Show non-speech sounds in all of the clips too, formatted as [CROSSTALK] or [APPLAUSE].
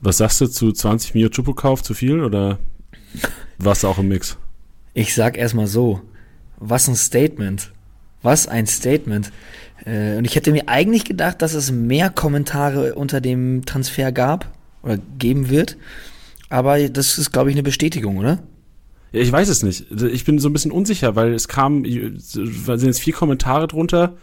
Was sagst du zu 20 Mio Chupo-Kauf? Zu viel oder warst du auch im Mix? Ich sag erstmal so, was ein Statement. Was ein Statement. Äh, und ich hätte mir eigentlich gedacht, dass es mehr Kommentare unter dem Transfer gab oder geben wird. Aber das ist, glaube ich, eine Bestätigung, oder? Ja, ich weiß es nicht. Ich bin so ein bisschen unsicher, weil es kam, sind jetzt vier Kommentare drunter.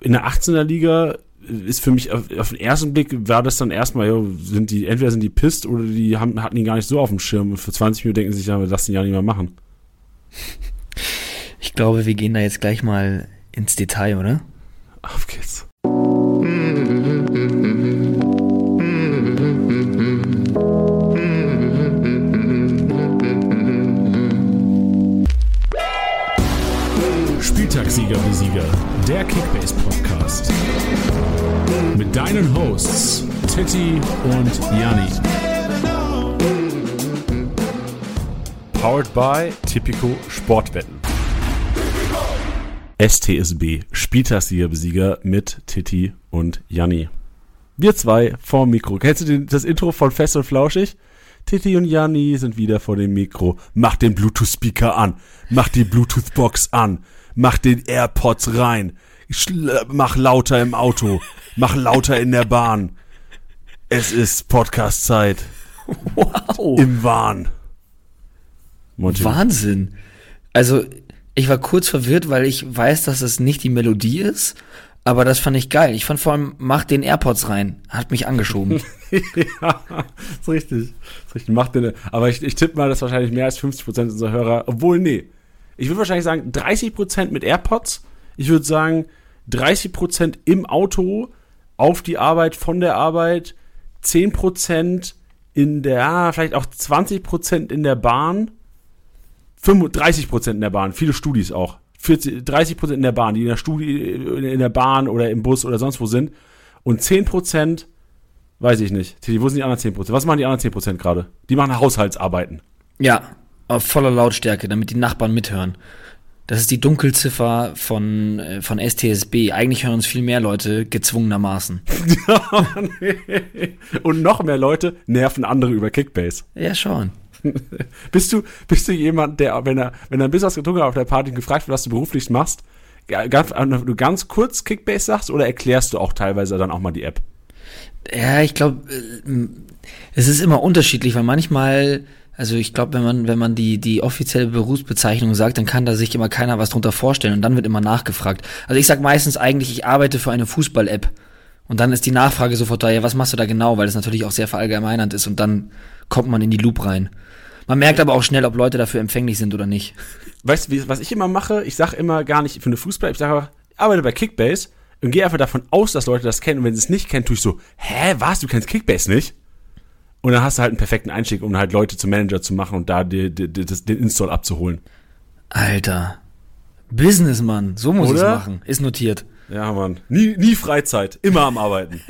In der 18er Liga ist für mich auf, auf, den ersten Blick war das dann erstmal, ja, sind die, entweder sind die pisst oder die haben, hatten ihn gar nicht so auf dem Schirm und für 20 Minuten denken sie sich, ja, wir lassen ihn ja nicht mehr machen. Ich glaube, wir gehen da jetzt gleich mal ins Detail, oder? Auf geht's. Spieltagssieger wie Sieger, der. Mit deinen Hosts Titti und Janni. Powered by Tipico Sportwetten. STSB, Spieltagssieger-Besieger mit Titti und Janni. Wir zwei vorm Mikro. Kennst du den, das Intro von Fest und Flauschig? Titti und Janni sind wieder vor dem Mikro. Mach den Bluetooth-Speaker an. Mach die Bluetooth-Box an. Mach den AirPods rein. Mach lauter im Auto. Mach lauter in der Bahn. Es ist Podcast-Zeit. Wow. Im Wahn. Monty. Wahnsinn. Also, ich war kurz verwirrt, weil ich weiß, dass es nicht die Melodie ist, aber das fand ich geil. Ich fand vor allem, mach den AirPods rein. Hat mich angeschoben. [LAUGHS] ja, ist richtig. Ist richtig. Mach den, aber ich, ich tippe mal, dass wahrscheinlich mehr als 50% unserer Hörer, obwohl, nee. Ich würde wahrscheinlich sagen, 30% mit AirPods. Ich würde sagen, 30% im Auto, auf die Arbeit, von der Arbeit, 10% in der, vielleicht auch 20% in der Bahn 35 Prozent in der Bahn, viele Studis auch. 40, 30 Prozent in der Bahn, die in der Studie, in der Bahn oder im Bus oder sonst wo sind. Und 10 Prozent, weiß ich nicht. Wo sind die anderen 10 Prozent? Was machen die anderen 10 Prozent gerade? Die machen Haushaltsarbeiten. Ja, auf voller Lautstärke, damit die Nachbarn mithören. Das ist die Dunkelziffer von, äh, von STSB. Eigentlich hören uns viel mehr Leute gezwungenermaßen. [LAUGHS] Und noch mehr Leute nerven andere über Kickbase. Ja, schon. [LAUGHS] bist du, bist du jemand, der, wenn er, wenn er ein bisschen was getrunken hat auf der Party gefragt wird, was du beruflich machst, ganz, du ganz kurz Kickbase sagst oder erklärst du auch teilweise dann auch mal die App? Ja, ich glaube, äh, es ist immer unterschiedlich, weil manchmal, also ich glaube, wenn man, wenn man die, die offizielle Berufsbezeichnung sagt, dann kann da sich immer keiner was drunter vorstellen und dann wird immer nachgefragt. Also ich sag meistens eigentlich, ich arbeite für eine Fußball-App. Und dann ist die Nachfrage sofort da, ja, was machst du da genau? Weil das natürlich auch sehr verallgemeinernd ist und dann kommt man in die Loop rein. Man merkt aber auch schnell, ob Leute dafür empfänglich sind oder nicht. Weißt du, was ich immer mache? Ich sage immer gar nicht für eine Fußball, ich sage ich arbeite bei Kickbase und gehe einfach davon aus, dass Leute das kennen. Und wenn sie es nicht kennen, tue ich so, hä, was, du kennst Kickbase nicht? Und dann hast du halt einen perfekten Einstieg, um halt Leute zum Manager zu machen und da die, die, die, den Install abzuholen. Alter. Businessmann, so muss ich es machen. Ist notiert. Ja, Mann. Nie, nie Freizeit, immer am Arbeiten.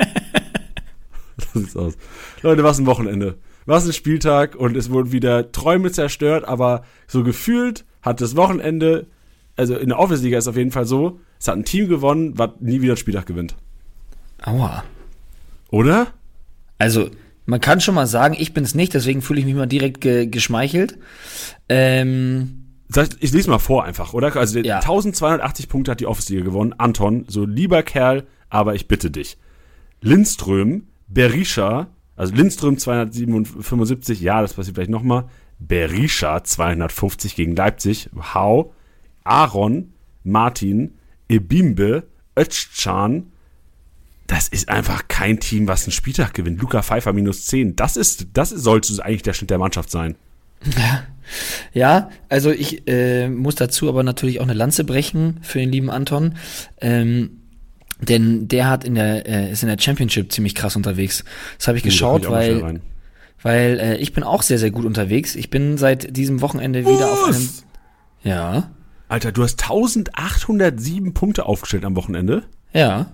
[LAUGHS] so sieht's aus. Leute, was ein Wochenende was ein Spieltag und es wurden wieder Träume zerstört, aber so gefühlt hat das Wochenende, also in der Office-Liga ist auf jeden Fall so, es hat ein Team gewonnen, was nie wieder einen Spieltag gewinnt. Aua. Oder? Also, man kann schon mal sagen, ich bin es nicht, deswegen fühle ich mich mal direkt ge geschmeichelt. Ähm, ich lese mal vor einfach, oder? Also ja. 1280 Punkte hat die Office-Liga gewonnen. Anton, so lieber Kerl, aber ich bitte dich. Lindström, Berisha, also Lindström 275, ja, das passiert vielleicht nochmal. Berisha 250 gegen Leipzig. Hau. Aaron, Martin, Ebimbe, Özcan. Das ist einfach kein Team, was einen Spieltag gewinnt. Luca Pfeiffer minus 10. Das ist, das sollte eigentlich der Schnitt der Mannschaft sein. Ja. [LAUGHS] Ja, also ich äh, muss dazu aber natürlich auch eine Lanze brechen für den lieben Anton. Ähm, denn der hat in der, äh, ist in der Championship ziemlich krass unterwegs. Das habe ich geschaut, ich weil, weil äh, ich bin auch sehr, sehr gut unterwegs. Ich bin seit diesem Wochenende Was? wieder auf einem. Ja. Alter, du hast 1807 Punkte aufgestellt am Wochenende? Ja.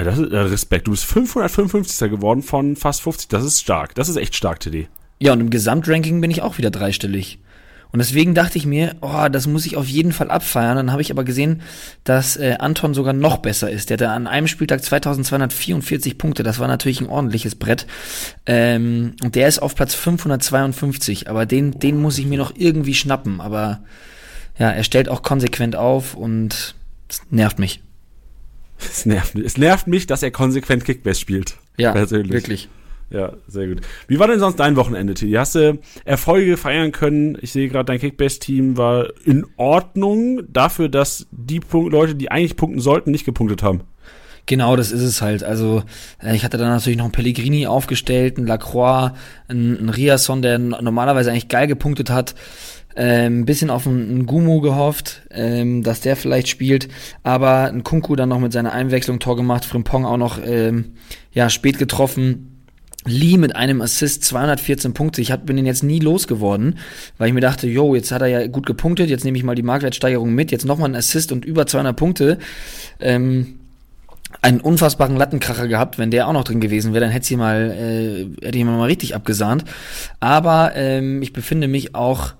Alter, das ist, äh, Respekt. Du bist 555. geworden von fast 50. Das ist stark. Das ist echt stark, TD. Ja, und im Gesamtranking bin ich auch wieder dreistellig. Und deswegen dachte ich mir, oh, das muss ich auf jeden Fall abfeiern. Dann habe ich aber gesehen, dass äh, Anton sogar noch besser ist. Der hatte an einem Spieltag 2244 Punkte. Das war natürlich ein ordentliches Brett. Ähm, und der ist auf Platz 552. Aber den, den muss ich mir noch irgendwie schnappen. Aber ja, er stellt auch konsequent auf und nervt mich. Es nervt, es nervt mich, dass er konsequent Kickbase spielt. Ja, persönlich. wirklich. Ja, sehr gut. Wie war denn sonst dein Wochenende, Tilly? Hast du Erfolge feiern können? Ich sehe gerade, dein Kickbase-Team war in Ordnung dafür, dass die Punk Leute, die eigentlich punkten sollten, nicht gepunktet haben. Genau, das ist es halt. Also äh, ich hatte dann natürlich noch einen Pellegrini aufgestellt, einen Lacroix, einen, einen Riasson, der normalerweise eigentlich geil gepunktet hat. Ähm, ein bisschen auf einen, Gumu gehofft, ähm, dass der vielleicht spielt, aber ein Kunku dann noch mit seiner Einwechslung Tor gemacht, Frimpong auch noch ähm, ja spät getroffen. Lee mit einem Assist 214 Punkte. Ich hab, bin den jetzt nie losgeworden, weil ich mir dachte, yo, jetzt hat er ja gut gepunktet, jetzt nehme ich mal die Marktwertsteigerung mit, jetzt nochmal ein Assist und über 200 Punkte. Ähm, einen unfassbaren Lattenkracher gehabt, wenn der auch noch drin gewesen wäre, dann hätte sie mal, äh, hätte ich mal richtig abgesahnt. Aber ähm, ich befinde mich auch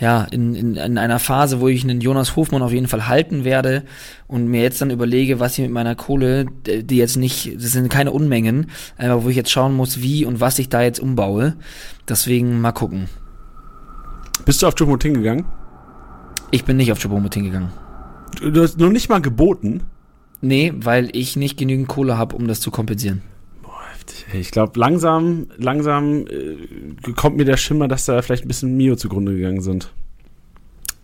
ja, in, in, in einer Phase, wo ich einen Jonas Hofmann auf jeden Fall halten werde und mir jetzt dann überlege, was ich mit meiner Kohle, die jetzt nicht, das sind keine Unmengen, aber wo ich jetzt schauen muss, wie und was ich da jetzt umbaue. Deswegen mal gucken. Bist du auf Chupomoting gegangen? Ich bin nicht auf Chupomoting gegangen. Du, du hast noch nicht mal geboten? Nee, weil ich nicht genügend Kohle habe, um das zu kompensieren. Ich glaube, langsam, langsam äh, kommt mir der Schimmer, dass da vielleicht ein bisschen Mio zugrunde gegangen sind.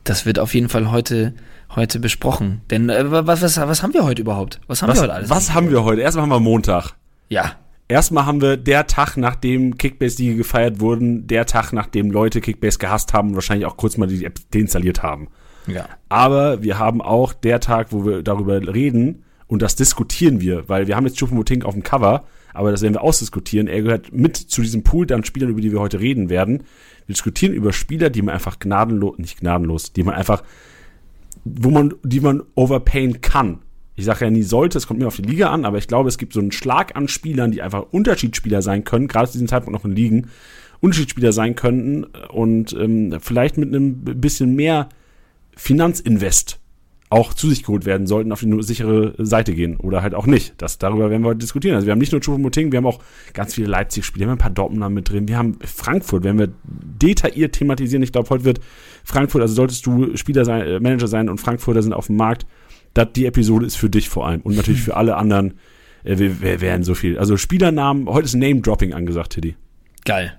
Das wird auf jeden Fall heute, heute besprochen. Denn äh, was, was, was haben wir heute überhaupt? Was haben was, wir heute alles? Was haben wir heute? Erstmal haben wir Montag. Ja. Erstmal haben wir der Tag, nachdem Kickbase-Siege gefeiert wurden, der Tag, nachdem Leute Kickbase gehasst haben und wahrscheinlich auch kurz mal die App deinstalliert haben. Ja. Aber wir haben auch der Tag, wo wir darüber reden und das diskutieren wir, weil wir haben jetzt Choupo-Moting auf dem Cover aber das werden wir ausdiskutieren. Er gehört mit zu diesem Pool an Spielern, über die wir heute reden werden. Wir diskutieren über Spieler, die man einfach gnadenlos, nicht gnadenlos, die man einfach, wo man, die man overpayen kann. Ich sage ja nie sollte, es kommt mir auf die Liga an, aber ich glaube, es gibt so einen Schlag an Spielern, die einfach Unterschiedsspieler sein können, gerade zu diesem Zeitpunkt noch in Ligen, Unterschiedsspieler sein könnten und ähm, vielleicht mit einem bisschen mehr Finanzinvest auch zu sich geholt werden sollten, auf die sichere Seite gehen oder halt auch nicht. Das, darüber werden wir heute diskutieren. Also wir haben nicht nur Choupo-Moting, wir haben auch ganz viele Leipzig-Spiele, wir haben ein paar Dortmunder mit drin, wir haben Frankfurt, werden wir detailliert thematisieren. Ich glaube, heute wird Frankfurt, also solltest du Spieler sein, äh, Manager sein und Frankfurter sind auf dem Markt, das, die Episode ist für dich vor allem und natürlich [LAUGHS] für alle anderen äh, wir, werden so viel. Also Spielernamen, heute ist Name-Dropping angesagt, Tiddy. Geil.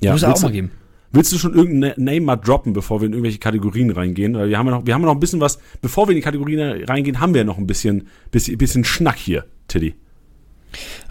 Ja, Muss auch mal geben. Willst du schon irgendeinen Name mal droppen, bevor wir in irgendwelche Kategorien reingehen? Weil wir haben ja noch, wir haben noch ein bisschen was, bevor wir in die Kategorien reingehen, haben wir ja noch ein bisschen, bisschen, bisschen Schnack hier, Tiddy.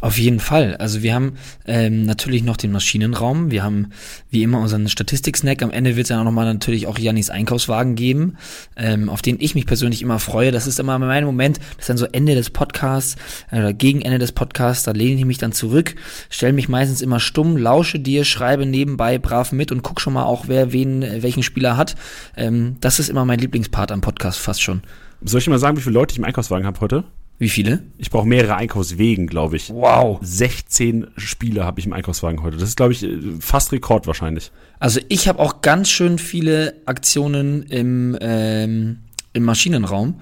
Auf jeden Fall. Also wir haben ähm, natürlich noch den Maschinenraum. Wir haben wie immer unseren Statistik-Snack. Am Ende wird es ja nochmal natürlich auch Jannis Einkaufswagen geben, ähm, auf den ich mich persönlich immer freue. Das ist immer mein Moment, das ist dann so Ende des Podcasts äh, oder gegen Ende des Podcasts. Da lehne ich mich dann zurück, stelle mich meistens immer stumm, lausche dir, schreibe nebenbei brav mit und guck schon mal auch, wer wen, welchen Spieler hat. Ähm, das ist immer mein Lieblingspart am Podcast fast schon. Soll ich mal sagen, wie viele Leute ich im Einkaufswagen habe heute? Wie viele? Ich brauche mehrere Einkaufswegen, glaube ich. Wow. 16 Spiele habe ich im Einkaufswagen heute. Das ist, glaube ich, fast Rekord wahrscheinlich. Also ich habe auch ganz schön viele Aktionen im, ähm, im Maschinenraum.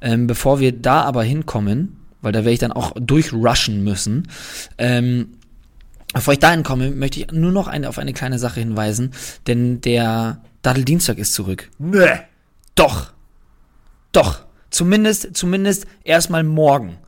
Ähm, bevor wir da aber hinkommen, weil da werde ich dann auch durchrushen müssen, ähm, Bevor ich dahin komme, möchte ich nur noch eine, auf eine kleine Sache hinweisen, denn der Daddeldienstag ist zurück. Nee. Doch. Doch. Zumindest, zumindest erstmal morgen.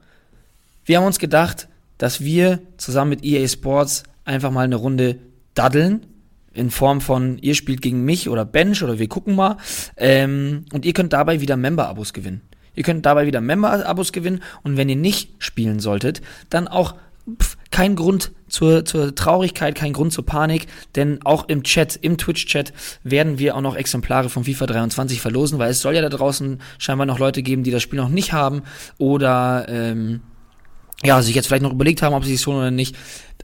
Wir haben uns gedacht, dass wir zusammen mit EA Sports einfach mal eine Runde daddeln. In Form von, ihr spielt gegen mich oder Bench oder wir gucken mal. Ähm, und ihr könnt dabei wieder Member-Abos gewinnen. Ihr könnt dabei wieder Member-Abos gewinnen. Und wenn ihr nicht spielen solltet, dann auch pff, kein Grund zur, zur Traurigkeit, kein Grund zur Panik, denn auch im Chat, im Twitch-Chat werden wir auch noch Exemplare von FIFA 23 verlosen, weil es soll ja da draußen scheinbar noch Leute geben, die das Spiel noch nicht haben oder ähm, ja, sich jetzt vielleicht noch überlegt haben, ob sie es tun oder nicht.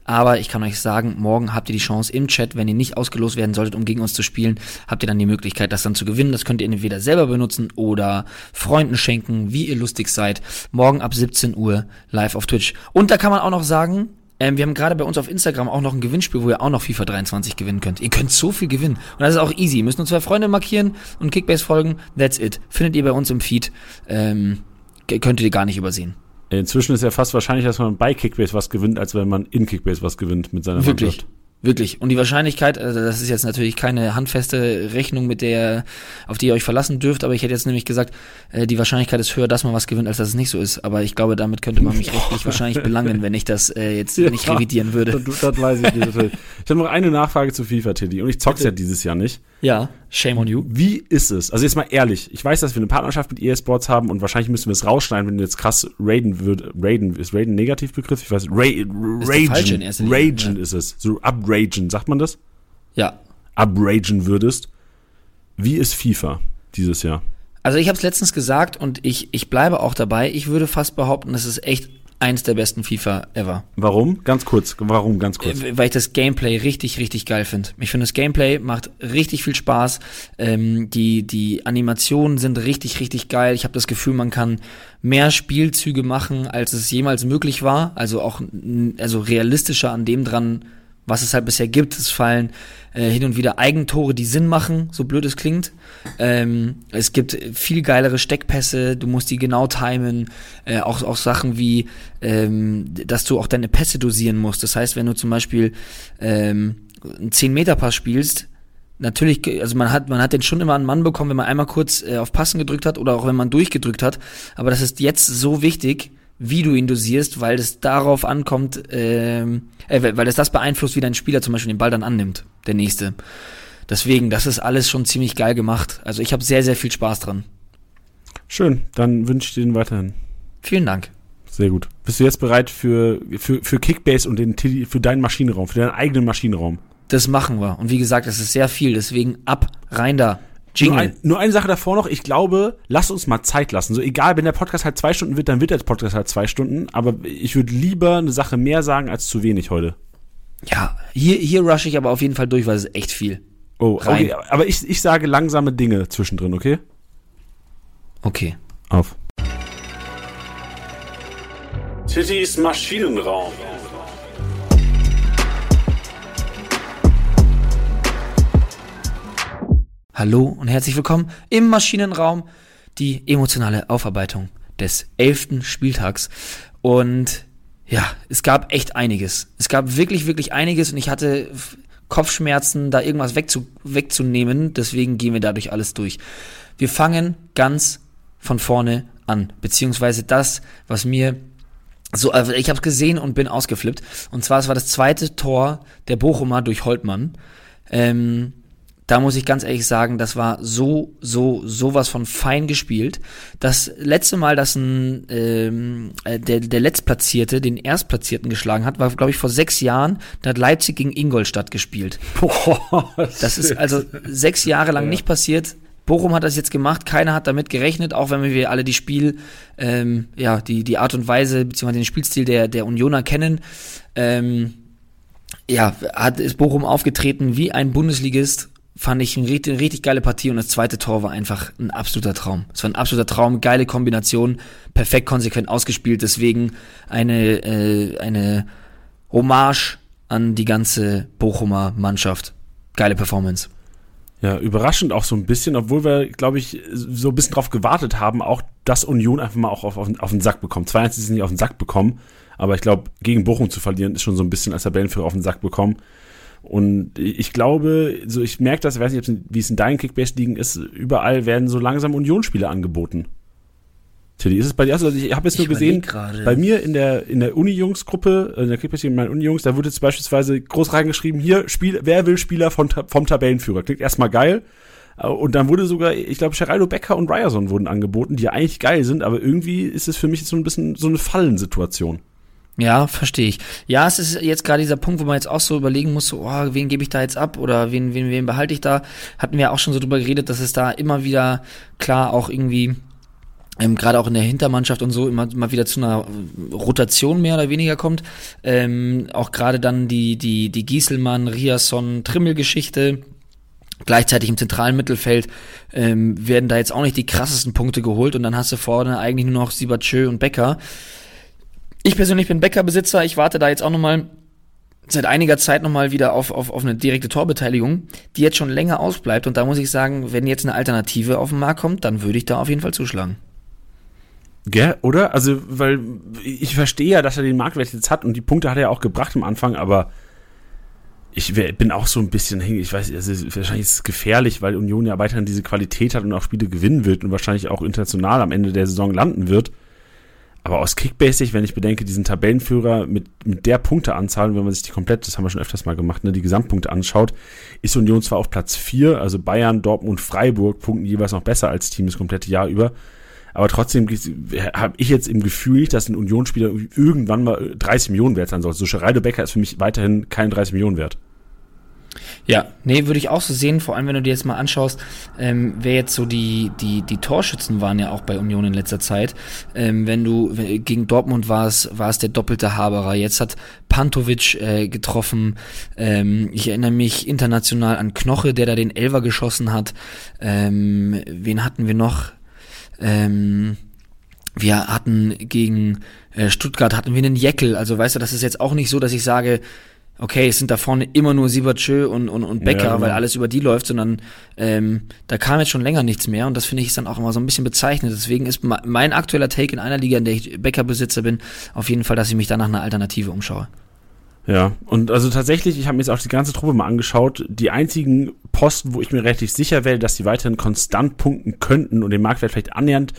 Aber ich kann euch sagen, morgen habt ihr die Chance im Chat, wenn ihr nicht ausgelost werden solltet, um gegen uns zu spielen, habt ihr dann die Möglichkeit, das dann zu gewinnen. Das könnt ihr entweder selber benutzen oder Freunden schenken, wie ihr lustig seid. Morgen ab 17 Uhr live auf Twitch. Und da kann man auch noch sagen, Ähm, wir haben gerade bei uns auf Instagram auch noch ein Gewinnspiel, wo ihr auch noch FIFA 23 gewinnen könnt. Ihr könnt so viel gewinnen. Und das ist auch easy. Ihr müsst nur zwei Freunde markieren und Kickbase folgen. That's it. Findet ihr bei uns im Feed. Ähm, könnt ihr gar nicht übersehen. Inzwischen ist ja fast wahrscheinlich, dass man bei Kickbase was gewinnt, als wenn man in Kickbase was gewinnt mit seiner Wirklich. Mannschaft. Wirklich. Und die Wahrscheinlichkeit, also das ist jetzt natürlich keine handfeste Rechnung, mit der, auf die ihr euch verlassen dürft, aber ich hätte jetzt nämlich gesagt, äh, die Wahrscheinlichkeit ist höher, dass man was gewinnt, als dass es nicht so ist. Aber ich glaube, damit könnte man mich rechtlich [LAUGHS] wahrscheinlich belangen, wenn ich das äh, jetzt Ja. nicht revidieren würde. Das, das weiß ich nicht. natürlich. [LAUGHS] Ich habe noch eine Nachfrage zu FIFA, Teddy. Und ich zock's ja dieses Jahr nicht. Ja, shame on you. Wie ist es? Also jetzt mal ehrlich. Ich weiß, dass wir eine Partnerschaft mit EA Sports haben und wahrscheinlich müssen wir es rausschneiden, wenn du jetzt krass raiden würd. Raiden, ist Raiden ein Negativbegriff? Ich weiß, Ra Ragen. Ragen ja. ist es. So upragen, sagt man das? Ja. Upragen würdest. Wie ist FIFA dieses Jahr? Also ich habe es letztens gesagt und ich, ich bleibe auch dabei. Ich würde fast behaupten, das ist echt eins der besten FIFA ever. Warum? Ganz kurz. Warum? Ganz kurz. Äh, Weil ich das Gameplay richtig, richtig geil finde. Ich finde, das Gameplay macht richtig viel Spaß. Ähm, die, die Animationen sind richtig, richtig geil. Ich habe das Gefühl, man kann mehr Spielzüge machen, als es jemals möglich war. Also auch also realistischer an dem dran, was es halt bisher gibt. Es fallen äh, hin und wieder Eigentore, die Sinn machen, so blöd es klingt. Ähm, es gibt viel geilere Steckpässe, du musst die genau timen. Äh, auch, auch Sachen wie, ähm, dass du auch deine Pässe dosieren musst. Das heißt, wenn du zum Beispiel ähm, einen 10-Meter-Pass spielst, natürlich, also man hat, man hat den schon immer einen Mann bekommen, wenn man einmal kurz äh, auf Passen gedrückt hat oder auch wenn man durchgedrückt hat. Aber das ist jetzt so wichtig, wie du ihn dosierst, weil es darauf ankommt, ähm, äh, weil es das beeinflusst, wie dein Spieler zum Beispiel den Ball dann annimmt, der nächste. Deswegen, das ist alles schon ziemlich geil gemacht. Also ich habe sehr, sehr viel Spaß dran. Schön. Dann wünsche ich dir den weiterhin. Vielen Dank. Sehr gut. Bist du jetzt bereit für, für, für Kickbase und den, für deinen Maschinenraum, für deinen eigenen Maschinenraum? Das machen wir. Und wie gesagt, das ist sehr viel. Deswegen ab, rein da. Nur, Jingle. ein, nur eine Sache davor noch, ich glaube, lass uns mal Zeit lassen. So egal, wenn der Podcast halt zwei Stunden wird, dann wird der Podcast halt zwei Stunden. Aber ich würde lieber eine Sache mehr sagen als zu wenig heute. Ja, hier, hier rush ich aber auf jeden Fall durch, weil es ist echt viel. Oh, Rein. okay, aber ich, ich sage langsame Dinge zwischendrin, okay? Okay. Auf. Tittys Maschinenraum. Hallo und herzlich willkommen im Maschinenraum, die emotionale Aufarbeitung des elften Spieltags. Und ja, es gab echt einiges. Es gab wirklich, wirklich einiges und ich hatte Kopfschmerzen, da irgendwas wegzu wegzunehmen. Deswegen gehen wir dadurch alles durch. Wir fangen ganz von vorne an, beziehungsweise das, was mir so, also ich habe es gesehen und bin ausgeflippt. Und zwar, es war das zweite Tor der Bochumer durch Holtmann. Ähm, da muss ich ganz ehrlich sagen, das war so, so, sowas von fein gespielt. Das letzte Mal, dass ein ähm, äh, der, der Letztplatzierte den Erstplatzierten geschlagen hat, war, glaube ich, vor sechs Jahren. Da hat Leipzig gegen Ingolstadt gespielt. Boah, [LAUGHS] Das ist also sechs Jahre lang nicht passiert. Bochum hat das jetzt gemacht, keiner hat damit gerechnet, auch wenn wir alle die Spiel, ähm, ja, die, die Art und Weise, beziehungsweise den Spielstil der, der Unioner kennen. Ähm, ja, hat, ist Bochum aufgetreten wie ein Bundesligist. Fand ich eine richtig, richtig geile Partie und das zweite Tor war einfach ein absoluter Traum. Es war ein absoluter Traum, geile Kombination, perfekt konsequent ausgespielt, deswegen eine, äh, eine Hommage an die ganze Bochumer Mannschaft. Geile Performance. Ja, überraschend auch so ein bisschen, obwohl wir, glaube ich, so ein bisschen drauf gewartet haben, auch dass Union einfach mal auch auf, auf, auf den Sack bekommt. Zwar jetzt ist es nicht auf den Sack bekommen, aber ich glaube, gegen Bochum zu verlieren, ist schon so ein bisschen als Tabellenführer auf den Sack bekommen. Und ich glaube, so ich merke das, ich weiß nicht, wie es in deinen Kickbase-Ligen ist, überall werden so langsam Unionsspiele angeboten. Tilly, ist es bei dir? Also ich habe jetzt nur Ich gesehen, bei mir in der in der Uni-Jungs-Gruppe, in der Kickbase in meinen Uni-Jungs, da wurde jetzt beispielsweise groß reingeschrieben, hier Spiel, wer will Spieler von, vom Tabellenführer? Klingt erstmal geil. Äh, Und dann wurde sogar, ich glaube, Geraldo Becker und Ryerson wurden angeboten, die ja eigentlich geil sind, aber irgendwie ist es für mich so ein bisschen so eine Fallensituation. Ja, verstehe ich. Ja, es ist jetzt gerade dieser Punkt, wo man jetzt auch so überlegen muss, so, oh, wen gebe ich da jetzt ab oder wen, wen, wen behalte ich da? Hatten wir auch schon so drüber geredet, dass es da immer wieder klar auch irgendwie ähm, gerade auch in der Hintermannschaft und so immer mal wieder zu einer Rotation mehr oder weniger kommt. Ähm, auch gerade dann die, die, die Gieselmann, Riasson, Trimmel-Geschichte. Gleichzeitig im zentralen Mittelfeld ähm, werden da jetzt auch nicht die krassesten Punkte geholt und dann hast du vorne eigentlich nur noch Sibachö und Becker. Ich persönlich bin Bäckerbesitzer. Ich warte da jetzt auch nochmal seit einiger Zeit nochmal wieder auf, auf, auf eine direkte Torbeteiligung, die jetzt schon länger ausbleibt. Und da muss ich sagen, wenn jetzt eine Alternative auf den Markt kommt, dann würde ich da auf jeden Fall zuschlagen. Gell, oder? Also, weil ich verstehe ja, dass er den Marktwert jetzt hat und die Punkte hat er ja auch gebracht am Anfang, aber ich bin auch so ein bisschen hängen. Ich weiß, also wahrscheinlich ist es gefährlich, weil Union ja weiterhin diese Qualität hat und auch Spiele gewinnen wird und wahrscheinlich auch international am Ende der Saison landen wird. Aber aus Kickbasic, wenn ich bedenke, diesen Tabellenführer mit, mit der Punkteanzahl, wenn man sich die komplett, das haben wir schon öfters mal gemacht, ne, die Gesamtpunkte anschaut, ist Union zwar auf Platz 4, also Bayern, Dortmund und Freiburg punkten jeweils noch besser als Team das komplette Jahr über. Aber trotzdem habe ich jetzt im Gefühl, dass ein Unionsspieler irgendwann mal 30 Millionen wert sein soll. So Geraldo Becker ist für mich weiterhin kein 30 Millionen wert. Ja, nee, würde ich auch so sehen, vor allem wenn du dir jetzt mal anschaust, ähm, wer jetzt so die, die, die Torschützen waren ja auch bei Union in letzter Zeit. Ähm, wenn du gegen Dortmund war es, war es der doppelte Haberer. Jetzt hat Pantovic äh, getroffen. Ähm, ich erinnere mich international an Knoche, der da den Elver geschossen hat. Ähm, wen hatten wir noch? Ähm, wir hatten gegen äh, Stuttgart hatten wir einen Jeckel. Also weißt du, das ist jetzt auch nicht so, dass ich sage, okay, es sind da vorne immer nur Siebertschö und, und, und Becker, ja, genau. weil alles über die läuft, sondern ähm, da kam jetzt schon länger nichts mehr und das finde ich dann auch immer so ein bisschen bezeichnend. Deswegen ist mein aktueller Take in einer Liga, in der ich Becker-Besitzer bin, auf jeden Fall, dass ich mich da nach einer Alternative umschaue. Ja, und also tatsächlich, ich habe mir jetzt auch die ganze Truppe mal angeschaut. Die einzigen Posten, wo ich mir relativ sicher wäre, dass die weiterhin konstant punkten könnten und den Marktwert vielleicht annähernd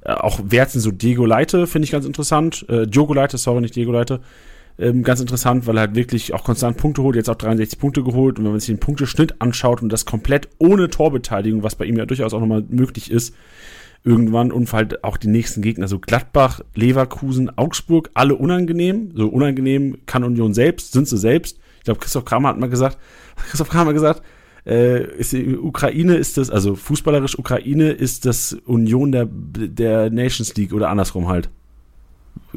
äh, auch wert sind, so Diego Leite, finde ich ganz interessant. Äh, Diogo Leite, sorry, nicht Diego Leite ähm, ganz interessant, weil er halt wirklich auch konstant Punkte holt, jetzt auch 63 Punkte geholt und wenn man sich den Punkteschnitt anschaut und das komplett ohne Torbeteiligung, was bei ihm ja durchaus auch nochmal möglich ist, irgendwann und halt auch die nächsten Gegner, so Gladbach, Leverkusen, Augsburg, alle unangenehm, so unangenehm kann Union selbst, sind sie selbst. Ich glaube, Christoph Kramer hat mal gesagt, [LAUGHS] Christoph Kramer gesagt, äh, ist Ukraine ist das, also fußballerisch Ukraine ist das Union der, der Nations League oder andersrum halt.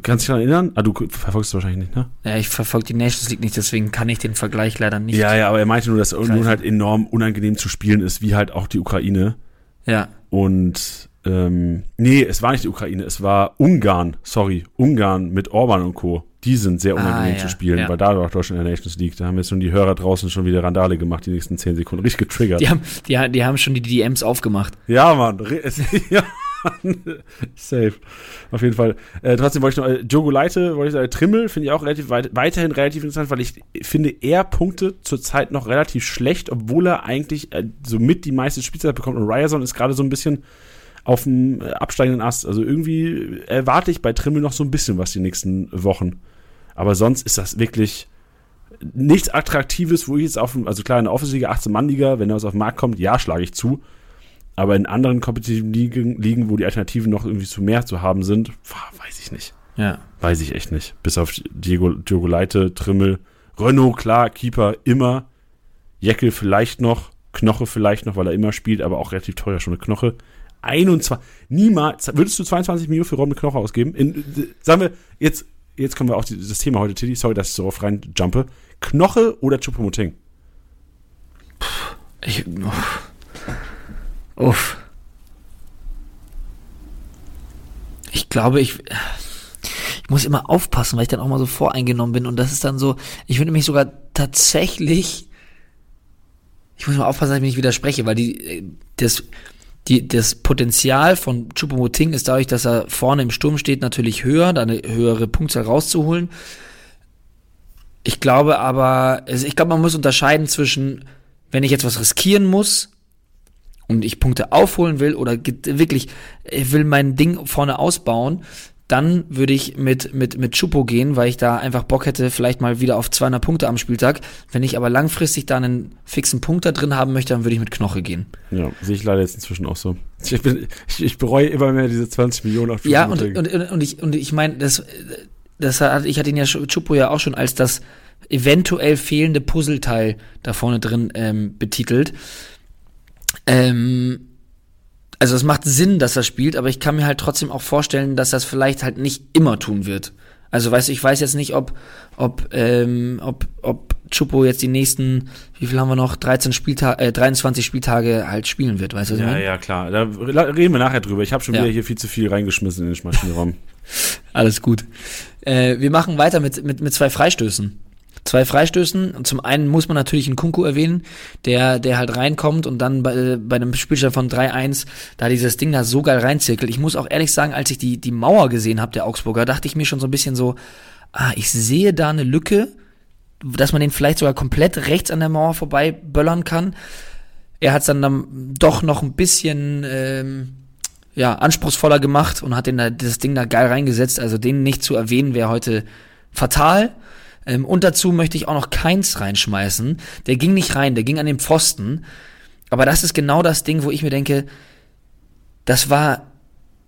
Kannst du dich daran erinnern? Ah, du verfolgst es wahrscheinlich nicht, ne? Ja, ich verfolge die Nations League nicht, deswegen kann ich den Vergleich leider nicht. Ja, ja, aber er meinte nur, dass Union halt enorm unangenehm zu spielen ist, wie halt auch die Ukraine. Ja. Und ähm, nee, es war nicht die Ukraine, es war Ungarn, sorry, Ungarn mit Orban und Co. Die sind sehr unangenehm ah, ja, zu spielen, ja. weil da war Deutschland in der Nations League. Da haben jetzt schon die Hörer draußen schon wieder Randale gemacht, die nächsten zehn Sekunden. Richtig getriggert. Die haben, die, die haben schon die DMs aufgemacht. Ja, Mann. [LAUGHS] ja. [LAUGHS] Safe. Auf jeden Fall. Äh, trotzdem wollte ich noch, äh, Jogo Leite, wollte ich sagen, Trimmel finde ich auch relativ weit, weiterhin relativ interessant, weil ich finde, er punkte zurzeit noch relativ schlecht, obwohl er eigentlich äh, so mit die meiste Spielzeit bekommt. Und Ryerson ist gerade so ein bisschen auf dem äh, absteigenden Ast. Also irgendwie erwarte ich bei Trimmel noch so ein bisschen was die nächsten Wochen. Aber sonst ist das wirklich nichts Attraktives, wo ich jetzt auf, also klar, in der Offensive 18-Mann-Liga, wenn er was auf den Markt kommt, ja, schlage ich zu. Aber in anderen kompetitiven Ligen, Ligen, wo die Alternativen noch irgendwie zu mehr zu haben sind, weiß ich nicht. Ja. Weiß ich echt nicht. Bis auf Diego, Diego Leite, Trimmel, Renault, klar, Keeper immer. Jeckel vielleicht noch, Knoche vielleicht noch, weil er immer spielt, aber auch relativ teuer schon eine Knoche. 21, niemals, würdest du 22 Millionen für Ron mit Knoche ausgeben? In, sagen wir, jetzt, jetzt kommen wir auch das Thema heute, Tiddy, sorry, dass ich so drauf reinjumpe. Knoche oder Chupomoting? Ich, oh. Uff. Ich glaube, ich, ich muss immer aufpassen, weil ich dann auch mal so voreingenommen bin. Und das ist dann so, ich würde mich sogar tatsächlich, ich muss mal aufpassen, dass ich mich nicht widerspreche, weil die, das, die, das Potenzial von Chupomoting ist dadurch, dass er vorne im Sturm steht, natürlich höher, da eine höhere Punktzahl rauszuholen. Ich glaube aber, ich glaube, man muss unterscheiden zwischen, wenn ich jetzt was riskieren muss, und ich Punkte aufholen will oder wirklich, ich will mein Ding vorne ausbauen, dann würde ich mit, mit, mit Chupo gehen, weil ich da einfach Bock hätte, vielleicht mal wieder auf 200 Punkte am Spieltag. Wenn ich aber langfristig da einen fixen Punkt da drin haben möchte, dann würde ich mit Knoche gehen. Ja, sehe ich leider jetzt inzwischen auch so. Ich, bin, ich, ich bereue immer mehr diese 20 Millionen auf Ja, und, und, und, ich, und ich meine, das, das hat, ich hatte ihn ja Chupo ja auch schon als das eventuell fehlende Puzzleteil da vorne drin ähm, betitelt. Ähm, also es macht Sinn, dass er spielt, aber ich kann mir halt trotzdem auch vorstellen, dass er es vielleicht halt nicht immer tun wird. Also weißt du, ich weiß jetzt nicht, ob, ob, ähm, ob, ob Chupo jetzt die nächsten, wie viel haben wir noch, 13 Spieltage, äh, 23 Spieltage halt spielen wird, weißt du? Ja, ja, klar. Da reden wir nachher drüber. Ich habe schon ja. wieder hier viel zu viel reingeschmissen in den Maschinenraum. [LAUGHS] Alles gut. Äh, wir machen weiter mit, mit, mit zwei Freistößen. Zwei Freistößen. Und zum einen muss man natürlich einen Kunku erwähnen, der, der halt reinkommt und dann bei, bei einem Spielstand von 3-1 da dieses Ding da so geil reinzirkelt. Ich muss auch ehrlich sagen, als ich die, die Mauer gesehen habe, der Augsburger, dachte ich mir schon so ein bisschen so, ah, ich sehe da eine Lücke, dass man den vielleicht sogar komplett rechts an der Mauer vorbei böllern kann. Er hat es dann, dann doch noch ein bisschen ähm, ja, anspruchsvoller gemacht und hat den da, das Ding da geil reingesetzt. Also den nicht zu erwähnen wäre heute fatal. Ähm, und dazu möchte ich auch noch Keins reinschmeißen. Der ging nicht rein, der ging an den Pfosten. Aber das ist genau das Ding, wo ich mir denke, das war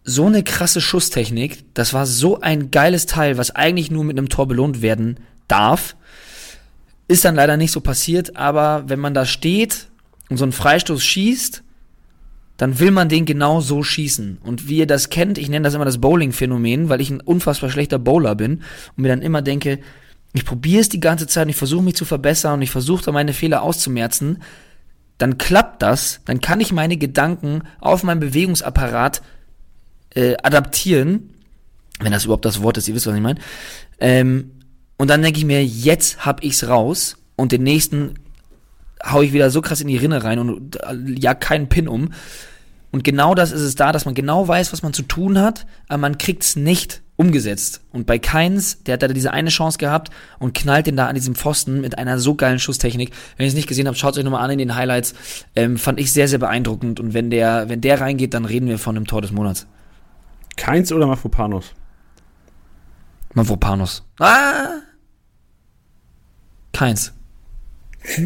so eine krasse Schusstechnik, das war so ein geiles Teil, was eigentlich nur mit einem Tor belohnt werden darf. Ist dann leider nicht so passiert, aber wenn man da steht und so einen Freistoß schießt, dann will man den genau so schießen. Und wie ihr das kennt, ich nenne das immer das Bowling-Phänomen, weil ich ein unfassbar schlechter Bowler bin und mir dann immer denke, ich probiere es die ganze Zeit und ich versuche mich zu verbessern und ich versuche meine Fehler auszumerzen, dann klappt das, dann kann ich meine Gedanken auf meinen Bewegungsapparat äh, adaptieren, wenn das überhaupt das Wort ist, ihr wisst, was ich meine. Ähm, und dann denke ich mir, jetzt hab ich's raus und den nächsten hau ich wieder so krass in die Rinne rein und äh, ja keinen Pin um. Und genau das ist es da, dass man genau weiß, was man zu tun hat, aber man kriegt's nicht umgesetzt. Und bei Keins, der hat da diese eine Chance gehabt und knallt den da an diesem Pfosten mit einer so geilen Schusstechnik. Wenn ihr es nicht gesehen habt, schaut euch nochmal an in den Highlights. Ähm, fand ich sehr, sehr beeindruckend. Und wenn der, wenn der reingeht, dann reden wir von einem Tor des Monats. Keins oder Mafropanos? Mavropanos. Ah! Keins. [LAUGHS]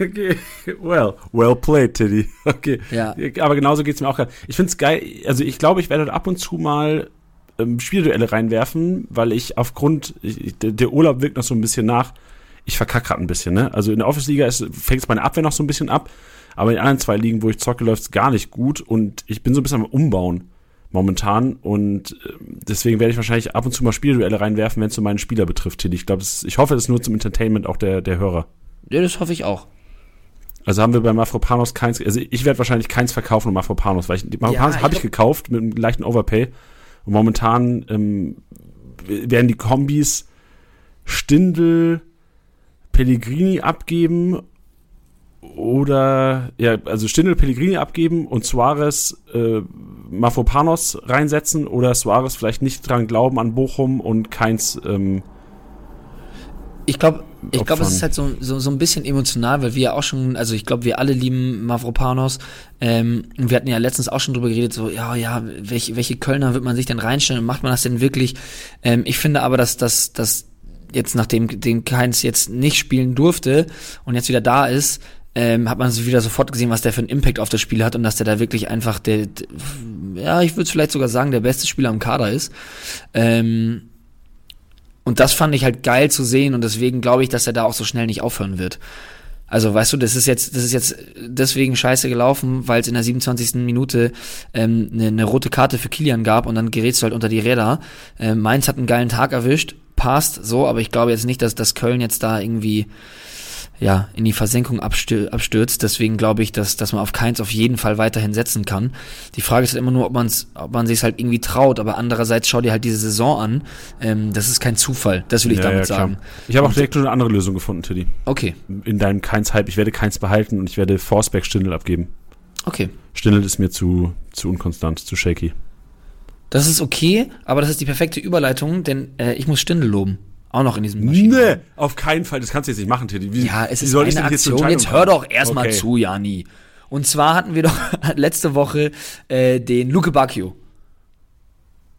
okay. Well, well played, Teddy. [LAUGHS] Okay. Ja. Aber genauso geht's mir auch gerade. Ich find's geil. Also ich glaube, ich werde ab und zu mal ähm, Spielduelle reinwerfen, weil ich aufgrund, ich, der, Urlaub wirkt noch so ein bisschen nach. Ich verkacke gerade ein bisschen, ne? Also in der Office-Liga fängt es meine Abwehr noch so ein bisschen ab, aber in den anderen zwei Ligen, wo ich zocke, läuft's gar nicht gut und ich bin so ein bisschen am Umbauen momentan und äh, deswegen werde ich wahrscheinlich ab und zu mal Spielduelle reinwerfen, wenn es so meinen Spieler betrifft, Tilly. Ich glaube, ich hoffe, das ist nur zum Entertainment auch der, der Hörer. Ja, das hoffe ich auch. Also haben wir bei Mafropanos keins, also ich werde wahrscheinlich keins verkaufen um Mafropanos, weil ich, die Mafropanos Ja, habe ich gekauft mit einem leichten Overpay und momentan ähm, werden die Kombis Stindel, Pellegrini abgeben oder ja, also Stindel Pellegrini abgeben und Suarez äh, Mafropanos reinsetzen oder Suarez vielleicht nicht dran glauben an Bochum und keins ähm, Ich glaube, ich glaube, es ist halt so, so, so ein bisschen emotional, weil wir ja auch schon, also ich glaube, wir alle lieben Mavropanos. Ähm, und wir hatten ja letztens auch schon drüber geredet, so, ja, ja, welche, welche Kölner wird man sich denn reinstellen und macht man das denn wirklich? Ähm, ich finde aber, dass dass dass jetzt, nachdem den Keins jetzt nicht spielen durfte und jetzt wieder da ist, ähm, hat man wieder sofort gesehen, was der für einen Impact auf das Spiel hat und dass der da wirklich einfach der, der ja, ich würde es vielleicht sogar sagen, der beste Spieler im Kader ist. Ähm, und das fand ich halt geil zu sehen und deswegen glaube ich, dass er da auch so schnell nicht aufhören wird. Also weißt du, das ist jetzt, das ist jetzt deswegen scheiße gelaufen, weil es in der 27. Minute ähm, eine, eine rote Karte für Kilian gab und dann gerätst du halt unter die Räder. Ähm, Mainz hat einen geilen Tag erwischt, passt so, aber ich glaube jetzt nicht, dass, dass Köln jetzt da irgendwie ja, in die Versenkung abstür abstürzt. Deswegen glaube ich, dass, dass man auf keins auf jeden Fall weiterhin setzen kann. Die Frage ist halt immer nur, ob, man's, ob man sich halt irgendwie traut. Aber andererseits schau dir halt diese Saison an. Ähm, das ist kein Zufall. Das will ich ja, damit ja, sagen. Ich habe auch direkt nur eine andere Lösung gefunden, Tilly. Okay, In deinem Keins-Hype. Ich werde Keins behalten und ich werde Forsberg Stindel abgeben. okay. Stindel ist mir zu, zu unkonstant, zu shaky. Das ist okay, aber das ist die perfekte Überleitung, denn äh, ich muss Stindel loben. Auch noch in diesem Maschinen- Nee, auf keinen Fall. Das kannst du jetzt nicht machen, Tilly. Wie, Ja, es ist eine Aktion. Entscheidung Jetzt hör doch erstmal Okay. zu, Jani. Und zwar hatten wir doch [LAUGHS] letzte Woche äh, den Luke Bacchio.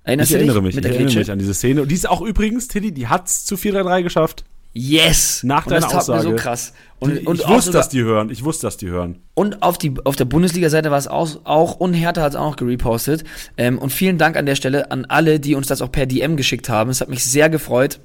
Erinnerst Ich erinnere mich, ich erinnere Grätsche? mich an diese Szene. Und die ist auch übrigens, Tilly, die hat's zu 4-3-3 geschafft. Yes! Nach und deiner das tat Aussage. mir so krass. Und, Die- und ich wusste, dass die hören. Ich wusste, dass die hören. Und auf, die, auf der Bundesliga-Seite war es auch, auch und Hertha hat es auch noch gerepostet. Ähm, und vielen Dank an der Stelle an alle, die uns das auch per DM geschickt haben. Es hat mich sehr gefreut,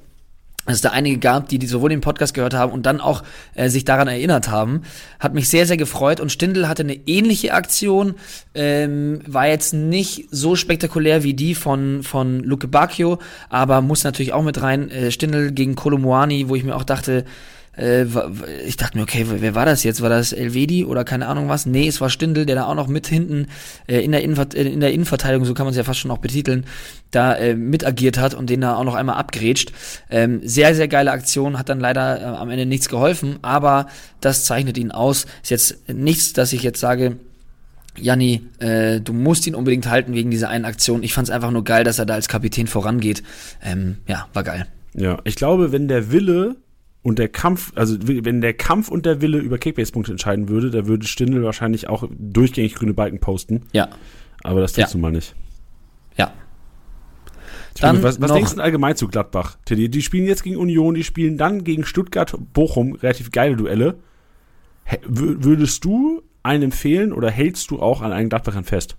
dass es da einige gab, die, die sowohl den Podcast gehört haben und dann auch äh, sich daran erinnert haben. Hat mich sehr, sehr gefreut. Und Stindl hatte eine ähnliche Aktion, ähm, war jetzt nicht so spektakulär wie die von, von Luke Bacchio, aber muss natürlich auch mit rein. Äh, Stindl gegen Kolomuani, wo ich mir auch dachte, Äh, ich dachte mir, okay, wer war das jetzt? War das Elvedi oder keine Ahnung was? Nee, es war Stindel, der da auch noch mit hinten äh, in, der Innenver in der Innenverteidigung, so kann man es ja fast schon auch betiteln, da äh, mit agiert hat und den da auch noch einmal abgrätscht. Ähm, sehr, sehr geile Aktion, hat dann leider äh, am Ende nichts geholfen, aber das zeichnet ihn aus. Ist jetzt nichts, dass ich jetzt sage, Janni, äh, du musst ihn unbedingt halten wegen dieser einen Aktion. Ich fand es einfach nur geil, dass er da als Kapitän vorangeht. Ähm, ja, war geil. Ja, ich glaube, wenn der Wille und der Kampf, also wenn der Kampf und der Wille über Kickbase-Punkte entscheiden würde, da würde Stindl wahrscheinlich auch durchgängig grüne Balken posten. Ja. Aber das tust ja. du mal nicht. Ja. Dann was, was denkst du denn allgemein zu Gladbach, Teddy? Die spielen jetzt gegen Union, die spielen dann gegen Stuttgart, Bochum, relativ geile Duelle. Würdest du einen empfehlen oder hältst du auch an einen Gladbachern fest?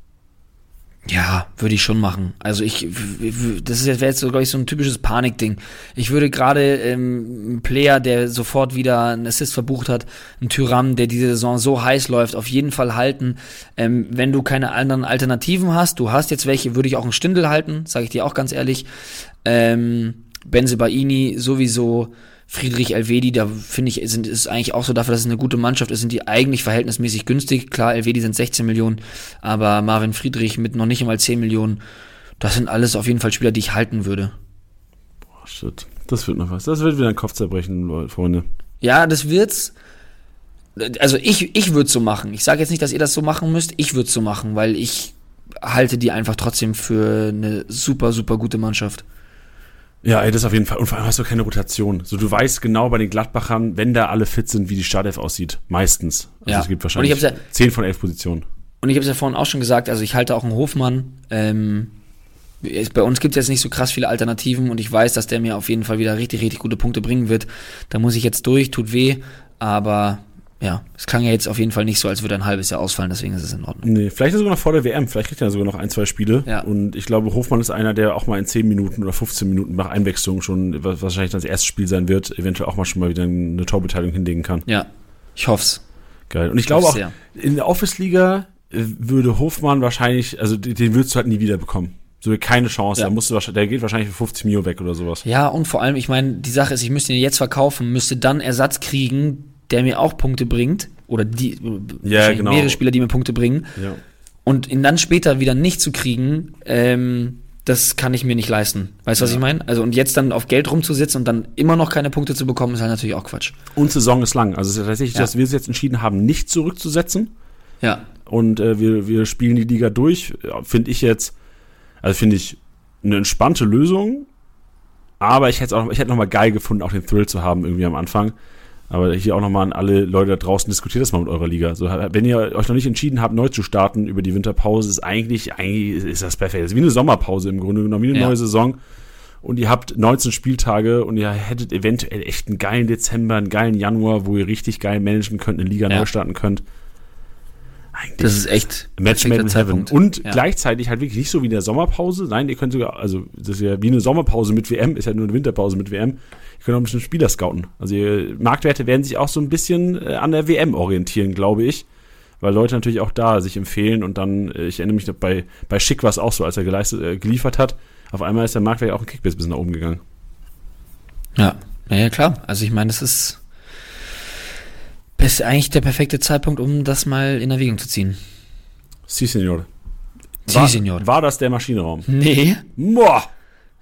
Ja, würde ich schon machen. Also ich, das wäre jetzt, glaube ich, so ein typisches Panikding. Ich würde gerade ähm, ein Player, der sofort wieder einen Assist verbucht hat, ein Tyram, der diese Saison so heiß läuft, auf jeden Fall halten. Ähm, wenn du keine anderen Alternativen hast, du hast jetzt welche, würde ich auch einen Stindel halten, sage ich dir auch ganz ehrlich. Ähm, Benze Baini sowieso. Friedrich Elvedi, da finde ich, sind, ist eigentlich auch so dafür, dass es eine gute Mannschaft ist, sind die eigentlich verhältnismäßig günstig. Klar, Elvedi sind 16 Millionen, aber Marvin Friedrich mit noch nicht einmal 10 Millionen, das sind alles auf jeden Fall Spieler, die ich halten würde. Boah, shit. Das wird noch was. Das wird wieder ein Kopfzerbrechen, Freunde. Ja, das wird's. Also ich, ich würde so machen. Ich sage jetzt nicht, dass ihr das so machen müsst. Ich würde so machen, weil ich halte die einfach trotzdem für eine super, super gute Mannschaft. Ja, ey, das auf jeden Fall. Und vor allem hast du keine Rotation. So, du weißt genau bei den Gladbachern, wenn da alle fit sind, wie die Startelf aussieht. Meistens. Also ja. es gibt wahrscheinlich ja, 10 von 11 Positionen. Und ich habe es ja vorhin auch schon gesagt, also ich halte auch einen Hofmann. Ähm, bei uns gibt es jetzt nicht so krass viele Alternativen und ich weiß, dass der mir auf jeden Fall wieder richtig, richtig gute Punkte bringen wird. Da muss ich jetzt durch, tut weh, aber ja, es klang ja jetzt auf jeden Fall nicht so, als würde ein halbes Jahr ausfallen, deswegen ist es in Ordnung. Nee, vielleicht sogar noch vor der WM, vielleicht kriegt er sogar noch ein, zwei Spiele. Ja. Und ich glaube, Hofmann ist einer, der auch mal in 10 Minuten oder 15 Minuten nach Einwechslung schon, was wahrscheinlich das erste Spiel sein wird, eventuell auch mal schon mal wieder eine Torbeteiligung hinlegen kann. Ja, ich hoff's. Geil. Und ich, ich glaube auch, sehr. in der Office-Liga äh, würde Hofmann wahrscheinlich, also den würdest du halt nie wieder bekommen. So keine Chance. Ja. Da musst du, der geht wahrscheinlich für 50 Mio weg oder sowas. Ja, und vor allem, ich meine, die Sache ist, ich müsste ihn jetzt verkaufen, müsste dann Ersatz kriegen, der mir auch Punkte bringt oder die ja, genau. mehrere Spieler, die mir Punkte bringen. Ja. Und ihn dann später wieder nicht zu kriegen, ähm, das kann ich mir nicht leisten. Weißt du, was ja. ich meine? Also und jetzt dann auf Geld rumzusitzen und dann immer noch keine Punkte zu bekommen, ist halt natürlich auch Quatsch. Und Saison ist lang. Also es ist tatsächlich, dass wir es jetzt entschieden haben, nicht zurückzusetzen. Ja. Und äh, wir, wir spielen die Liga durch. Finde ich jetzt, also finde ich eine entspannte Lösung. Aber ich hätte auch, ich hätte noch mal geil gefunden, auch den Thrill zu haben irgendwie am Anfang. Aber hier auch nochmal an alle Leute da draußen, diskutiert das mal mit eurer Liga. So, wenn ihr euch noch nicht entschieden habt, neu zu starten über die Winterpause, ist eigentlich, eigentlich ist das perfekt. Das ist wie eine Sommerpause im Grunde genommen, wie eine ja. neue Saison. Und ihr habt 19 Spieltage und ihr hättet eventuell echt einen geilen Dezember, einen geilen Januar, wo ihr richtig geil managen könnt, eine Liga ja. neu starten könnt. Eigentlich das ist echt Match made in heaven. Und ja. gleichzeitig halt wirklich nicht so wie in der Sommerpause. Nein, ihr könnt sogar, also das ist ja wie eine Sommerpause mit WM, ist ja nur eine Winterpause mit WM. Ihr könnt auch ein bisschen Spieler scouten. Also Marktwerte werden sich auch so ein bisschen äh, an der WM orientieren, glaube ich. Weil Leute natürlich auch da sich empfehlen und dann, äh, ich erinnere mich noch bei, bei Schick war es auch so, als er geleistet, äh, geliefert hat. Auf einmal ist der Marktwert auch ein Kickbase bisschen nach oben gegangen. Ja, ja, ja klar. Also ich meine, das ist, ist eigentlich der perfekte Zeitpunkt, um das mal in Erwägung zu ziehen. Si, Senor. Si, Senor. War das der Maschinenraum? Nee. Boah.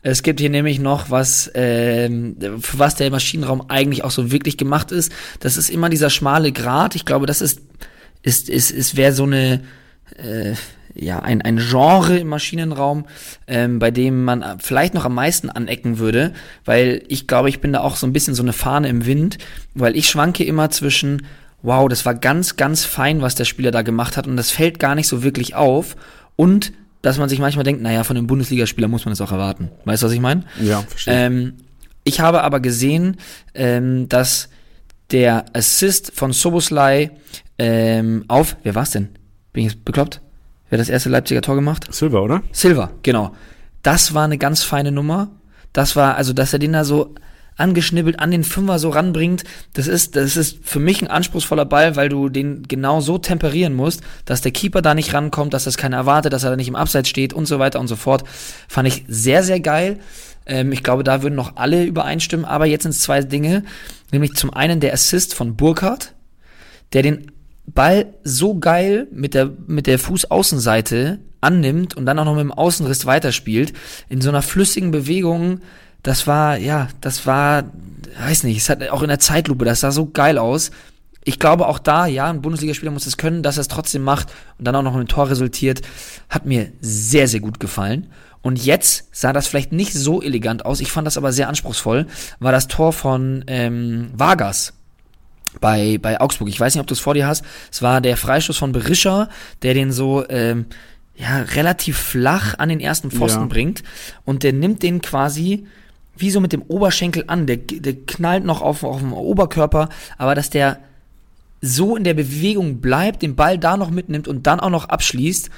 Es gibt hier nämlich noch was, ähm, für was der Maschinenraum eigentlich auch so wirklich gemacht ist. Das ist immer dieser schmale Grat. Ich glaube, das ist, ist, ist, ist wäre so eine, äh, ja, ein, ein Genre im Maschinenraum, ähm, bei dem man vielleicht noch am meisten anecken würde, weil ich glaube, ich bin da auch so ein bisschen so eine Fahne im Wind, weil ich schwanke immer zwischen, wow, das war ganz, ganz fein, was der Spieler da gemacht hat und das fällt gar nicht so wirklich auf und dass man sich manchmal denkt, naja, von einem Bundesligaspieler muss man es auch erwarten. Weißt du, was ich meine? Ja, verstehe. Ähm, ich habe aber gesehen, ähm, dass der Assist von Soboslai ähm, auf, wer war's denn? Bin ich jetzt bekloppt? Wer hat das erste Leipziger Tor gemacht? Silver, oder? Silver, genau. Das war eine ganz feine Nummer. Das war, also, dass er den da so angeschnibbelt an den Fünfer so ranbringt, das ist, das ist für mich ein anspruchsvoller Ball, weil du den genau so temperieren musst, dass der Keeper da nicht rankommt, dass das keiner erwartet, dass er da nicht im Abseits steht und so weiter und so fort. Fand ich sehr, sehr geil. Ähm, ich glaube, da würden noch alle übereinstimmen, aber jetzt sind es zwei Dinge, nämlich zum einen der Assist von Burkhardt, der den Ball so geil mit der, mit der Fußaußenseite annimmt und dann auch noch mit dem Außenriss weiterspielt, in so einer flüssigen Bewegung, das war, ja, das war, weiß nicht, es hat auch in der Zeitlupe, das sah so geil aus. Ich glaube auch da, ja, ein Bundesligaspieler muss es können, dass er es trotzdem macht und dann auch noch ein Tor resultiert, hat mir sehr, sehr gut gefallen. Und jetzt sah das vielleicht nicht so elegant aus, ich fand das aber sehr anspruchsvoll, war das Tor von ähm, Vargas bei, bei Augsburg. Ich weiß nicht, ob du es vor dir hast. Es war der Freistoß von Berischer, der den so ähm, ja, relativ flach an den ersten Pfosten Ja. bringt. Und der nimmt den quasi wie so mit dem Oberschenkel an. Der, der knallt noch auf, auf dem Oberkörper, aber dass der so in der Bewegung bleibt, den Ball da noch mitnimmt und dann auch noch abschließt.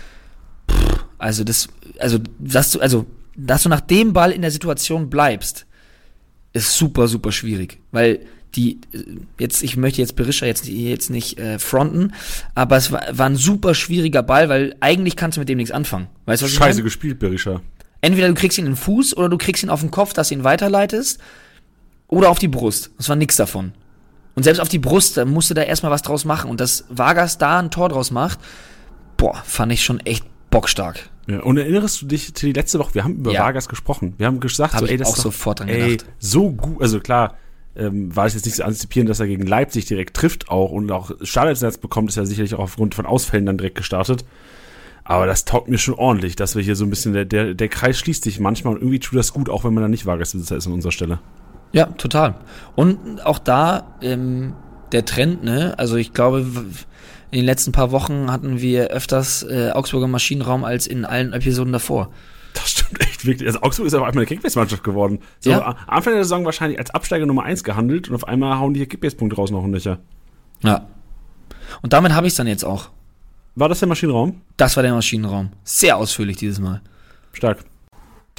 Pff, also das, also dass du, also dass du nach dem Ball in der Situation bleibst, ist super, super schwierig, weil die äh, jetzt, ich möchte jetzt Berisha jetzt, jetzt nicht äh, fronten, aber es war, war ein super schwieriger Ball, weil eigentlich kannst du mit dem nichts anfangen. Weißt du, was ich Scheiße meine? gespielt, Berisha. Entweder du kriegst ihn in den Fuß oder du kriegst ihn auf den Kopf, dass du ihn weiterleitest oder auf die Brust. Das war nix davon. Und selbst auf die Brust, da musste da erstmal was draus machen. Und dass Vargas da ein Tor draus macht, boah, fand ich schon echt bockstark. Ja, und erinnerst du dich die letzte Woche, wir haben über Ja. Vargas gesprochen. Wir haben gesagt, Hab so, ich ey, das auch ist doch, sofort dran ey, gedacht. so gut, also klar, ähm, war es jetzt nicht zu antizipieren, dass er gegen Leipzig direkt trifft auch und auch Startelfsatz bekommt, ist ja sicherlich auch aufgrund von Ausfällen dann direkt gestartet. Aber das taugt mir schon ordentlich, dass wir hier so ein bisschen, der, der, der Kreis schließt sich manchmal und irgendwie tut das gut, auch wenn man dann nicht Vargas-Besitzer ist an unserer Stelle. Ja, total. Und auch da ähm, der Trend, ne? Also ich glaube, in den letzten paar Wochen hatten wir öfters äh, Augsburger Maschinenraum als in allen Episoden davor. Das stimmt echt wirklich. Also Augsburg ist aber einmal eine Kickbase-Mannschaft geworden. So, Ja. Anfang der Saison wahrscheinlich als Absteiger Nummer 1 gehandelt und auf einmal hauen die hier Kickbase-Punkte raus noch ein Löcher. Ja. Und damit habe ich dann jetzt auch. War das der Maschinenraum? Das war der Maschinenraum. Sehr ausführlich dieses Mal. Stark.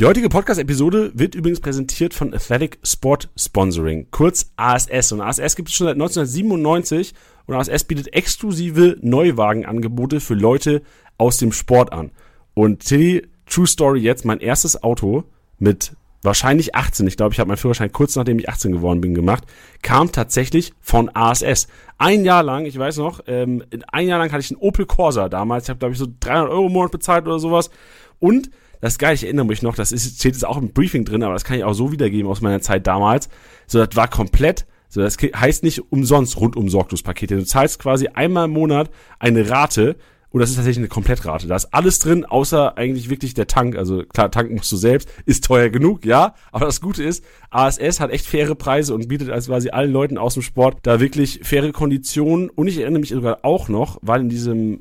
Die heutige Podcast-Episode wird übrigens präsentiert von Athletic Sport Sponsoring, kurz ASS. Und ASS gibt es schon seit 1997 und ASS bietet exklusive Neuwagenangebote für Leute aus dem Sport an. Und Tilly, True Story jetzt, mein erstes Auto mit wahrscheinlich 18, ich glaube, ich habe meinen Führerschein kurz nachdem ich 18 geworden bin gemacht, kam tatsächlich von ASS. Ein Jahr lang, ich weiß noch, ähm, ein Jahr lang hatte ich einen Opel Corsa damals, ich habe glaube ich so 300 Euro im Monat bezahlt oder sowas und das ist geil, ich erinnere mich noch, das ist, steht jetzt auch im Briefing drin, aber das kann ich auch so wiedergeben aus meiner Zeit damals. So, das war komplett, so, das heißt nicht umsonst rundum Sorglospakete. Du zahlst quasi einmal im Monat eine Rate und das ist tatsächlich eine Komplettrate. Da ist alles drin, außer eigentlich wirklich der Tank. Also klar, tanken musst du selbst, ist teuer genug, ja. Aber das Gute ist, ASS hat echt faire Preise und bietet also quasi allen Leuten aus dem Sport da wirklich faire Konditionen. Und ich erinnere mich sogar auch noch, weil in diesem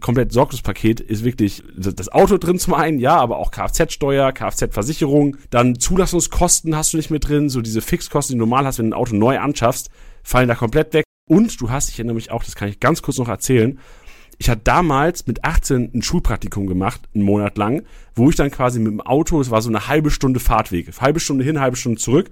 komplett Sorglospaket ist wirklich das Auto drin zum einen, ja, aber auch Kfz-Steuer, Kfz-Versicherung, dann Zulassungskosten hast du nicht mit drin, so diese Fixkosten, die du normal hast, wenn du ein Auto neu anschaffst, fallen da komplett weg. Und du hast, ich erinnere mich auch, das kann ich ganz kurz noch erzählen, ich hatte damals mit 18 ein Schulpraktikum gemacht, einen Monat lang, wo ich dann quasi mit dem Auto, es war so eine halbe Stunde Fahrtweg, halbe Stunde hin, halbe Stunde zurück.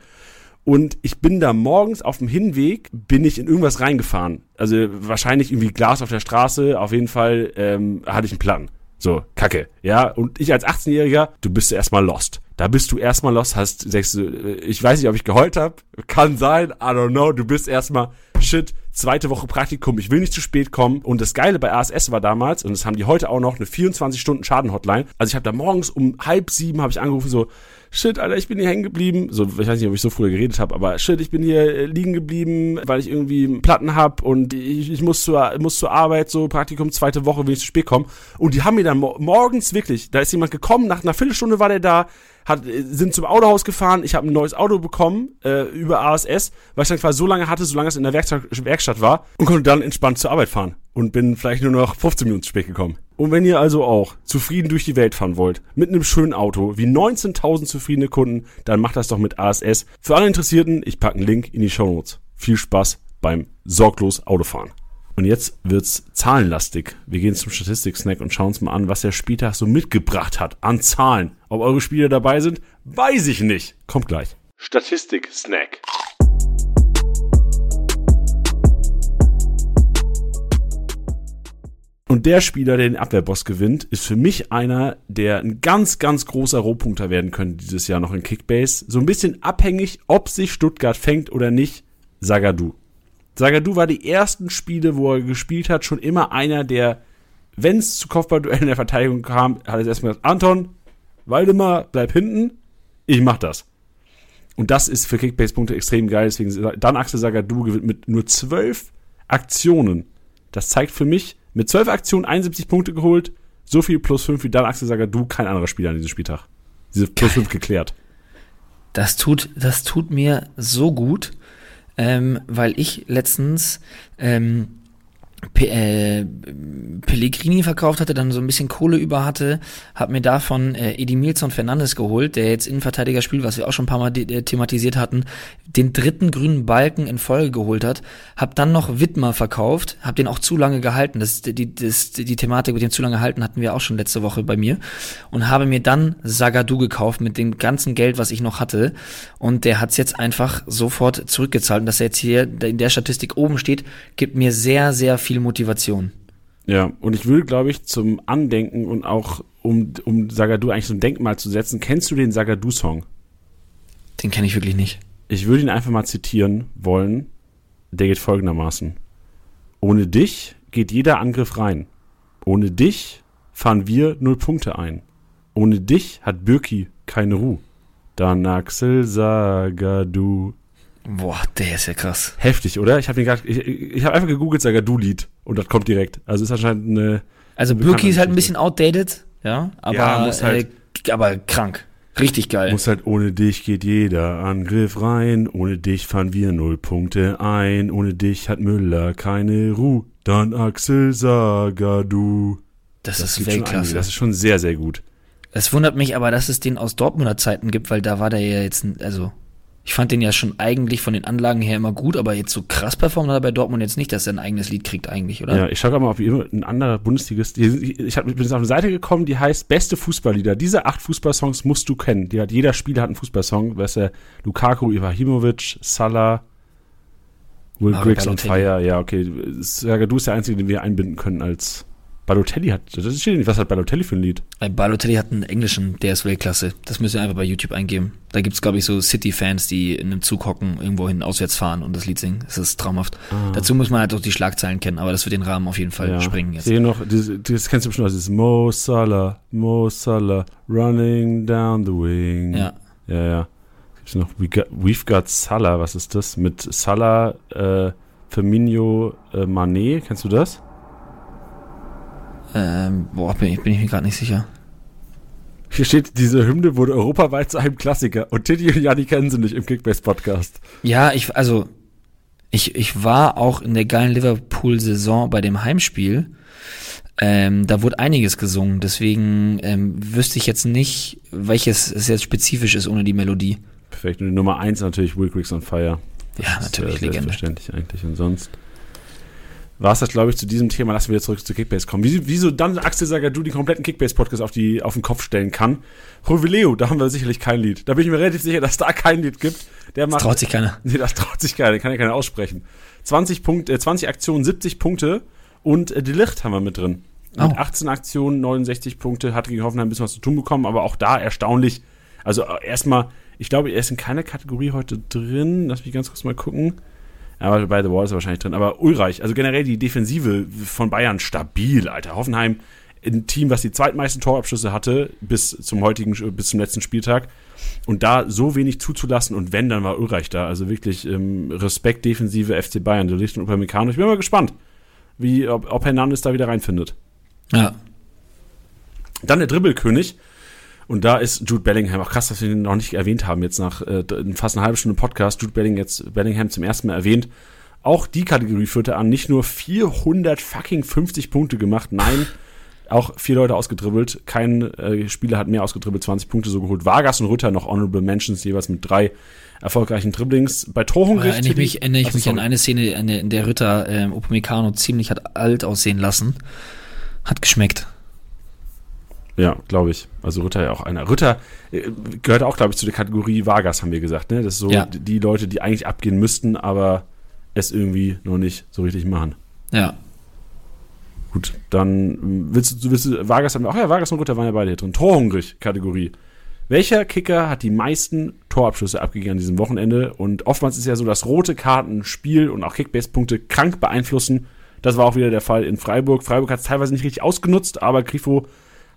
Und ich bin da morgens auf dem Hinweg, bin ich in irgendwas reingefahren. Also wahrscheinlich irgendwie Glas auf der Straße, auf jeden Fall ähm, hatte ich einen Platten. So, Kacke. Ja, und ich als 18-Jähriger, du bist erstmal lost. Da bist du erstmal lost, hast, sagst ich weiß nicht, ob ich geheult habe. Kann sein, I don't know. Du bist erstmal, shit, zweite Woche Praktikum, ich will nicht zu spät kommen. Und das Geile bei ASS war damals, und das haben die heute auch noch, eine 24-Stunden-Schaden-Hotline. Also ich habe da morgens um halb sieben habe ich angerufen, so, shit, Alter, ich bin hier hängen geblieben. So, ich weiß nicht, ob ich so früher geredet habe, aber shit, ich bin hier äh, liegen geblieben, weil ich irgendwie Platten hab und ich, ich muss, zur, muss zur Arbeit, so Praktikum, zweite Woche, will ich zu spät kommen. Und die haben mir dann mo morgens wirklich, da ist jemand gekommen, nach einer Viertelstunde war der da, hat, äh, sind zum Autohaus gefahren, ich habe ein neues Auto bekommen äh, über ASS, weil ich dann quasi so lange hatte, solange es in der Werkstatt, Werkstatt war und konnte dann entspannt zur Arbeit fahren und bin vielleicht nur noch 15 Minuten zu spät gekommen. Und wenn ihr also auch zufrieden durch die Welt fahren wollt, mit einem schönen Auto, wie 19.000 zufriedene Kunden, dann macht das doch mit ASS. Für alle Interessierten, ich packe einen Link in die Show Notes. Viel Spaß beim sorglos Autofahren. Und jetzt wird's zahlenlastig. Wir gehen zum Statistik-Snack und schauen uns mal an, was der Spieltag so mitgebracht hat an Zahlen. Ob eure Spieler dabei sind, weiß ich nicht. Kommt gleich. Statistik-Snack. Und der Spieler, der den Abwehrboss gewinnt, ist für mich einer, der ein ganz, ganz großer Rohpunkter werden könnte dieses Jahr noch in Kickbase. So ein bisschen abhängig, ob sich Stuttgart fängt oder nicht. Sagadu. Sagadu war die ersten Spiele, wo er gespielt hat, schon immer einer, der, wenn es zu Kopfballduellen in der Verteidigung kam, hat er erstmal gesagt, Anton, Waldemar, bleib hinten, ich mach das. Und das ist für Kickbase-Punkte extrem geil. Deswegen dann Axel Sagadu gewinnt mit nur zwölf Aktionen. Das zeigt für mich, mit zwölf Aktionen 71 Punkte geholt, so viel plus fünf wie dann Axel Sagadu, kein anderer Spieler an diesem Spieltag. Diese plus fünf geklärt. Das tut, das tut mir so gut, ähm, weil ich letztens ähm, Pe äh, Pellegrini verkauft hatte, dann so ein bisschen Kohle über hatte, habe mir davon äh, Edimilson Fernandes geholt, der jetzt Innenverteidiger spielt, was wir auch schon ein paar Mal äh, thematisiert hatten, den dritten grünen Balken in Folge geholt hat, habe dann noch Wittmer verkauft, habe den auch zu lange gehalten, das, die, das, die Thematik mit dem zu lange halten hatten wir auch schon letzte Woche bei mir und habe mir dann Sagadu gekauft mit dem ganzen Geld, was ich noch hatte und der hat's jetzt einfach sofort zurückgezahlt und dass er jetzt hier in der Statistik oben steht, gibt mir sehr, sehr viel Motivation. Ja, und ich würde, glaube ich, zum Andenken und auch um, um Sagadu eigentlich so ein Denkmal zu setzen, kennst du den Sagadu-Song? Den kenne ich wirklich nicht. Ich würde ihn einfach mal zitieren wollen. Der geht folgendermaßen. Ohne dich geht jeder Angriff rein. Ohne dich fahren wir null Punkte ein. Ohne dich hat Birki keine Ruhe. Dann Axel Sagadu. Boah, der ist ja krass. Heftig, oder? Ich habe ich, ich hab einfach gegoogelt, Sagadu-Lied und das kommt direkt. Also ist anscheinend eine. Also Birki ist halt ein bisschen outdated, ja, aber, Ja, muss halt- äh, aber krank. Richtig geil. Muss halt ohne dich geht jeder Angriff rein, ohne dich fahren wir null Punkte ein, ohne dich hat Müller keine Ruhe. Dann Axel Sagadu. das, Das ist. Weltklasse. Das ist schon sehr, sehr gut. Es wundert mich aber, dass es den aus Dortmunder Zeiten gibt, weil da war der ja jetzt, also ich fand den ja schon eigentlich von den Anlagen her immer gut, aber jetzt so krass performt hat er bei Dortmund jetzt nicht, dass er ein eigenes Lied kriegt eigentlich, oder? Ja, ich schaue gerade mal, ob hier ein anderer Bundesligist. Ich, bin jetzt auf eine Seite gekommen, die heißt Beste Fußballlieder. Diese acht Fußballsongs musst du kennen. Die hat jeder Spieler hat einen Fußballsong. Weißt du, Lukaku, Ibrahimovic, Salah, Will Mario Griggs on. Fire. Ja, okay. Sagadu ist der Einzige, den wir einbinden können als Balotelli hat. Das steht nicht. Was hat Balotelli für ein Lied? Bei Balotelli hat einen englischen, der ist Weltklasse. Das müsst ihr einfach bei YouTube eingeben. Da gibt's glaube ich, so City-Fans, die in einem Zug hocken, irgendwo hin auswärts fahren und das Lied singen. Das ist traumhaft. Dazu muss man halt auch die Schlagzeilen kennen, aber das wird den Rahmen auf jeden Fall Ah. Ja. sprengen Ich jetzt. sehe noch, dieses, das kennst du bestimmt, das ist Mo Salah, Mo Salah, running down the wing. Ja. Ja, ja. Gibt's noch We got, We've Got Salah, was ist das? Mit Salah, äh, Firmino, äh, Mané, kennst du das? Ähm, boah, bin ich, bin ich mir gerade nicht sicher. Hier steht, diese Hymne wurde europaweit zu einem Klassiker und Titi und Janni kennen sie nicht im Kickbase-Podcast. Ja, ich, also, ich, ich war auch in der geilen Liverpool-Saison bei dem Heimspiel. Ähm, da wurde einiges gesungen, deswegen ähm, wüsste ich jetzt nicht, welches es jetzt spezifisch ist ohne die Melodie. Perfekt. Und die Nummer eins natürlich Will Griggs on Fire. Ja, Das natürlich, ist, äh, Legende. Selbstverständlich eigentlich. Und sonst war es das, glaube ich, zu diesem Thema. Lassen wir jetzt zurück zu Kickbase kommen. Wie, wieso dann Axel Sagadu die kompletten Kickbase-Podcast auf, die- auf den Kopf stellen kann. Jubileo, da haben wir sicherlich kein Lied. Da bin ich mir relativ sicher, dass da kein Lied gibt. Der macht, Traut sich keiner. Nee, das traut sich keiner, kann ja keiner aussprechen. 20, Punkte, äh, 20 Aktionen, 70 Punkte und äh, die Licht haben wir mit drin. Mit Oh. 18 Aktionen, 69 Punkte, hat gegen Hoffenheim ein bisschen was zu tun bekommen, aber auch da erstaunlich. Also äh, erstmal, ich glaube, er ist in keiner Kategorie heute drin. Lass mich ganz kurz mal gucken. Aber bei The Wall ist er wahrscheinlich drin. Aber Ulreich, also generell die Defensive von Bayern stabil, Alter. Hoffenheim, ein Team, was die zweitmeisten Torabschüsse hatte bis zum heutigen, bis zum letzten Spieltag. Und da so wenig zuzulassen und wenn, dann war Ulreich da. Also wirklich ähm, Respekt, Defensive, FC Bayern, der Licht und Upamecano. Ich bin mal gespannt, wie, ob, ob Hernandez da wieder reinfindet. Ja. Dann der Dribbelkönig. Und da ist Jude Bellingham. Auch krass, dass wir ihn noch nicht erwähnt haben, jetzt nach äh, fast einer halben Stunde Podcast. Jude Bellingham, jetzt, Bellingham zum ersten Mal erwähnt. Auch die Kategorie führte an. Nicht nur 400 fucking 50 Punkte gemacht. Nein, auch vier Leute ausgedribbelt. Kein äh, Spieler hat mehr ausgedribbelt, 20 Punkte so geholt. Vargas und Rütter noch Honorable Mentions, jeweils mit drei erfolgreichen Dribblings. Bei Torhungrig. erinnere ich mich, erinnere ich mich an eine Szene, in der- in der Ritter ähm, Upamecano ziemlich hat alt aussehen lassen. Hat geschmeckt. Ja, glaube ich. Also Ritter ja auch einer. Ritter äh, gehört auch, glaube ich, zu der Kategorie Vargas, haben wir gesagt. Ne? Das ist so Ja. die- Leute, die eigentlich abgehen müssten, aber es irgendwie noch nicht so richtig machen. Ja. Gut, dann ähm, willst du, willst du Vargas haben wir, ach ja, Vargas und Ritter waren ja beide hier drin. Torhungrig Kategorie. Welcher Kicker hat die meisten Torabschlüsse abgegeben an diesem Wochenende? Und oftmals ist ja so, dass rote Karten Spiel und auch Kickbase-Punkte krank beeinflussen. Das war auch wieder der Fall in Freiburg. Freiburg hat es teilweise nicht richtig ausgenutzt, aber Grifo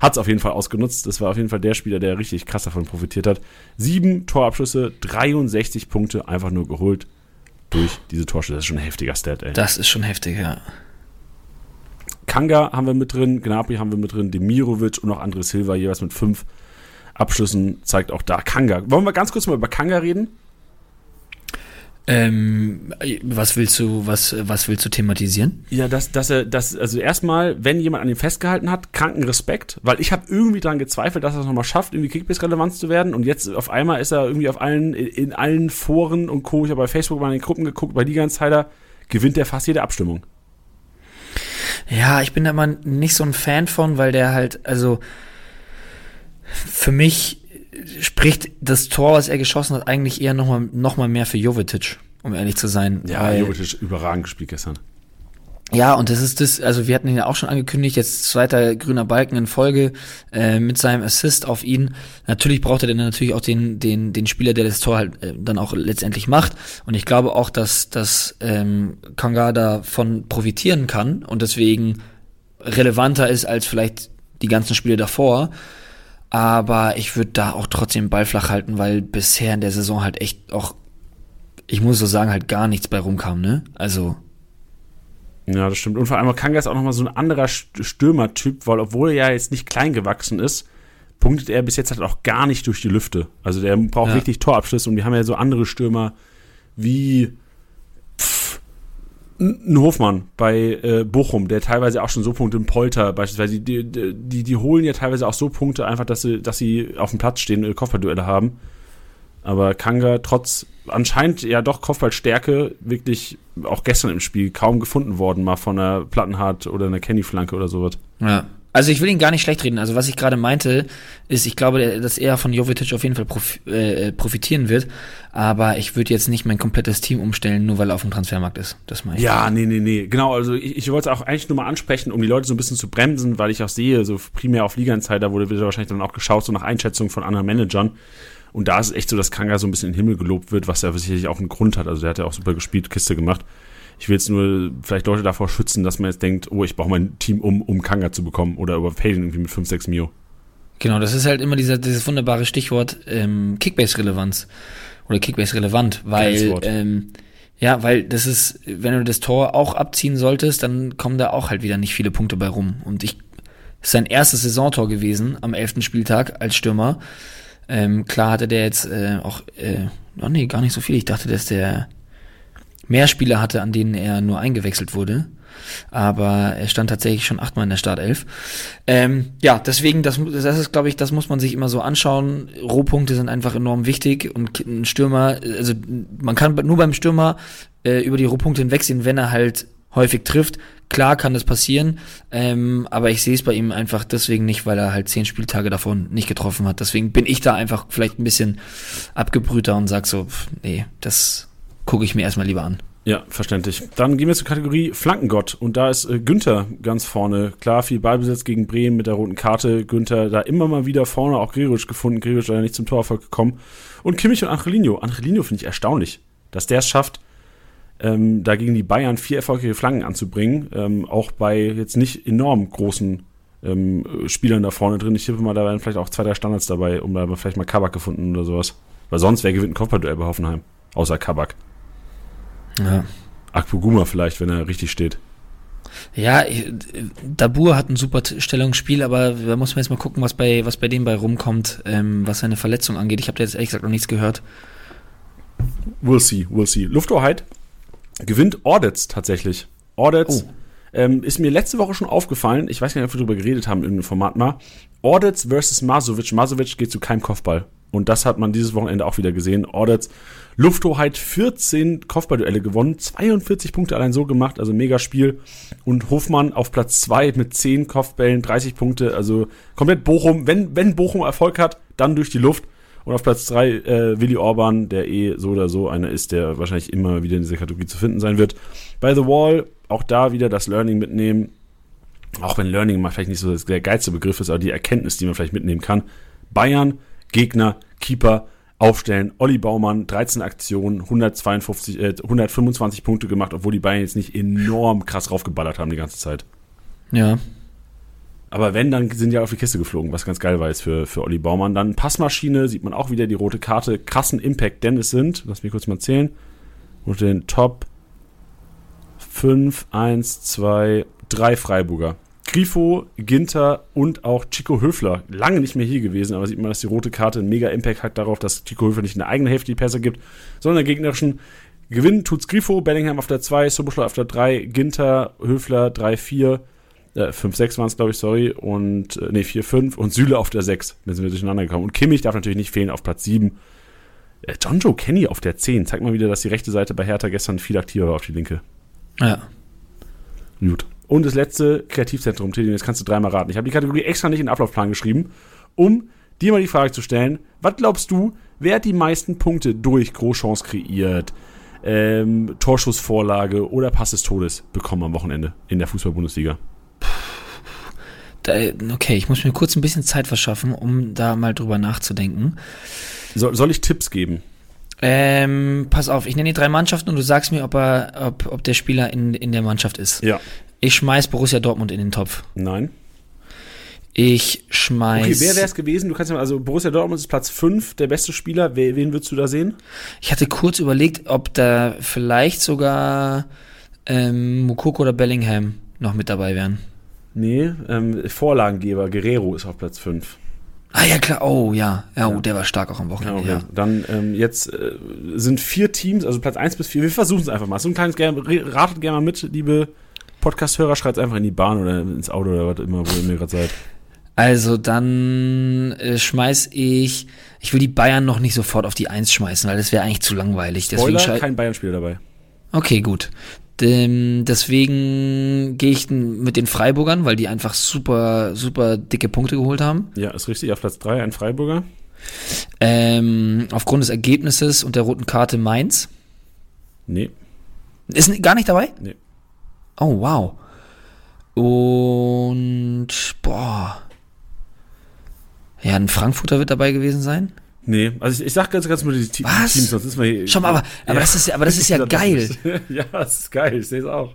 hat es auf jeden Fall ausgenutzt. Das war auf jeden Fall der Spieler, der richtig krass davon profitiert hat. Sieben Torabschlüsse, 63 Punkte einfach nur geholt durch diese Torschüsse. Das ist schon ein heftiger Stat, ey. Das ist schon heftig, ja. Kanga haben wir mit drin, Gnabry haben wir mit drin, Demirovic und auch André Silva jeweils mit fünf Abschlüssen zeigt auch da Kanga. Wollen wir ganz kurz mal über Kanga reden? Ähm, was willst du, was, was willst du thematisieren? Ja, dass, dass er, dass, also erstmal, wenn jemand an ihm festgehalten hat, kranken Respekt, weil ich habe irgendwie daran gezweifelt, dass er es nochmal schafft, irgendwie Kickbase-Relevanz zu werden. Und jetzt auf einmal ist er irgendwie auf allen, in, in allen Foren und Co. Ich habe bei Facebook mal in den Gruppen geguckt, bei Liga Insider gewinnt er fast jede Abstimmung. Ja, ich bin da mal nicht so ein Fan von, weil der halt, also für mich spricht das Tor, was er geschossen hat, eigentlich eher nochmal noch mal mehr für Jovetic, um ehrlich zu sein. Ja, weil, Jovic überragend gespielt gestern. Ja, und das ist das, also wir hatten ihn ja auch schon angekündigt, jetzt zweiter grüner Balken in Folge äh, mit seinem Assist auf ihn. Natürlich braucht er dann natürlich auch den, den, den Spieler, der das Tor halt äh, dann auch letztendlich macht. Und ich glaube auch, dass, dass ähm, Kanga davon profitieren kann und deswegen relevanter ist als vielleicht die ganzen Spiele davor. Aber ich würde da auch trotzdem Ball flach halten, weil bisher in der Saison halt echt auch, ich muss so sagen, halt gar nichts bei rumkam, ne? Also. Ja, das stimmt. Und vor allem Kanga ist auch nochmal so ein anderer St- Stürmertyp, weil obwohl er ja jetzt nicht klein gewachsen ist, punktet er bis jetzt halt auch gar nicht durch die Lüfte. Also der braucht Ja. richtig Torabschlüsse und die haben ja so andere Stürmer wie ein Hofmann bei äh, Bochum, der teilweise auch schon so Punkte im Polter beispielsweise, die, die, die, holen ja teilweise auch so Punkte einfach, dass sie, dass sie auf dem Platz stehen und Kopfballduelle haben. Aber Kanga trotz anscheinend ja doch Kopfballstärke wirklich auch gestern im Spiel kaum gefunden worden, mal von einer Plattenhardt oder einer Kenny-Flanke oder sowas. Ja. Also ich will ihn gar nicht schlecht reden. Also was ich gerade meinte, ist, ich glaube, dass er von Jovetic auf jeden Fall prof äh, profitieren wird. Aber ich würde jetzt nicht mein komplettes Team umstellen, nur weil er auf dem Transfermarkt ist. Das meine ich. Ja, nee, nee, nee. Genau, also ich, ich wollte es auch eigentlich nur mal ansprechen, um die Leute so ein bisschen zu bremsen, weil ich auch sehe, so primär auf Liga-Insider wurde wahrscheinlich dann auch geschaut, so nach Einschätzung von anderen Managern. Und da ist es echt so, dass Kanga so ein bisschen in den Himmel gelobt wird, was ja sicherlich auch einen Grund hat. Also der hat ja auch super gespielt, Kiste gemacht. Ich will jetzt nur vielleicht Leute davor schützen, dass man jetzt denkt, oh, ich brauche mein Team um, um Kanga zu bekommen oder überpayen irgendwie mit 5, 6 Mio. Genau, das ist halt immer dieser, dieses wunderbare Stichwort ähm, Kickbase-Relevanz oder Kickbase-relevant, weil ähm, ja, weil das ist, wenn du das Tor auch abziehen solltest, dann kommen da auch halt wieder nicht viele Punkte bei rum. Und ich ist sein erstes Saisontor gewesen am 11. Spieltag als Stürmer. Ähm, klar hatte der jetzt äh, auch, äh, oh nee, gar nicht so viel. Ich dachte, dass der mehr Spieler hatte, an denen er nur eingewechselt wurde. Aber er stand tatsächlich schon achtmal in der Startelf. Ähm, ja, deswegen, das, das ist, glaube ich, das muss man sich immer so anschauen. Rohpunkte sind einfach enorm wichtig und ein Stürmer, also man kann nur beim Stürmer äh, über die Rohpunkte hinwegsehen, wenn er halt häufig trifft. Klar kann das passieren, ähm, aber ich sehe es bei ihm einfach deswegen nicht, weil er halt zehn Spieltage davon nicht getroffen hat. Deswegen bin ich da einfach vielleicht ein bisschen abgebrühter und sag so, pff, nee, das gucke ich mir erstmal lieber an. Ja, verständlich. Dann gehen wir zur Kategorie Flankengott. Und da ist äh, Günther ganz vorne. Klar, viel Ballbesitz gegen Bremen mit der roten Karte. Günther da immer mal wieder vorne, auch Gregoritsch gefunden. Gregoritsch leider nicht zum Torerfolg gekommen. Und Kimmich und Angelino. Angelino finde ich erstaunlich, dass der es schafft, ähm, da gegen die Bayern vier erfolgreiche Flanken anzubringen. Ähm, auch bei jetzt nicht enorm großen ähm, Spielern da vorne drin. Ich tippe mal, da wären vielleicht auch zwei, drei Standards dabei, um da vielleicht mal Kabak gefunden oder sowas. Weil sonst, wer gewinnt ein Kopfballduell bei Hoffenheim? Außer Kabak. Ja. Akpoguma vielleicht, wenn er richtig steht. Ja, Dabur hat ein super Stellungsspiel, aber da muss man jetzt mal gucken, was bei, was bei dem bei rumkommt, ähm, was seine Verletzung angeht. Ich habe da jetzt ehrlich gesagt noch nichts gehört. We'll see, we'll see. Lufthoheit gewinnt Audits tatsächlich. Audits Oh. ähm, ist mir letzte Woche schon aufgefallen. Ich weiß gar nicht, ob wir darüber geredet haben in irgendeinem Format mal. Audits versus Masovic. Masovic geht zu keinem Kopfball. Und das hat man dieses Wochenende auch wieder gesehen. Audits Lufthoheit 14 Kopfballduelle gewonnen, 42 Punkte allein so gemacht, also mega Spiel. Und Hofmann auf Platz 2 mit 10 Kopfbällen, 30 Punkte, also komplett Bochum. Wenn, wenn Bochum Erfolg hat, dann durch die Luft. Und auf Platz 3 äh, Willi Orban, der eh so oder so einer ist, der wahrscheinlich immer wieder in dieser Kategorie zu finden sein wird. Bei The Wall auch da wieder das Learning mitnehmen. Auch wenn Learning mal vielleicht nicht so der geilste Begriff ist, aber die Erkenntnis, die man vielleicht mitnehmen kann. Bayern, Gegner, Keeper, aufstellen. Olli Baumann, 13 Aktionen, 152, äh, 125 Punkte gemacht, obwohl die Bayern jetzt nicht enorm krass raufgeballert haben die ganze Zeit. Ja. Aber wenn, dann sind ja auf die Kiste geflogen, was ganz geil war jetzt für, für Olli Baumann. Dann Passmaschine, sieht man auch wieder die rote Karte, krassen Impact, denn es sind, lass mich kurz mal zählen, unter den Top 5, 1, 2, 3 Freiburger. Grifo, Ginter und auch Chico Höfler. Lange nicht mehr hier gewesen, aber sieht man, dass die rote Karte einen mega Impact hat darauf, dass Chico Höfler nicht in der eigenen Hälfte die Pässe gibt, sondern der gegnerischen. Gewinnen tut's Grifo, Bellingham auf der 2, Soboschler auf der 3, Ginter, Höfler 3, 4, äh, 5, 6 waren es, glaube ich, sorry, und, äh, nee, 4, 5 und Süle auf der 6. Dann sind wir durcheinander gekommen. Und Kimmich darf natürlich nicht fehlen auf Platz 7. Äh, John Joe Kenny auf der 10. Zeigt mal wieder, dass die rechte Seite bei Hertha gestern viel aktiver war auf die linke. Ja. Gut. Und das letzte Kreativzentrum, Tilly, jetzt kannst du dreimal raten. Ich habe die Kategorie extra nicht in den Ablaufplan geschrieben, um dir mal die Frage zu stellen, was glaubst du, wer hat die meisten Punkte durch Großchance kreiert, ähm, Torschussvorlage oder Pass des Todes bekommen am Wochenende in der Fußball-Bundesliga? Okay, ich muss mir kurz ein bisschen Zeit verschaffen, um da mal drüber nachzudenken. So, soll ich Tipps geben? Ähm, pass auf, ich nenne die drei Mannschaften und du sagst mir, ob, er, ob, ob der Spieler in, in der Mannschaft ist. Ja. Ich schmeiß Borussia Dortmund in den Topf. Nein. Ich schmeiß. Okay, wer wäre es gewesen? Du kannst ja mal, also Borussia Dortmund ist Platz 5, der beste Spieler. Wer, wen würdest du da sehen? Ich hatte kurz überlegt, ob da vielleicht sogar ähm, Mukoko oder Bellingham noch mit dabei wären. Nee, ähm, Vorlagengeber, Guerrero ist auf Platz 5. Ah ja, klar. Oh, ja. Ja, oh, der war stark auch am Wochenende. Okay. Ja. Dann ähm, jetzt äh, sind vier Teams, also Platz 1 bis 4. Wir versuchen es einfach mal. So ein kleines ratet gerne mal mit, liebe Podcast-Hörer, schreibt einfach in die Bahn oder ins Auto oder was immer, wo ihr mir gerade seid. Also dann äh, schmeiß ich, ich will die Bayern noch nicht sofort auf die Eins schmeißen, weil das wäre eigentlich zu langweilig. Deswegen Spoiler, kein Bayern-Spieler dabei. Okay, gut. Dem, deswegen gehe ich mit den Freiburgern, weil die einfach super, super dicke Punkte geholt haben. Ja, ist richtig. Auf Platz 3 ein Freiburger. Ähm, aufgrund des Ergebnisses und der roten Karte Mainz. Nee, Ist gar nicht dabei? nee. Oh, wow. Und, boah. Ja, ein Frankfurter wird dabei gewesen sein. Nee, also ich, ich sag ganz, ganz mal die, Te- Was? Teams, sonst ist man hier. Schau mal, aber, aber das ist ja, aber das ist ja [LAUGHS] geil. [LAUGHS] ja, das ist geil, ich sehe es auch.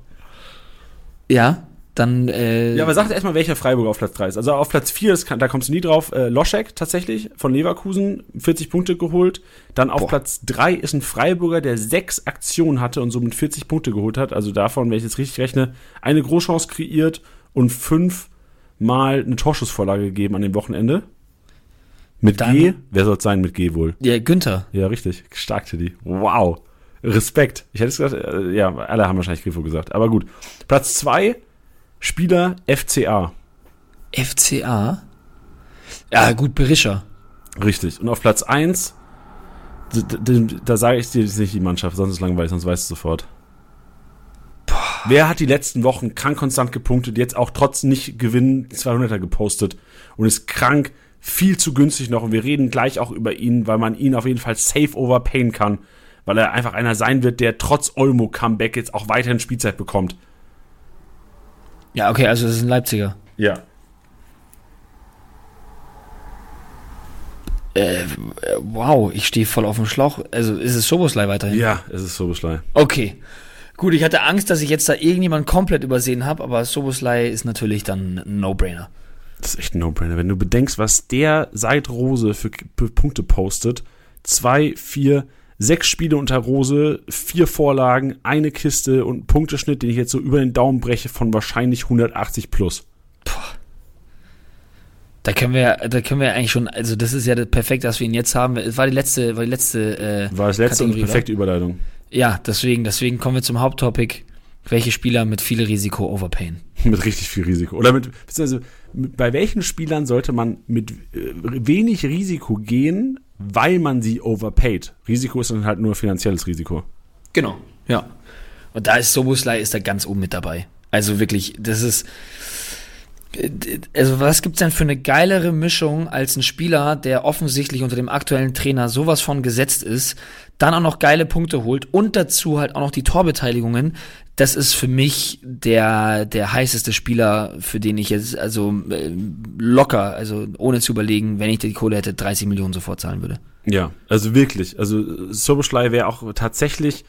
Ja, dann, äh, Ja, aber sag erstmal, welcher Freiburger auf Platz 3 ist. Also auf Platz 4, das kann, da kommst du nie drauf, äh, Loschek tatsächlich von Leverkusen, 40 Punkte geholt. Dann auf Boah. Platz 3 ist ein Freiburger, der sechs Aktionen hatte und somit 40 Punkte geholt hat. Also davon, wenn ich jetzt richtig rechne, eine Großchance kreiert und fünfmal eine Torschussvorlage gegeben an dem Wochenende. Mit Dann- G? Wer soll es sein mit G wohl? ja, Günther. Ja, richtig. Stark, Teddy. Wow. Respekt. Ich hätte es gesagt, äh, ja, alle haben wahrscheinlich Grifo gesagt. Aber gut. Platz 2, Spieler FCA. FCA. Ja, gut, Berischer. Richtig. Und auf Platz 1, da sage ich dir jetzt nicht die Mannschaft, sonst ist es langweilig, sonst weißt du sofort. Wer hat die letzten Wochen krank konstant gepunktet, jetzt auch trotz nicht Gewinn 200er gepostet und ist krank viel zu günstig noch und wir reden gleich auch über ihn, weil man ihn auf jeden Fall safe overpayen kann, weil er einfach einer sein wird, der trotz Olmo Comeback jetzt auch weiterhin Spielzeit bekommt. Ja, okay, also das ist ein Leipziger. Ja. Äh, wow, ich stehe voll auf dem Schlauch. Also ist es Soboslai weiterhin? Ja, es ist Soboslei. Okay. Gut, ich hatte Angst, dass ich jetzt da irgendjemand komplett übersehen habe, aber Soboslai ist natürlich dann ein No-Brainer. Das ist echt ein No-Brainer. Wenn du bedenkst, was der seit Rose für, für Punkte postet, zwei, vier, sechs Spiele unter Rose, vier Vorlagen, eine Kiste und einen Punkteschnitt, den ich jetzt so über den Daumen breche, von wahrscheinlich 180 plus. Da können wir, da können wir eigentlich schon, also das ist ja das perfekt, dass wir ihn jetzt haben. Es war die letzte, war die letzte. Äh, War das letzte und Kategorie, perfekte Überleitung. ja, deswegen, deswegen kommen wir zum Haupttopic. Welche Spieler mit viel Risiko overpayen? [LAUGHS] Mit richtig viel Risiko. Oder mit, beziehungsweise mit, bei welchen Spielern sollte man mit äh, wenig Risiko gehen, weil man sie overpaid. Risiko ist dann halt nur finanzielles Risiko. Genau, ja. Und da ist Soboslai ist da ganz oben mit dabei. Also wirklich, das ist. Also, was gibt's denn für eine geilere Mischung als ein Spieler, der offensichtlich unter dem aktuellen Trainer sowas von gesetzt ist, dann auch noch geile Punkte holt und dazu halt auch noch die Torbeteiligungen? Das ist für mich der, der heißeste Spieler, für den ich jetzt, also äh, locker, also ohne zu überlegen, wenn ich die Kohle hätte, 30 Millionen sofort zahlen würde. Ja, also wirklich. Also, Soboslai wäre auch tatsächlich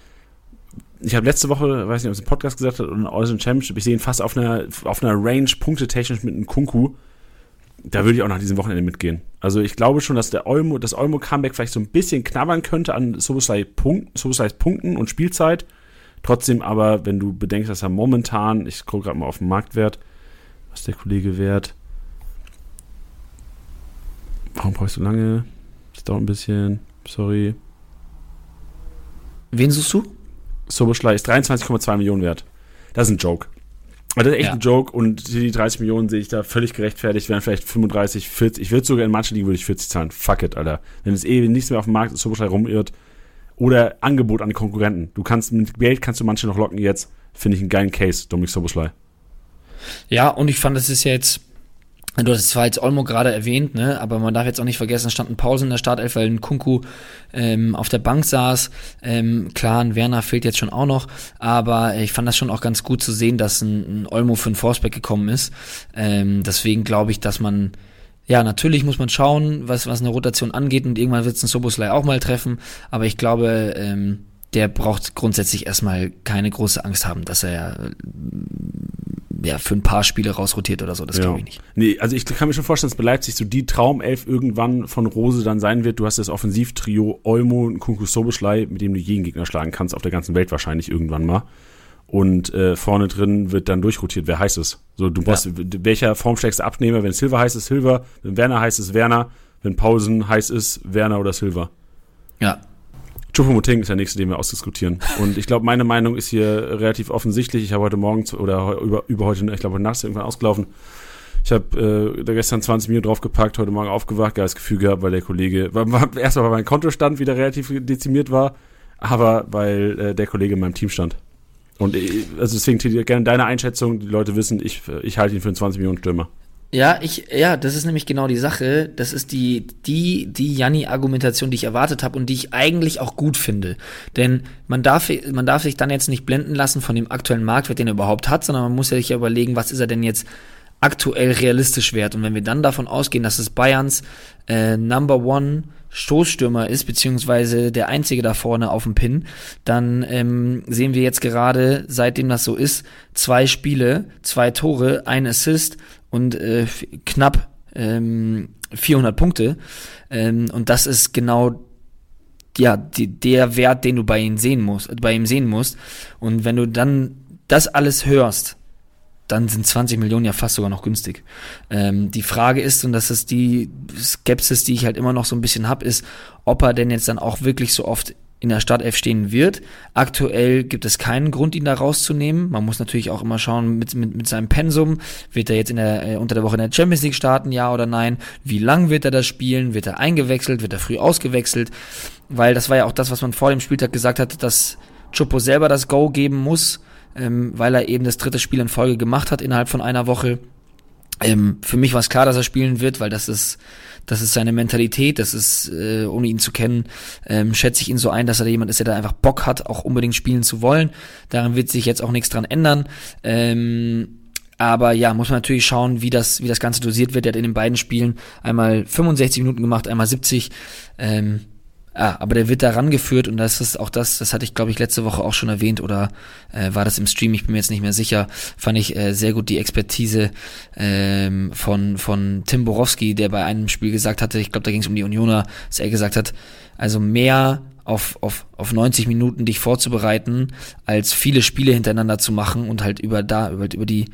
ich habe letzte Woche, weiß nicht, ob es im Podcast gesagt hat, oder in Asian Championship, ich sehe ihn fast auf einer, auf einer Range punktetechnisch mit einem Kunku. Da würde ich auch nach diesem Wochenende mitgehen. Also ich glaube schon, dass der Olmo, das Olmo Comeback vielleicht so ein bisschen knabbern könnte an Soboslai Punkt, Soboslais Punkten und Spielzeit. Trotzdem aber, wenn du bedenkst, dass er momentan, ich gucke gerade mal auf den Marktwert, was der Kollege wert. Warum brauchst du lange? Das dauert ein bisschen. Sorry. Wen suchst du? Soboschlei ist 23,2 Millionen wert. Das ist ein Joke. Das ist echt ja. ein Joke und die 30 Millionen sehe ich da völlig gerechtfertigt, wären vielleicht 35, 40. Ich würde sogar in manchen Ligen würde ich 40 zahlen. Fuck it, Alter. Wenn es eh nichts mehr auf dem Markt ist, Soboschlei rumirrt. Oder Angebot an die Konkurrenten. Du kannst mit Geld kannst du manche noch locken jetzt. Finde ich einen geilen Case, Dominik Soboschlei. Ja, und ich fand, das ist ja jetzt Du hast zwar jetzt Olmo gerade erwähnt, ne, aber man darf jetzt auch nicht vergessen, es stand ein Pause in der Startelf, weil ein Kunku ähm, auf der Bank saß. Ähm, klar, ein Werner fehlt jetzt schon auch noch, aber ich fand das schon auch ganz gut zu sehen, dass ein, ein Olmo für ein Forsberg gekommen ist. Ähm, deswegen glaube ich, dass man ja, natürlich muss man schauen, was, was eine Rotation angeht und irgendwann wird es ein Soboslai auch mal treffen, aber ich glaube, ähm, der braucht grundsätzlich erstmal keine große Angst haben, dass er ja, für ein paar Spiele rausrotiert oder so, das ja. glaube ich nicht. Nee, also ich kann mir schon vorstellen, dass bei Leipzig so die Traumelf irgendwann von Rose dann sein wird. Du hast das Offensivtrio Olmo und Kunku Soboschlei, mit dem du jeden Gegner schlagen kannst, auf der ganzen Welt wahrscheinlich irgendwann mal. Und äh, vorne drin wird dann durchrotiert, wer heißt es. So, du brauchst, ja. welcher formstärkste Abnehmer, wenn Silver heißt es Silver, wenn Werner heißt es Werner, wenn Pausen heißt es Werner oder Silver. Ja, Choupo-Moting ist der nächste, den wir ausdiskutieren. Und ich glaube, meine Meinung ist hier relativ offensichtlich. Ich habe heute Morgen oder über, über heute, ich glaube, heute Nacht irgendwann ausgelaufen. Ich habe äh, da gestern 20 Minuten draufgepackt, heute Morgen aufgewacht, geiles Gefühl gehabt, weil der Kollege, war, war, [LAUGHS] erstmal weil mein Kontostand wieder relativ dezimiert war, aber weil äh, der Kollege in meinem Team stand. Und äh, also deswegen gerne deine Einschätzung, die Leute wissen, ich, ich halte ihn für einen 20 Millionen Stürmer. Ja, ich, ja, das ist nämlich genau die Sache. Das ist die, die, die Janni-Argumentation, die ich erwartet habe und die ich eigentlich auch gut finde. Denn man darf, man darf sich dann jetzt nicht blenden lassen von dem aktuellen Marktwert, den er überhaupt hat, sondern man muss sich ja überlegen, was ist er denn jetzt aktuell realistisch wert. Und wenn wir dann davon ausgehen, dass es Bayerns äh, Number One Stoßstürmer ist, beziehungsweise der einzige da vorne auf dem Pin, dann ähm, sehen wir jetzt gerade, seitdem das so ist, zwei Spiele, zwei Tore, ein Assist und äh, knapp ähm, 400 Punkte. Ähm, und das ist genau ja, die, der Wert, den du bei ihm sehen musst, bei ihm sehen musst. Und wenn du dann das alles hörst, dann sind 20 Millionen ja fast sogar noch günstig. Ähm, die Frage ist, und das ist die Skepsis, die ich halt immer noch so ein bisschen hab, ist, ob er denn jetzt dann auch wirklich so oft in der Startelf stehen wird. Aktuell gibt es keinen Grund, ihn da rauszunehmen. Man muss natürlich auch immer schauen mit, mit, mit seinem Pensum. Wird er jetzt in der, äh, unter der Woche in der Champions League starten, ja oder nein? Wie lang wird er das spielen? Wird er eingewechselt? Wird er früh ausgewechselt? Weil das war ja auch das, was man vor dem Spieltag gesagt hat, dass Chopo selber das Go geben muss, ähm, weil er eben das dritte Spiel in Folge gemacht hat innerhalb von einer Woche. Ähm, für mich war es klar, dass er spielen wird, weil das ist das ist seine Mentalität, das ist, äh, ohne ihn zu kennen, ähm, schätze ich ihn so ein, dass er jemand ist, der da einfach Bock hat, auch unbedingt spielen zu wollen. Daran wird sich jetzt auch nichts dran ändern. Ähm, aber ja, muss man natürlich schauen, wie das, wie das Ganze dosiert wird. Er hat in den beiden Spielen einmal 65 Minuten gemacht, einmal 70. Ähm, Ah, aber der wird da rangeführt und das ist auch das, das hatte ich glaube ich letzte Woche auch schon erwähnt oder äh, war das im Stream, ich bin mir jetzt nicht mehr sicher, fand ich äh, sehr gut die Expertise ähm, von, von Tim Borowski, der bei einem Spiel gesagt hatte, ich glaube da ging es um die Unioner, dass er gesagt hat, also mehr auf, auf, auf 90 Minuten dich vorzubereiten, als viele Spiele hintereinander zu machen und halt über da, über, über die,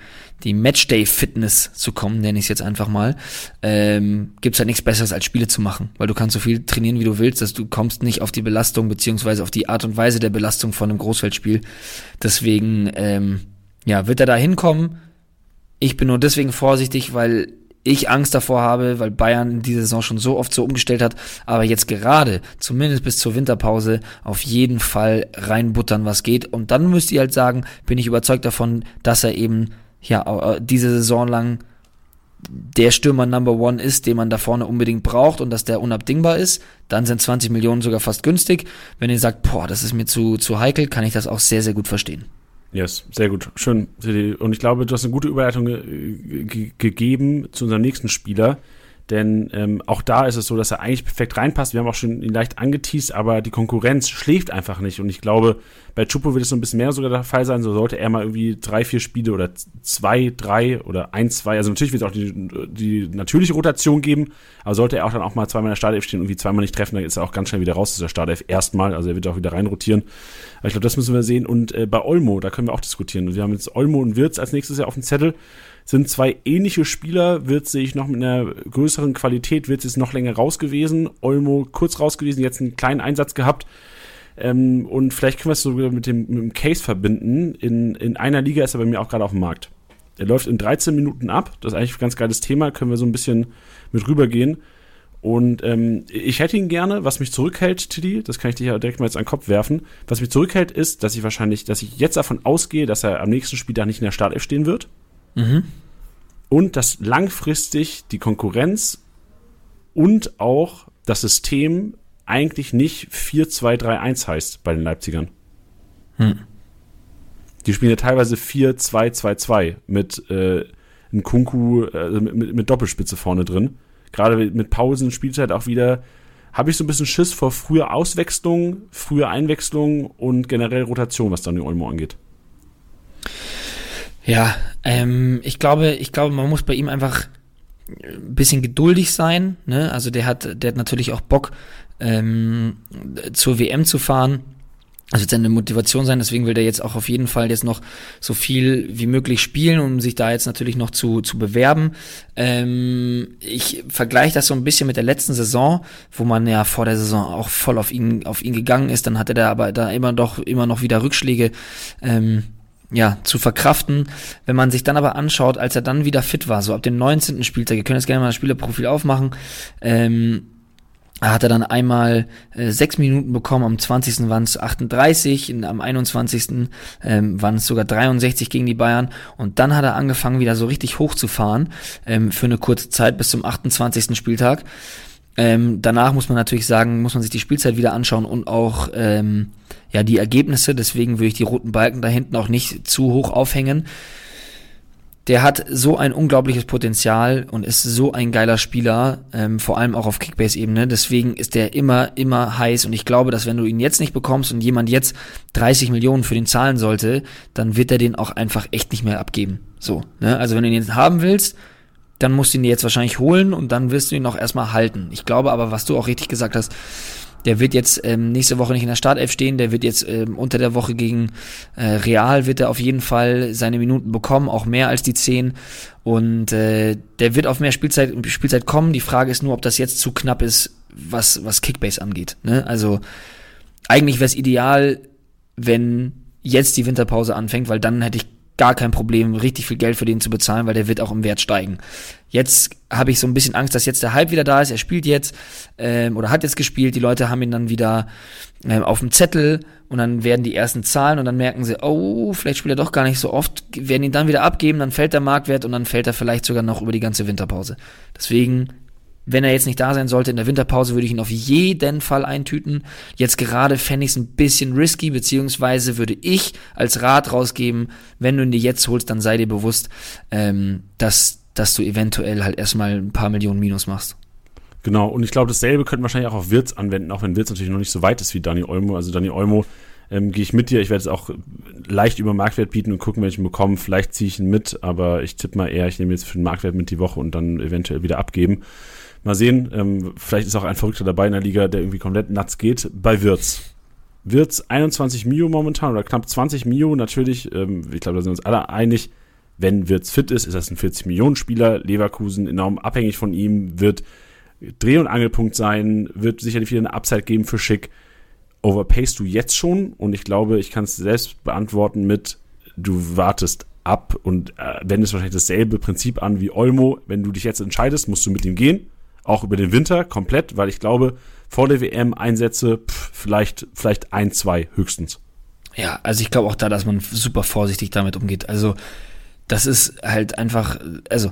die Matchday-Fitness zu kommen, nenne ich es jetzt einfach mal, ähm, gibt halt nichts Besseres als Spiele zu machen, weil du kannst so viel trainieren, wie du willst, dass du kommst nicht auf die Belastung, beziehungsweise auf die Art und Weise der Belastung von einem Großfeldspiel. Deswegen, ähm, ja, wird er da hinkommen. Ich bin nur deswegen vorsichtig, weil ich Angst davor habe, weil Bayern in dieser Saison schon so oft so umgestellt hat, aber jetzt gerade, zumindest bis zur Winterpause, auf jeden Fall reinbuttern, was geht. Und dann müsst ihr halt sagen, bin ich überzeugt davon, dass er eben ja äh, diese Saison lang der Stürmer Number One ist, den man da vorne unbedingt braucht und dass der unabdingbar ist, dann sind 20 Millionen sogar fast günstig. Wenn ihr sagt, boah, das ist mir zu, zu heikel, kann ich das auch sehr, sehr gut verstehen. Yes, sehr gut. Schön. Und ich glaube, du hast eine gute Überleitung ge gegeben zu unserem nächsten Spieler. Denn ähm, auch da ist es so, dass er eigentlich perfekt reinpasst. Wir haben auch schon ihn leicht angeteased, aber die Konkurrenz schläft einfach nicht. Und ich glaube, bei Chupo wird es so ein bisschen mehr sogar der Fall sein. So sollte er mal irgendwie drei, vier Spiele oder zwei, drei oder ein, zwei. Also natürlich wird es auch die, die natürliche Rotation geben, aber sollte er auch dann auch mal zweimal in der Startelf stehen und irgendwie zweimal nicht treffen, dann ist er auch ganz schnell wieder raus aus der Startelf. Erstmal, also er wird auch wieder reinrotieren. Aber ich glaube, das müssen wir sehen. Und äh, bei Olmo, da können wir auch diskutieren. Wir haben jetzt Olmo und Wirtz als nächstes Jahr auf dem Zettel sind zwei ähnliche Spieler. Wird sich noch mit einer größeren Qualität, wird es noch länger raus gewesen. Olmo kurz raus gewesen, jetzt einen kleinen Einsatz gehabt. Ähm, und vielleicht können wir es sogar mit dem, mit dem Case verbinden. In, in einer Liga ist er bei mir auch gerade auf dem Markt. Er läuft in 13 Minuten ab. Das ist eigentlich ein ganz geiles Thema. Können wir so ein bisschen mit rübergehen. Und ähm, ich hätte ihn gerne, was mich zurückhält, Tiddy, das kann ich dir ja direkt mal jetzt an den Kopf werfen. Was mich zurückhält, ist, dass ich wahrscheinlich, dass ich jetzt davon ausgehe, dass er am nächsten Spiel da nicht in der Startelf stehen wird. Mhm. Und dass langfristig die Konkurrenz und auch das System eigentlich nicht 4-2-3-1 heißt bei den Leipzigern. Hm. Die spielen ja teilweise 4-2-2-2 mit äh, einem Kunku, äh, mit, mit, Doppelspitze vorne drin. Gerade mit Pausen, Spielzeit auch wieder. Habe ich so ein bisschen Schiss vor früher Auswechslung, früher Einwechslung und generell Rotation, was dann die Olmo angeht. Ja, ähm, ich glaube, ich glaube, man muss bei ihm einfach ein bisschen geduldig sein. Ne? Also der hat, der hat natürlich auch Bock, ähm, zur WM zu fahren. Also wird seine Motivation sein, deswegen will der jetzt auch auf jeden Fall jetzt noch so viel wie möglich spielen, um sich da jetzt natürlich noch zu, zu bewerben. Ähm, ich vergleiche das so ein bisschen mit der letzten Saison, wo man ja vor der Saison auch voll auf ihn, auf ihn gegangen ist. Dann hatte der aber da immer doch immer noch wieder Rückschläge. Ähm, ja, zu verkraften. Wenn man sich dann aber anschaut, als er dann wieder fit war, so ab dem 19. Spieltag, ihr könnt jetzt gerne mal das Spielerprofil aufmachen, ähm, hat er dann einmal äh, sechs Minuten bekommen, am 20. waren es 38, in, am 21. Ähm, waren es sogar 63 gegen die Bayern und dann hat er angefangen, wieder so richtig hochzufahren ähm, für eine kurze Zeit bis zum 28. Spieltag. Ähm, danach muss man natürlich sagen, muss man sich die Spielzeit wieder anschauen und auch ähm, ja die Ergebnisse. Deswegen würde ich die roten Balken da hinten auch nicht zu hoch aufhängen. Der hat so ein unglaubliches Potenzial und ist so ein geiler Spieler, ähm, vor allem auch auf Kickbase-Ebene. Deswegen ist der immer, immer heiß. Und ich glaube, dass wenn du ihn jetzt nicht bekommst und jemand jetzt 30 Millionen für den zahlen sollte, dann wird er den auch einfach echt nicht mehr abgeben. So, ne? Also wenn du ihn jetzt haben willst, dann musst du ihn jetzt wahrscheinlich holen und dann wirst du ihn auch erstmal halten. Ich glaube aber, was du auch richtig gesagt hast, der wird jetzt ähm, nächste Woche nicht in der Startelf stehen, der wird jetzt ähm, unter der Woche gegen äh, Real wird er auf jeden Fall seine Minuten bekommen, auch mehr als die 10 und äh, der wird auf mehr Spielzeit, Spielzeit kommen. Die Frage ist nur, ob das jetzt zu knapp ist, was, was Kickbase angeht. Ne? Also eigentlich wäre es ideal, wenn jetzt die Winterpause anfängt, weil dann hätte ich gar kein Problem, richtig viel Geld für den zu bezahlen, weil der wird auch im Wert steigen. Jetzt habe ich so ein bisschen Angst, dass jetzt der Hype wieder da ist. Er spielt jetzt ähm, oder hat jetzt gespielt. Die Leute haben ihn dann wieder ähm, auf dem Zettel und dann werden die ersten Zahlen und dann merken sie, oh, vielleicht spielt er doch gar nicht so oft, werden ihn dann wieder abgeben, dann fällt der Marktwert und dann fällt er vielleicht sogar noch über die ganze Winterpause. Deswegen wenn er jetzt nicht da sein sollte in der Winterpause, würde ich ihn auf jeden Fall eintüten. Jetzt gerade fände ich es ein bisschen risky, beziehungsweise würde ich als Rat rausgeben, wenn du ihn dir jetzt holst, dann sei dir bewusst, ähm, dass, dass du eventuell halt erstmal ein paar Millionen Minus machst. Genau, und ich glaube, dasselbe könnte man wahrscheinlich auch auf Wirtz anwenden, auch wenn Wirtz natürlich noch nicht so weit ist wie Dani Olmo. Also Dani Olmo ähm, gehe ich mit dir. Ich werde es auch leicht über Marktwert bieten und gucken, welchen bekommen. Vielleicht ziehe ich ihn mit, aber ich tippe mal eher, ich nehme jetzt für den Marktwert mit die Woche und dann eventuell wieder abgeben. Mal sehen, ähm, vielleicht ist auch ein Verrückter dabei in der Liga, der irgendwie komplett nuts geht. Bei Wirtz. Wirtz 21 Mio momentan oder knapp 20 Mio. Natürlich, ähm, ich glaube, da sind wir uns alle einig, wenn Wirtz fit ist, ist das ein 40 Millionen Spieler. Leverkusen enorm abhängig von ihm, wird Dreh- und Angelpunkt sein, wird sicherlich wieder eine Upside geben für Schick. Overpayst du jetzt schon? Und ich glaube, ich kann es selbst beantworten mit, du wartest ab und äh, wendest wahrscheinlich dasselbe Prinzip an wie Olmo. Wenn du dich jetzt entscheidest, musst du mit ihm gehen. Auch über den Winter komplett, weil ich glaube, vor der WM Einsätze pff, vielleicht, vielleicht ein, zwei höchstens. Ja, also ich glaube auch da, dass man super vorsichtig damit umgeht. Also das ist halt einfach, also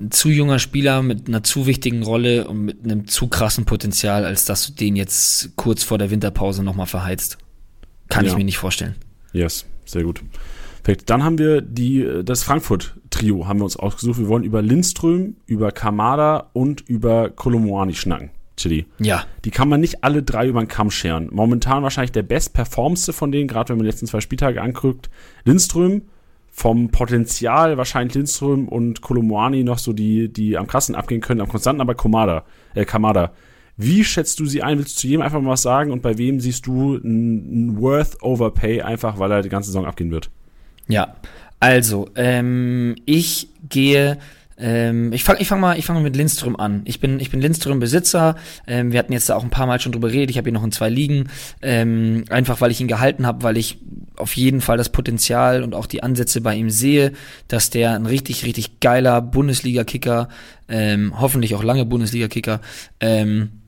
ein zu junger Spieler mit einer zu wichtigen Rolle und mit einem zu krassen Potenzial, als dass du den jetzt kurz vor der Winterpause nochmal verheizt. Kann ja. ich mir nicht vorstellen. Yes, sehr gut. Perfekt. Dann haben wir die, das Frankfurt-Trio haben wir uns ausgesucht. Wir wollen über Lindström, über Kamada und über Kolomoani schnacken. Chili. Ja. Die kann man nicht alle drei über den Kamm scheren. Momentan wahrscheinlich der bestperformste von denen, gerade wenn man die letzten zwei Spieltage anguckt. Lindström, vom Potenzial wahrscheinlich Lindström und Kolomoani noch so die, die am krassen abgehen können, am konstanten, aber Komada, äh, Kamada. Wie schätzt du sie ein? Willst du zu jedem einfach mal was sagen? Und bei wem siehst du ein Worth Overpay, einfach weil er die ganze Saison abgehen wird? Ja, also, ähm, ich gehe ähm, ich fange ich fang mal, fang mal mit Lindström an. Ich bin, ich bin Lindström-Besitzer. Ähm, wir hatten jetzt da auch ein paar Mal schon drüber geredet. Ich habe ihn noch in zwei Ligen. Ähm, einfach weil ich ihn gehalten habe, weil ich auf jeden Fall das Potenzial und auch die Ansätze bei ihm sehe, dass der ein richtig, richtig geiler Bundesliga-Kicker, ähm, hoffentlich auch lange Bundesliga-Kicker, ähm,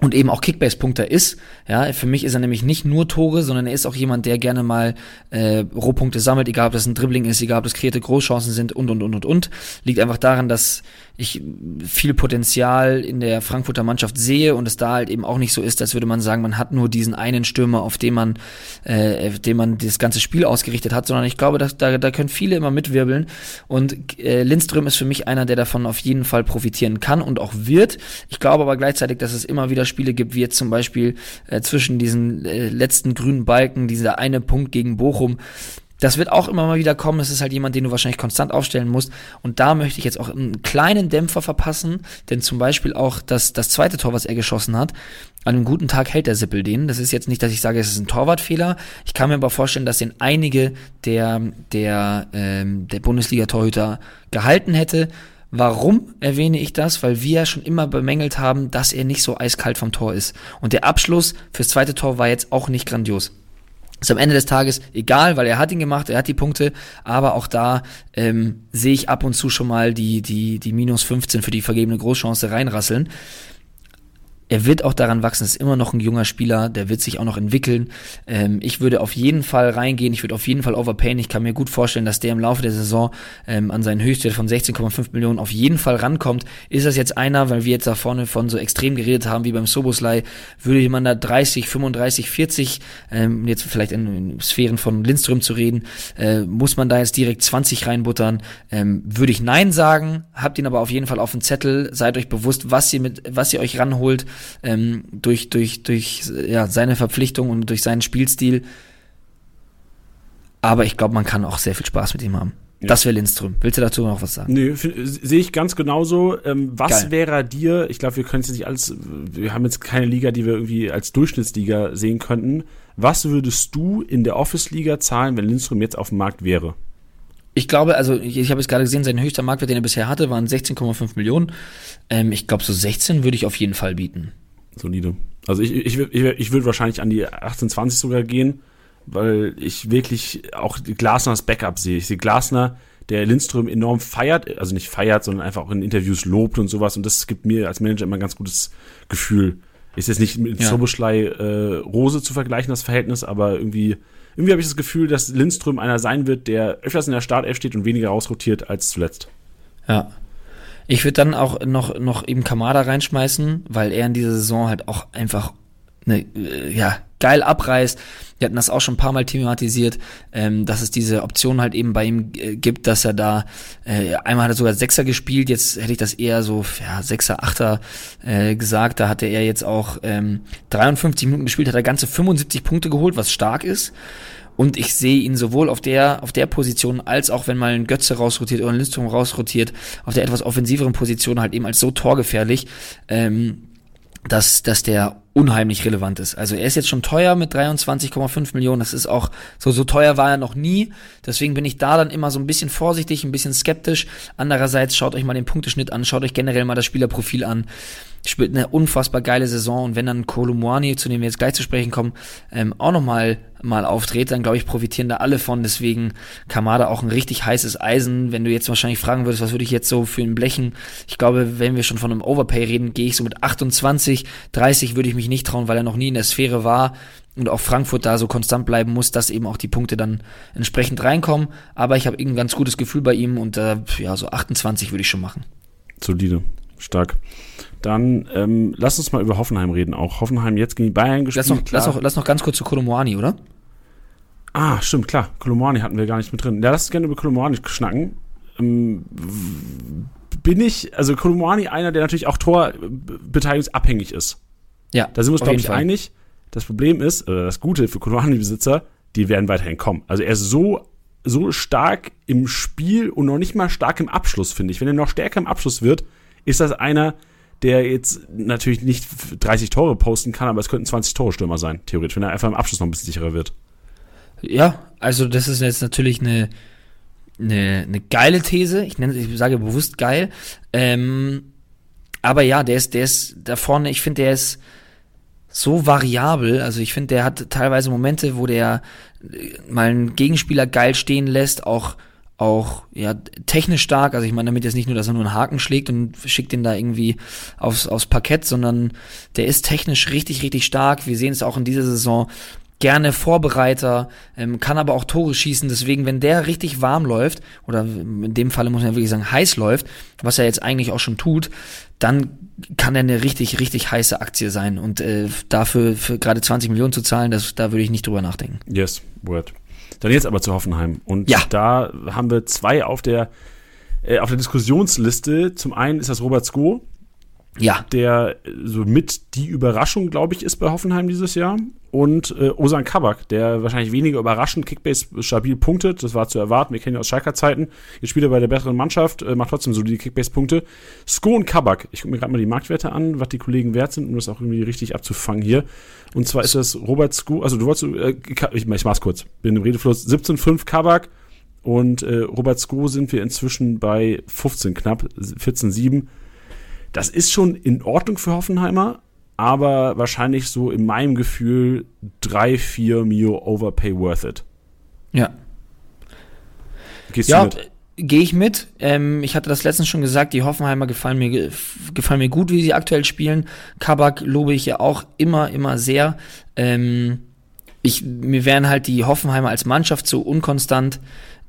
und eben auch Kickbase-Punkter ist. Ja, für mich ist er nämlich nicht nur Tore, sondern er ist auch jemand, der gerne mal äh, Rohpunkte sammelt, egal ob das ein Dribbling ist, egal ob das kreative Großchancen sind und und und und und. Liegt einfach daran, dass ich viel Potenzial in der Frankfurter Mannschaft sehe und es da halt eben auch nicht so ist, als würde man sagen, man hat nur diesen einen Stürmer, auf dem man, äh, auf dem man das ganze Spiel ausgerichtet hat, sondern ich glaube, dass, da, da können viele immer mitwirbeln und äh, Lindström ist für mich einer, der davon auf jeden Fall profitieren kann und auch wird. Ich glaube aber gleichzeitig, dass es immer wieder Spiele gibt, wie jetzt zum Beispiel äh, zwischen diesen äh, letzten grünen Balken, dieser eine Punkt gegen Bochum, das wird auch immer mal wieder kommen. Es ist halt jemand, den du wahrscheinlich konstant aufstellen musst. Und da möchte ich jetzt auch einen kleinen Dämpfer verpassen, denn zum Beispiel auch das, das zweite Tor, was er geschossen hat, an einem guten Tag hält der Sippel den. Das ist jetzt nicht, dass ich sage, es ist ein Torwartfehler. Ich kann mir aber vorstellen, dass den einige der, der, ähm, der Bundesliga-Torhüter gehalten hätte. Warum erwähne ich das? Weil wir schon immer bemängelt haben, dass er nicht so eiskalt vom Tor ist. Und der Abschluss fürs zweite Tor war jetzt auch nicht grandios. Ist am Ende des Tages egal, weil er hat ihn gemacht, er hat die Punkte, aber auch da ähm, sehe ich ab und zu schon mal die, die, die minus 15 für die vergebene Großchance reinrasseln er wird auch daran wachsen, ist immer noch ein junger Spieler, der wird sich auch noch entwickeln. Ähm, ich würde auf jeden Fall reingehen, ich würde auf jeden Fall overpayen. Ich kann mir gut vorstellen, dass der im Laufe der Saison ähm, an seinen Höchstwert von 16,5 Millionen auf jeden Fall rankommt. Ist das jetzt einer, weil wir jetzt da vorne von so extrem geredet haben wie beim Soboslai, würde man da 30, 35, 40, ähm, jetzt vielleicht in, in, Sphären von Lindström zu reden, äh, muss man da jetzt direkt 20 reinbuttern? Ähm, würde ich Nein sagen, habt ihn aber auf jeden Fall auf dem Zettel, seid euch bewusst, was ihr mit, was ihr euch ranholt ähm, durch, durch, durch ja, seine Verpflichtung und durch seinen Spielstil. Aber ich glaube, man kann auch sehr viel Spaß mit ihm haben. Ja. Das wäre Lindström. Willst du dazu noch was sagen? Nee, sehe ich ganz genauso. Ähm, was Geil. wäre dir, ich glaube, wir können es nicht als, wir haben jetzt keine Liga, die wir irgendwie als Durchschnittsliga sehen könnten. Was würdest du in der Office-Liga zahlen, wenn Lindström jetzt auf dem Markt wäre? Ich glaube, also ich, ich habe es gerade gesehen, sein höchster Marktwert, den er bisher hatte, waren 16,5 Millionen. Ähm, ich glaube, so 16 würde ich auf jeden Fall bieten solide. Also ich, ich, ich, ich würde wahrscheinlich an die 1820 sogar gehen, weil ich wirklich auch Glasner als Backup sehe. Ich sehe Glasner, der Lindström enorm feiert, also nicht feiert, sondern einfach auch in Interviews lobt und sowas. Und das gibt mir als Manager immer ein ganz gutes Gefühl. Ist jetzt nicht mit ja. Soboschlei äh, Rose zu vergleichen, das Verhältnis, aber irgendwie, irgendwie habe ich das Gefühl, dass Lindström einer sein wird, der öfters in der Startelf steht und weniger rausrotiert als zuletzt. Ja, ich würde dann auch noch, noch eben Kamada reinschmeißen, weil er in dieser Saison halt auch einfach ne, äh, ja, geil abreißt. Wir hatten das auch schon ein paar Mal thematisiert, ähm, dass es diese Option halt eben bei ihm äh, gibt, dass er da, äh, einmal hat er sogar Sechser gespielt, jetzt hätte ich das eher so, ja, Sechser, Achter äh, gesagt, da hatte er jetzt auch ähm, 53 Minuten gespielt, hat er ganze 75 Punkte geholt, was stark ist. Und ich sehe ihn sowohl auf der, auf der Position, als auch wenn mal ein Götze rausrotiert oder ein Lindström rausrotiert, auf der etwas offensiveren Position halt eben als so torgefährlich, ähm, dass, dass der unheimlich relevant ist. Also er ist jetzt schon teuer mit 23,5 Millionen. Das ist auch so so teuer war er noch nie. Deswegen bin ich da dann immer so ein bisschen vorsichtig, ein bisschen skeptisch. Andererseits schaut euch mal den Punkteschnitt an, schaut euch generell mal das Spielerprofil an. Spielt eine unfassbar geile Saison und wenn dann Kolumwani, zu dem wir jetzt gleich zu sprechen kommen, ähm, auch noch mal auftritt, dann glaube ich profitieren da alle von. Deswegen Kamada auch ein richtig heißes Eisen. Wenn du jetzt wahrscheinlich fragen würdest, was würde ich jetzt so für ihn blechen? Ich glaube, wenn wir schon von einem Overpay reden, gehe ich so mit 28, 30 würde ich mich nicht trauen, weil er noch nie in der Sphäre war und auch Frankfurt da so konstant bleiben muss, dass eben auch die Punkte dann entsprechend reinkommen. Aber ich habe ein ganz gutes Gefühl bei ihm und äh, ja, so 28 würde ich schon machen. Solide, stark. Dann ähm, lass uns mal über Hoffenheim reden. Auch Hoffenheim jetzt gegen die Bayern gespielt. Lass noch, lass noch, lass noch ganz kurz zu Kolomoani, oder? Ah, stimmt, klar. Kolomani hatten wir gar nicht mit drin. Ja, lass uns gerne über Kolomani schnacken. Ähm, bin ich, also Kolomani einer, der natürlich auch torbeteiligungsabhängig ist. Ja. Da sind wir uns, glaube ich, Fall. einig. Das Problem ist, oder das Gute für Kolomani-Besitzer, die werden weiterhin kommen. Also er ist so, so stark im Spiel und noch nicht mal stark im Abschluss, finde ich. Wenn er noch stärker im Abschluss wird, ist das einer, der jetzt natürlich nicht 30 Tore posten kann, aber es könnten 20 Tore-Stürmer sein, theoretisch, wenn er einfach im Abschluss noch ein bisschen sicherer wird. Ja, also das ist jetzt natürlich eine, eine, eine geile These. Ich nenne, ich sage bewusst geil. Ähm, aber ja, der ist, der ist da vorne, ich finde, der ist so variabel. Also ich finde, der hat teilweise Momente, wo der äh, mal einen Gegenspieler geil stehen lässt, auch auch ja technisch stark. Also ich meine damit jetzt nicht nur, dass er nur einen Haken schlägt und schickt ihn da irgendwie aufs, aufs Parkett, sondern der ist technisch richtig, richtig stark. Wir sehen es auch in dieser Saison gerne Vorbereiter, ähm, kann aber auch Tore schießen. Deswegen, wenn der richtig warm läuft, oder in dem Falle muss man wirklich sagen, heiß läuft, was er jetzt eigentlich auch schon tut, dann kann er eine richtig, richtig heiße Aktie sein. Und äh, dafür für gerade 20 Millionen zu zahlen, das, da würde ich nicht drüber nachdenken. Yes, word. Dann jetzt aber zu Hoffenheim. Und ja. da haben wir zwei auf der, äh, auf der Diskussionsliste. Zum einen ist das Robert Sko, ja. Der so mit die Überraschung, glaube ich, ist bei Hoffenheim dieses Jahr. Und äh, Osan Kabak, der wahrscheinlich weniger überraschend Kickbase stabil punktet. Das war zu erwarten. Wir kennen ihn aus Schalker Zeiten. Jetzt spielt er bei der besseren Mannschaft, äh, macht trotzdem so die Kickbase-Punkte. Sko und Kabak. Ich gucke mir gerade mal die Marktwerte an, was die Kollegen wert sind, um das auch irgendwie richtig abzufangen hier. Und zwar ist das Robert Sko, also du wolltest, äh, ich, ich mach's kurz, bin im Redefluss, 17,5 Kabak und äh, Robert Sko sind wir inzwischen bei 15 knapp, 14,7 das ist schon in Ordnung für Hoffenheimer, aber wahrscheinlich so in meinem Gefühl 3, 4 Mio Overpay worth it. Ja. Gehst ja, du mit? Gehe ich mit. Ähm, ich hatte das letztens schon gesagt, die Hoffenheimer gefallen mir, gefallen mir gut, wie sie aktuell spielen. Kabak lobe ich ja auch immer, immer sehr. Ähm, ich, mir wären halt die Hoffenheimer als Mannschaft so unkonstant,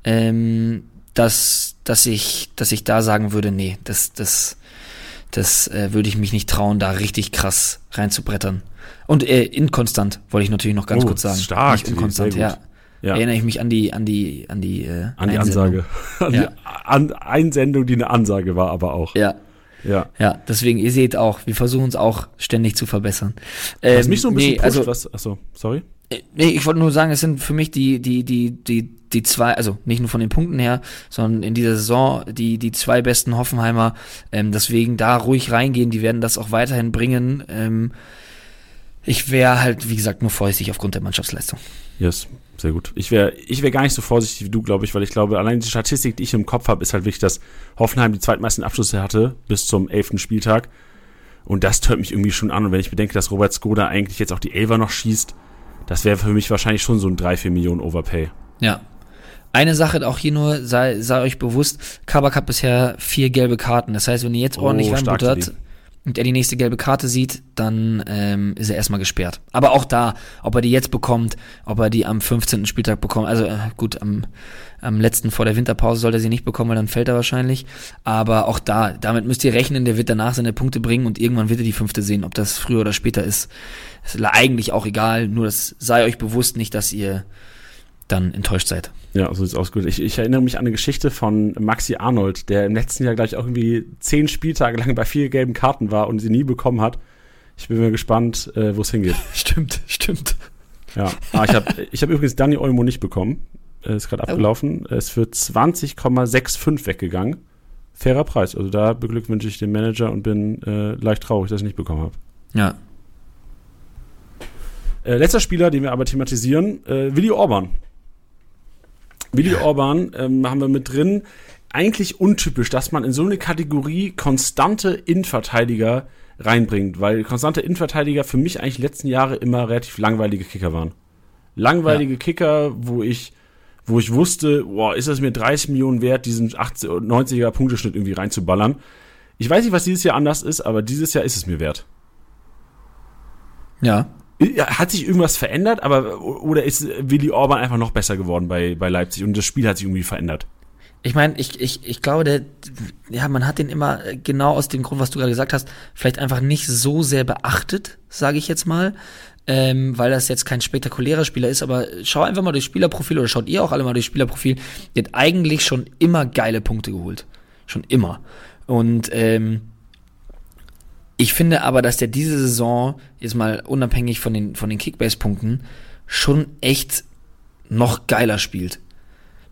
ähm, dass, dass, ich, dass ich da sagen würde, nee, das, das, das äh, würde ich mich nicht trauen, da richtig krass reinzubrettern. Und äh, inkonstant, wollte ich natürlich noch ganz oh, kurz sagen. Stark, nicht unkonstant, ja. ja. Erinnere ich mich an die, an die, an die, äh, an die Ansage. An ja. die an Einsendung, die eine Ansage war, aber auch. Ja. Ja. Ja, deswegen, ihr seht auch, wir versuchen uns auch ständig zu verbessern. Ähm, was mich so ein bisschen nee, pusht, also, was, achso, sorry. Äh, nee, ich wollte nur sagen, es sind für mich die, die, die, die, die zwei, also nicht nur von den Punkten her, sondern in dieser Saison die, die zwei besten Hoffenheimer. Ähm, deswegen da ruhig reingehen, die werden das auch weiterhin bringen. Ähm, ich wäre halt, wie gesagt, nur vorsichtig aufgrund der Mannschaftsleistung. Yes, sehr gut. Ich wäre ich wär gar nicht so vorsichtig wie du, glaube ich, weil ich glaube, allein die Statistik, die ich im Kopf habe, ist halt wirklich, dass Hoffenheim die zweitmeisten Abschlüsse hatte bis zum elften Spieltag. Und das hört mich irgendwie schon an. Und wenn ich bedenke, dass Robert Skoda eigentlich jetzt auch die Elfer noch schießt, das wäre für mich wahrscheinlich schon so ein 3, 4 Millionen Overpay. Ja. Eine Sache auch hier nur, sei, sei euch bewusst, Kabak hat bisher vier gelbe Karten. Das heißt, wenn ihr jetzt ordentlich oh, reinbuttert und er die nächste gelbe Karte sieht, dann ähm, ist er erstmal gesperrt. Aber auch da, ob er die jetzt bekommt, ob er die am 15. Spieltag bekommt, also äh, gut, am, am letzten vor der Winterpause sollte er sie nicht bekommen, weil dann fällt er wahrscheinlich. Aber auch da, damit müsst ihr rechnen, der wird danach seine Punkte bringen und irgendwann wird er die fünfte sehen. Ob das früher oder später ist, ist eigentlich auch egal. Nur das sei euch bewusst nicht, dass ihr dann enttäuscht seid. Ja, so sieht's aus. Gut. Ich, ich erinnere mich an eine Geschichte von Maxi Arnold, der im letzten Jahr gleich auch irgendwie zehn Spieltage lang bei vier gelben Karten war und sie nie bekommen hat. Ich bin mir gespannt, äh, wo es hingeht. [LAUGHS] stimmt, stimmt. Ja, ah, ich habe ich hab übrigens Danny Olmo nicht bekommen. Äh, ist gerade oh. abgelaufen. Es ist für 20,65 weggegangen. Fairer Preis. Also da beglückwünsche ich den Manager und bin äh, leicht traurig, dass ich nicht bekommen habe. Ja. Äh, letzter Spieler, den wir aber thematisieren, äh, Willi Orban. Willi Orban ähm, haben wir mit drin. Eigentlich untypisch, dass man in so eine Kategorie konstante Innenverteidiger reinbringt, weil konstante Innenverteidiger für mich eigentlich die letzten Jahre immer relativ langweilige Kicker waren. Langweilige ja. Kicker, wo ich, wo ich wusste, boah, ist es mir 30 Millionen wert, diesen 80, 90er Punkteschnitt irgendwie reinzuballern. Ich weiß nicht, was dieses Jahr anders ist, aber dieses Jahr ist es mir wert. Ja. Hat sich irgendwas verändert, aber oder ist Willi Orban einfach noch besser geworden bei, bei Leipzig und das Spiel hat sich irgendwie verändert? Ich meine, ich, ich, ich glaube, der, ja, man hat den immer genau aus dem Grund, was du gerade gesagt hast, vielleicht einfach nicht so sehr beachtet, sage ich jetzt mal, ähm, weil das jetzt kein spektakulärer Spieler ist, aber schau einfach mal durchs Spielerprofil oder schaut ihr auch alle mal durchs Spielerprofil, der hat eigentlich schon immer geile Punkte geholt. Schon immer. Und ähm, ich finde aber, dass der diese Saison, jetzt mal unabhängig von den, von den Kickbase-Punkten, schon echt noch geiler spielt.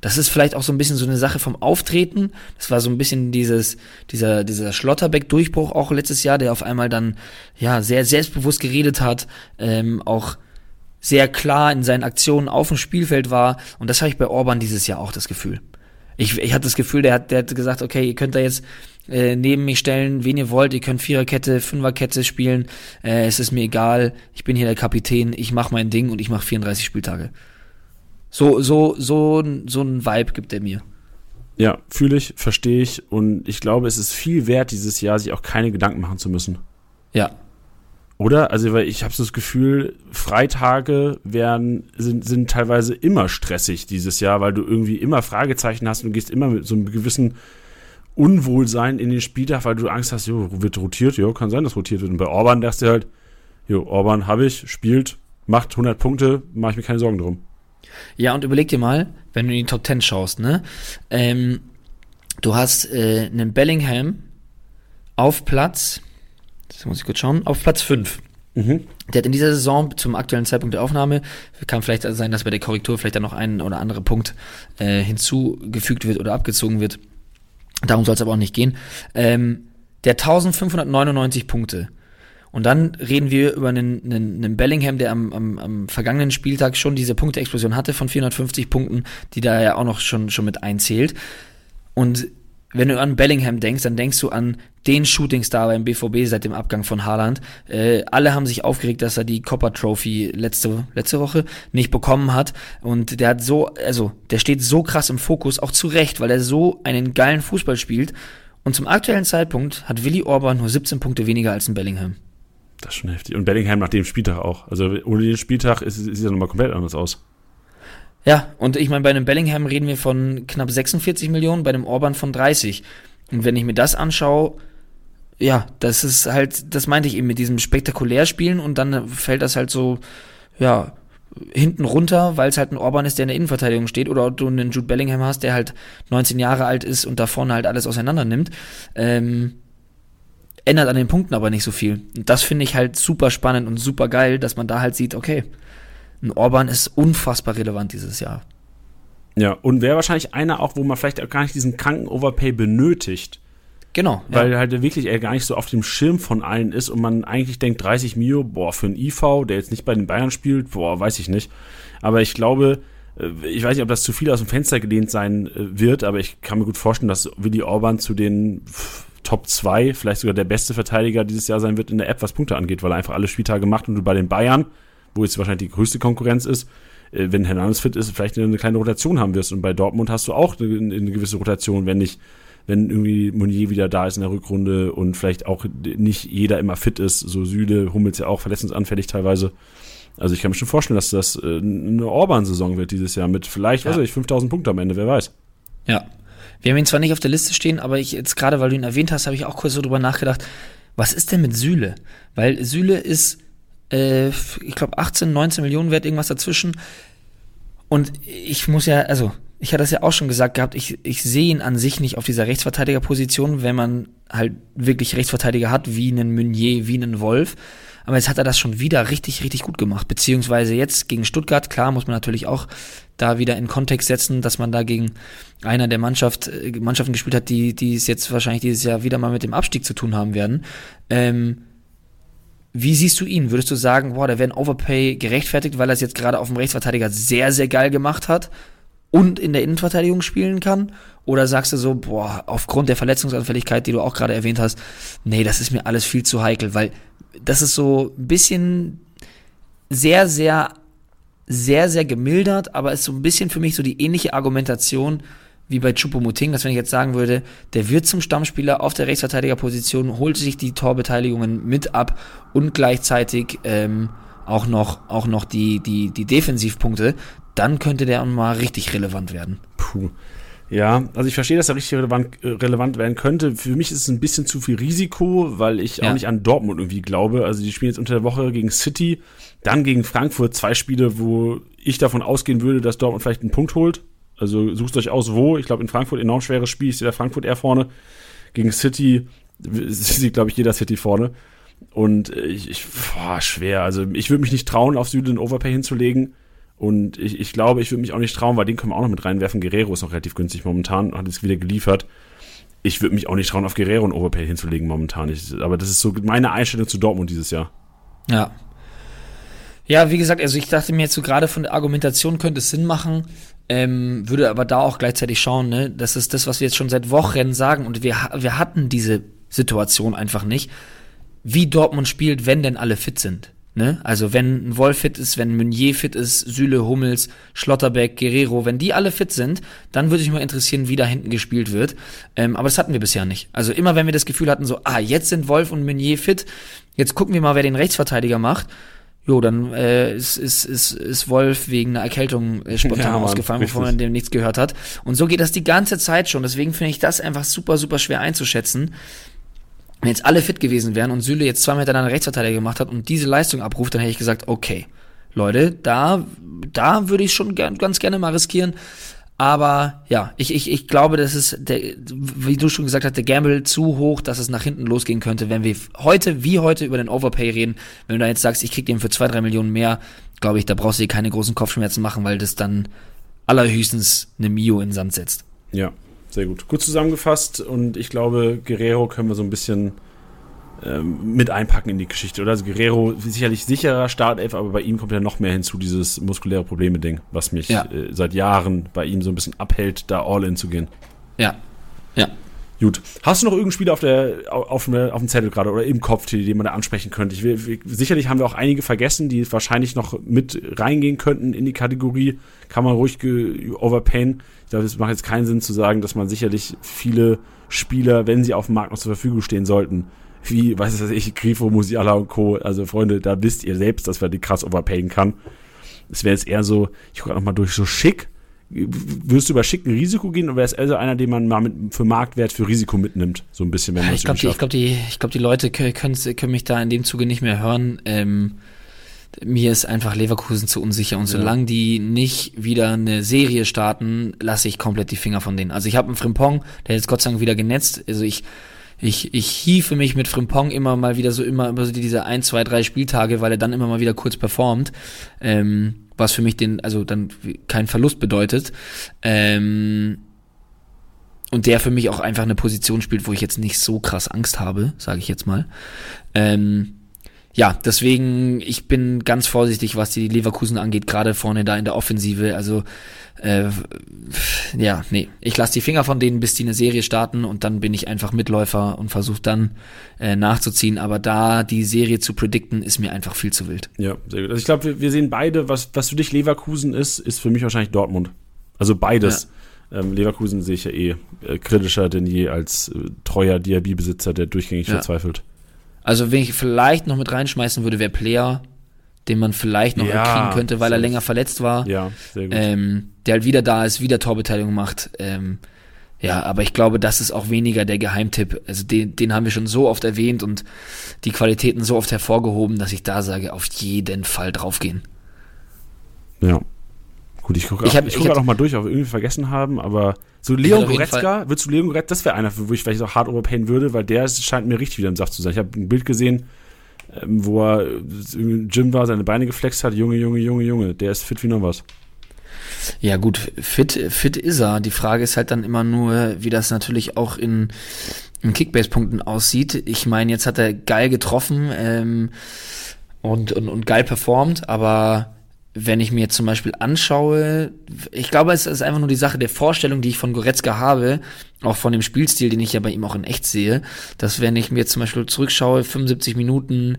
Das ist vielleicht auch so ein bisschen so eine Sache vom Auftreten. Das war so ein bisschen dieses, dieser, dieser Schlotterbeck-Durchbruch auch letztes Jahr, der auf einmal dann, ja, sehr selbstbewusst geredet hat, ähm, auch sehr klar in seinen Aktionen auf dem Spielfeld war. Und das habe ich bei Orban dieses Jahr auch das Gefühl. Ich, ich hatte das Gefühl, der hat, der hat gesagt, okay, ihr könnt da jetzt äh, neben mich stellen, wen ihr wollt. Ihr könnt Viererkette, Fünferkette spielen. Äh, es ist mir egal. Ich bin hier der Kapitän. Ich mache mein Ding und ich mache 34 Spieltage. So, so, so, so ein Vibe gibt er mir. Ja, fühle ich, verstehe ich und ich glaube, es ist viel wert, dieses Jahr sich auch keine Gedanken machen zu müssen. Ja. Oder? Also, weil ich habe so das Gefühl, Freitage werden, sind, sind teilweise immer stressig dieses Jahr, weil du irgendwie immer Fragezeichen hast und gehst immer mit so einem gewissen Unwohlsein in den Spieltag, weil du Angst hast, jo, wird rotiert, jo, kann sein, dass rotiert wird. Und bei Orban dachte du halt, jo, Orban habe ich, spielt, macht 100 Punkte, mache ich mir keine Sorgen drum. Ja, und überleg dir mal, wenn du in die Top 10 schaust, ne, ähm, du hast äh, einen Bellingham auf Platz, das muss ich kurz schauen, auf Platz 5. Mhm. Der hat in dieser Saison zum aktuellen Zeitpunkt der Aufnahme, kann vielleicht sein, dass bei der Korrektur vielleicht dann noch ein oder andere Punkt äh, hinzugefügt wird oder abgezogen wird. Darum soll es aber auch nicht gehen. Ähm, der 1599 Punkte. Und dann reden wir über einen, einen, einen Bellingham, der am, am, am vergangenen Spieltag schon diese Punkteexplosion hatte von 450 Punkten, die da ja auch noch schon, schon mit einzählt. Und wenn du an Bellingham denkst, dann denkst du an den Shootingstar beim BVB seit dem Abgang von Haaland. Äh, alle haben sich aufgeregt, dass er die Copper Trophy letzte, letzte Woche nicht bekommen hat. Und der hat so, also, der steht so krass im Fokus, auch zu Recht, weil er so einen geilen Fußball spielt. Und zum aktuellen Zeitpunkt hat Willi Orban nur 17 Punkte weniger als ein Bellingham. Das ist schon heftig. Und Bellingham nach dem Spieltag auch. Also ohne den Spieltag sieht er nochmal komplett anders aus. Ja, und ich meine, bei einem Bellingham reden wir von knapp 46 Millionen, bei einem Orban von 30. Und wenn ich mir das anschaue, ja, das ist halt, das meinte ich eben mit diesem spektakulär Spielen und dann fällt das halt so, ja, hinten runter, weil es halt ein Orban ist, der in der Innenverteidigung steht, oder du einen Jude Bellingham hast, der halt 19 Jahre alt ist und da vorne halt alles auseinander nimmt. Ähm, ändert an den Punkten aber nicht so viel. Und das finde ich halt super spannend und super geil, dass man da halt sieht, okay, ein Orban ist unfassbar relevant dieses Jahr. Ja, und wäre wahrscheinlich einer auch, wo man vielleicht auch gar nicht diesen kranken Overpay benötigt. Genau. Weil ja. halt wirklich er gar nicht so auf dem Schirm von allen ist und man eigentlich denkt, 30 Mio, boah, für einen IV, der jetzt nicht bei den Bayern spielt, boah, weiß ich nicht. Aber ich glaube, äh, ich weiß nicht, ob das zu viel aus dem Fenster gelehnt sein äh, wird, aber ich kann mir gut vorstellen, dass Willi Orban zu den Top 2, vielleicht sogar der beste Verteidiger dieses Jahr sein wird in der App, was Punkte angeht, weil er einfach alle Spieltage macht und du bei den Bayern, wo jetzt wahrscheinlich die größte Konkurrenz ist, äh, wenn Hernandez fit ist, vielleicht eine kleine Rotation haben wirst. Und bei Dortmund hast du auch eine, eine gewisse Rotation, wenn nicht, wenn irgendwie Monier wieder da ist in der Rückrunde und vielleicht auch nicht jeder immer fit ist. So Süle, Hummels ja auch verletzungsanfällig teilweise. Also ich kann mir schon vorstellen, dass das äh, eine Orban-Saison wird dieses Jahr mit vielleicht, ja. weiß ich, 5000 Punkte am Ende, wer weiß. Ja, wir haben ihn zwar nicht auf der Liste stehen, aber ich jetzt gerade, weil du ihn erwähnt hast, habe ich auch kurz so drüber nachgedacht, was ist denn mit Süle? Weil Süle ist, äh, ich glaube, 18, 19 Millionen wert, irgendwas dazwischen. Und ich muss ja, also, ich hatte das ja auch schon gesagt gehabt, ich, ich sehe ihn an sich nicht auf dieser Rechtsverteidigerposition, wenn man halt wirklich Rechtsverteidiger hat, wie einen Meunier, wie einen Wolf. Aber jetzt hat er das schon wieder richtig, richtig gut gemacht. Beziehungsweise jetzt gegen Stuttgart, klar, muss man natürlich auch da wieder in Kontext setzen, dass man da gegen einer der Mannschaft, äh, Mannschaften gespielt hat, die, die es jetzt wahrscheinlich dieses Jahr wieder mal mit dem Abstieg zu tun haben werden. Ähm, Wie siehst du ihn? Würdest du sagen, boah, da wäre ein Overpay gerechtfertigt, weil er es jetzt gerade auf dem Rechtsverteidiger sehr, sehr geil gemacht hat und in der Innenverteidigung spielen kann? Oder sagst du so, boah, aufgrund der Verletzungsanfälligkeit, die du auch gerade erwähnt hast, nee, das ist mir alles viel zu heikel, weil das ist so ein bisschen sehr, sehr, sehr, sehr gemildert, aber ist so ein bisschen für mich so die ähnliche Argumentation wie bei Chupomoting, dass wenn ich jetzt sagen würde, der wird zum Stammspieler auf der Rechtsverteidigerposition, holt sich die Torbeteiligungen mit ab und gleichzeitig ähm, auch noch, auch noch die, die, die Defensivpunkte, dann könnte der mal richtig relevant werden. Puh. Ja, also ich verstehe, dass er richtig relevant, äh, relevant werden könnte. Für mich ist es ein bisschen zu viel Risiko, weil ich ja. auch nicht an Dortmund irgendwie glaube. Also die spielen jetzt unter der Woche gegen City, dann gegen Frankfurt zwei Spiele, wo ich davon ausgehen würde, dass Dortmund vielleicht einen Punkt holt. Also sucht euch aus, wo. Ich glaube, in Frankfurt enorm schweres Spiel. Ich sehe da Frankfurt eher vorne. Gegen City [LAUGHS] sieht, glaube ich, jeder City vorne. Und ich, ich boah, schwer. Also ich würde mich nicht trauen, auf Süden Overpay hinzulegen. Und ich, ich glaube, ich würde mich auch nicht trauen, weil den können wir auch noch mit reinwerfen. Guerrero ist noch relativ günstig momentan, hat es wieder geliefert. Ich würde mich auch nicht trauen, auf Guerrero einen Overpay hinzulegen momentan. Ich, aber das ist so meine Einstellung zu Dortmund dieses Jahr. Ja. Ja, wie gesagt, also ich dachte mir jetzt so gerade von der Argumentation könnte es Sinn machen, ähm, würde aber da auch gleichzeitig schauen, ne, das ist das, was wir jetzt schon seit Wochen sagen und wir, wir hatten diese Situation einfach nicht, wie Dortmund spielt, wenn denn alle fit sind. Ne? Also wenn ein Wolf fit ist, wenn Meunier fit ist, Süle, Hummels, Schlotterbeck, Guerrero, wenn die alle fit sind, dann würde mich mal interessieren, wie da hinten gespielt wird. Ähm, aber das hatten wir bisher nicht. Also immer wenn wir das Gefühl hatten, so, ah, jetzt sind Wolf und Meunier fit, jetzt gucken wir mal, wer den Rechtsverteidiger macht. Jo, dann äh, ist, ist, ist, ist Wolf wegen einer Erkältung äh, [LAUGHS] spontan ja, Mann, ausgefallen, bevor man dem nichts gehört hat. Und so geht das die ganze Zeit schon. Deswegen finde ich das einfach super, super schwer einzuschätzen wenn jetzt alle fit gewesen wären und Süle jetzt zweimal hintereinander Rechtsverteidiger gemacht hat und diese Leistung abruft, dann hätte ich gesagt, okay, Leute, da, da würde ich schon gern, ganz gerne mal riskieren. Aber ja, ich, ich, ich glaube, das ist, der, wie du schon gesagt hast, der Gamble zu hoch, dass es nach hinten losgehen könnte, wenn wir heute, wie heute, über den Overpay reden. Wenn du da jetzt sagst, ich krieg den für zwei, drei Millionen mehr, glaube ich, da brauchst du dir keine großen Kopfschmerzen machen, weil das dann allerhöchstens eine Mio in den Sand setzt. Ja, sehr gut. Gut zusammengefasst und ich glaube, Guerrero können wir so ein bisschen ähm, mit einpacken in die Geschichte, oder? Also Guerrero sicherlich sicherer Startelf, aber bei ihm kommt ja noch mehr hinzu, dieses muskuläre Probleme-Ding, was mich ja. äh, seit Jahren bei ihm so ein bisschen abhält, da All-In zu gehen. Ja, ja. Gut. Hast du noch irgendein Spiel auf, der, auf, auf dem Zettel gerade oder im Kopf, den man da ansprechen könnte? Ich will, sicherlich haben wir auch einige vergessen, die wahrscheinlich noch mit reingehen könnten in die Kategorie. Kann man ruhig overpayen. Ich glaube, es macht jetzt keinen Sinn zu sagen, dass man sicherlich viele Spieler, wenn sie auf dem Markt noch zur Verfügung stehen sollten, wie, weiß ich, Grifo, Musiala und Co. Also Freunde, da wisst ihr selbst, dass man die krass overpayen kann. Es wäre jetzt eher so, ich gucke nochmal durch, so schick Würdest du über schicken Risiko gehen oder wäre es eher so einer, den man mal mit, für Marktwert, für Risiko mitnimmt? So ein bisschen, wenn man Ich glaube, die, glaub, die, glaub, die Leute können, können mich da in dem Zuge nicht mehr hören. Ähm, mir ist einfach Leverkusen zu unsicher und solange die nicht wieder eine Serie starten, lasse ich komplett die Finger von denen. Also ich habe einen Frimpong, der ist Gott sei Dank wieder genetzt. Also ich ich, ich hiefe mich mit Frimpong immer mal wieder so immer, immer so diese ein, zwei, drei Spieltage, weil er dann immer mal wieder kurz performt. Ähm, was für mich den, also dann kein Verlust bedeutet. Ähm, und der für mich auch einfach eine Position spielt, wo ich jetzt nicht so krass Angst habe, sage ich jetzt mal. Ähm, ja, deswegen, ich bin ganz vorsichtig, was die Leverkusen angeht, gerade vorne da in der Offensive. Also, äh, ja, nee, ich lasse die Finger von denen, bis die eine Serie starten und dann bin ich einfach Mitläufer und versuche dann äh, nachzuziehen. Aber da die Serie zu predikten, ist mir einfach viel zu wild. Ja, sehr gut. Also ich glaube, wir, wir, sehen beide, was, was für dich Leverkusen ist, ist für mich wahrscheinlich Dortmund. Also beides. Ja. Ähm, Leverkusen sehe ich ja eh äh, kritischer denn je als äh, treuer Diaby-Besitzer, der durchgängig ja. verzweifelt. Also, wenn ich vielleicht noch mit reinschmeißen würde, wäre Player, den man vielleicht noch ja, kriegen könnte, weil er länger verletzt war. Ja, sehr gut. Ähm, der halt wieder da ist, wieder Torbeteiligung macht. Ähm, ja, aber ich glaube, das ist auch weniger der Geheimtipp. Also den, den haben wir schon so oft erwähnt und die Qualitäten so oft hervorgehoben, dass ich da sage, auf jeden Fall draufgehen. Ja. Gut, ich gucke auch, ich guck auch noch mal durch, ob wir irgendwie vergessen haben, aber so Leon Goretzka, würdest du Leon Goretzka, das wäre einer, wo ich vielleicht auch hart overpayen würde, weil der scheint mir richtig wieder im Saft zu sein. Ich habe ein Bild gesehen, ähm, wo er im Gym war, seine Beine geflext hat. Junge, Junge, Junge, Junge, der ist fit wie noch was. Ja gut, fit, fit ist er. Die Frage ist halt dann immer nur, wie das natürlich auch in, in Kickbase-Punkten aussieht. Ich meine, jetzt hat er geil getroffen ähm, und, und, und geil performt, aber wenn ich mir zum Beispiel anschaue, ich glaube, es ist einfach nur die Sache der Vorstellung, die ich von Goretzka habe, auch von dem Spielstil, den ich ja bei ihm auch in echt sehe, dass wenn ich mir zum Beispiel zurückschaue, 75 Minuten,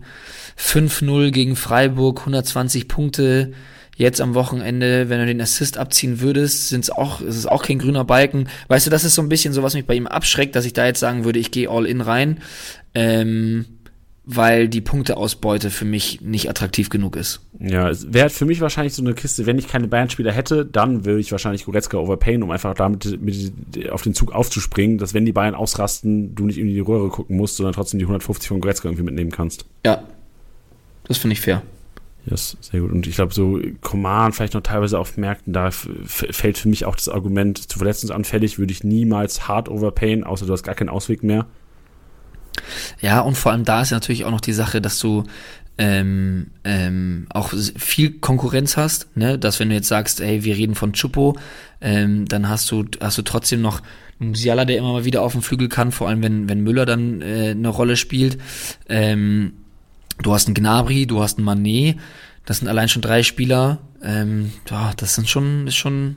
5-0 gegen Freiburg, 120 Punkte, jetzt am Wochenende, wenn du den Assist abziehen würdest, sind es auch, ist es auch kein grüner Balken. Weißt du, das ist so ein bisschen so, was mich bei ihm abschreckt, dass ich da jetzt sagen würde, ich gehe all in rein. Ähm, weil die Punkteausbeute für mich nicht attraktiv genug ist. Ja, es wäre für mich wahrscheinlich so eine Kiste, wenn ich keine Bayern-Spieler hätte, dann würde ich wahrscheinlich Goretzka overpayen, um einfach damit mit, auf den Zug aufzuspringen, dass wenn die Bayern ausrasten, du nicht in die Röhre gucken musst, sondern trotzdem die 150 von Goretzka irgendwie mitnehmen kannst. Ja, das finde ich fair. Ja, yes, sehr gut. Und ich glaube, so Command vielleicht noch teilweise auf Märkten, da fällt für mich auch das Argument, zu verletzungsanfällig würde ich niemals hart overpayen, außer du hast gar keinen Ausweg mehr. Ja, und vor allem da ist natürlich auch noch die Sache, dass du ähm, ähm, auch viel Konkurrenz hast, ne? dass wenn du jetzt sagst, ey, wir reden von Chupo, ähm, dann hast du, hast du trotzdem noch Musiala, der immer mal wieder auf dem Flügel kann, vor allem wenn, wenn Müller dann äh, eine Rolle spielt. Ähm, du hast einen Gnabry, du hast einen Manet, das sind allein schon drei Spieler. Ähm, ja, das sind schon, ist schon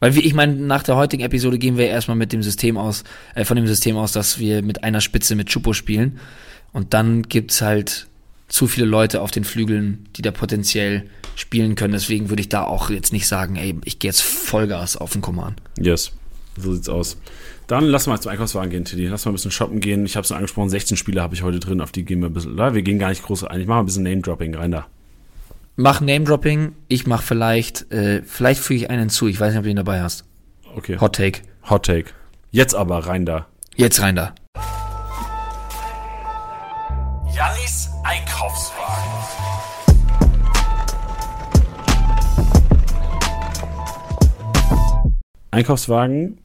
weil wir, ich meine, nach der heutigen Episode gehen wir erstmal mit dem System aus, äh, von dem System aus, dass wir mit einer Spitze mit Chupo spielen. Und dann gibt's halt zu viele Leute auf den Flügeln, die da potenziell spielen können. Deswegen würde ich da auch jetzt nicht sagen, ey, ich gehe jetzt Vollgas auf den Command. Yes, so sieht's aus. Dann wir mal zum Einkaufswagen gehen, Tiddy. Lass mal ein bisschen shoppen gehen. Ich habe es angesprochen, 16 Spiele habe ich heute drin, auf die gehen wir ein bisschen. Wir gehen gar nicht groß ein. Ich mache ein bisschen Name-Dropping rein da mach Name-Dropping, ich mach vielleicht, äh, vielleicht füge ich einen zu. Ich weiß nicht, ob du ihn dabei hast. Okay. Hot Take. Hot Take. Jetzt aber rein da. Jetzt rein da. Jannis Einkaufswagen. Einkaufswagen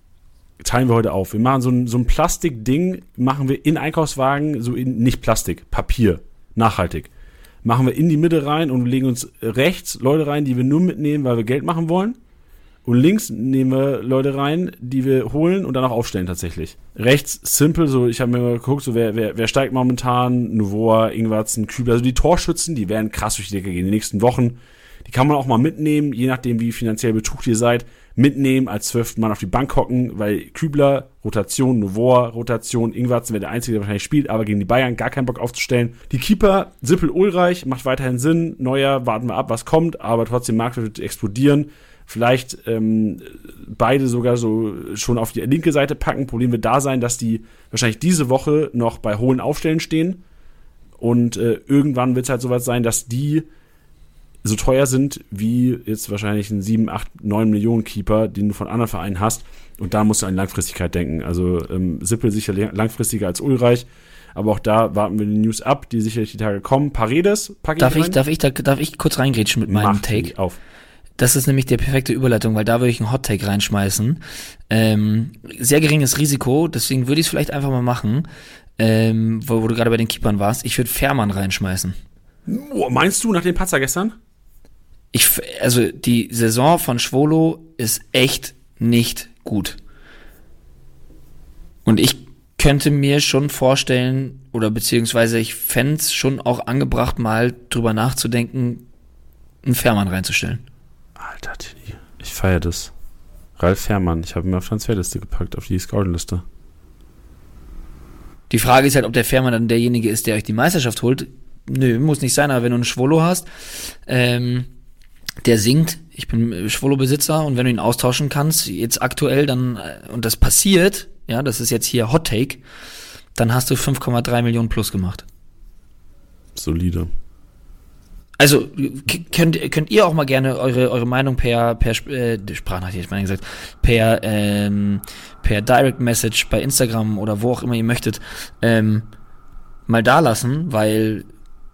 teilen wir heute auf. Wir machen so ein, so ein Plastikding, machen wir in Einkaufswagen, so in, nicht Plastik, Papier. Nachhaltig machen wir in die Mitte rein und legen uns rechts Leute rein, die wir nur mitnehmen, weil wir Geld machen wollen. Und links nehmen wir Leute rein, die wir holen und dann auch aufstellen tatsächlich. Rechts simpel, so ich habe mir mal geguckt, so wer, wer, wer steigt momentan, Novoa, Ingwarzen, Kübler, also die Torschützen, die werden krass durch die Decke gehen in den nächsten Wochen. Die kann man auch mal mitnehmen, je nachdem wie finanziell betucht ihr seid mitnehmen, als zwölften Mann auf die Bank hocken, weil Kübler, Rotation, Novoa, Rotation, Ingwarzen wäre der Einzige, der wahrscheinlich spielt, aber gegen die Bayern gar keinen Bock aufzustellen. Die Keeper, Sippel Ulreich, macht weiterhin Sinn. Neuer, warten wir ab, was kommt, aber trotzdem Markt wird explodieren. Vielleicht ähm, beide sogar so schon auf die linke Seite packen. Problem wird da sein, dass die wahrscheinlich diese Woche noch bei hohen Aufstellen stehen. Und äh, irgendwann wird es halt soweit sein, dass die so teuer sind wie jetzt wahrscheinlich ein 7, 8, 9 Millionen Keeper, den du von anderen Vereinen hast. Und da musst du an Langfristigkeit denken. Also ähm, Sippel sicher langfristiger als Ulreich. Aber auch da warten wir die News ab, die sicherlich die Tage kommen. Paredes, pack ich darf ich, darf ich, darf ich kurz reingrätschen mit meinem Mach Take? Auf. Das ist nämlich die perfekte Überleitung, weil da würde ich einen Hot Take reinschmeißen. Ähm, sehr geringes Risiko, deswegen würde ich es vielleicht einfach mal machen, ähm, wo, wo du gerade bei den Keepern warst. Ich würde Fährmann reinschmeißen. Oh, meinst du nach dem Patzer gestern? Ich, also die Saison von Schwolo ist echt nicht gut. Und ich könnte mir schon vorstellen, oder beziehungsweise ich fände es schon auch angebracht, mal drüber nachzudenken, einen Fährmann reinzustellen. Alter, ich feiere das. Ralf Fährmann, ich habe ihn auf Transferliste gepackt, auf die Scouting-Liste. Die Frage ist halt, ob der Fährmann dann derjenige ist, der euch die Meisterschaft holt. Nö, muss nicht sein, aber wenn du einen Schwolo hast, ähm, der singt, ich bin Schwolo-Besitzer und wenn du ihn austauschen kannst, jetzt aktuell, dann, äh, und das passiert, ja, das ist jetzt hier Hot Take, dann hast du 5,3 Millionen plus gemacht. Solide. Also könnt, könnt ihr auch mal gerne eure, eure Meinung per, per äh, Sprachnachricht, ich meine gesagt, per, ähm, per Direct Message bei Instagram oder wo auch immer ihr möchtet, ähm, mal da lassen, weil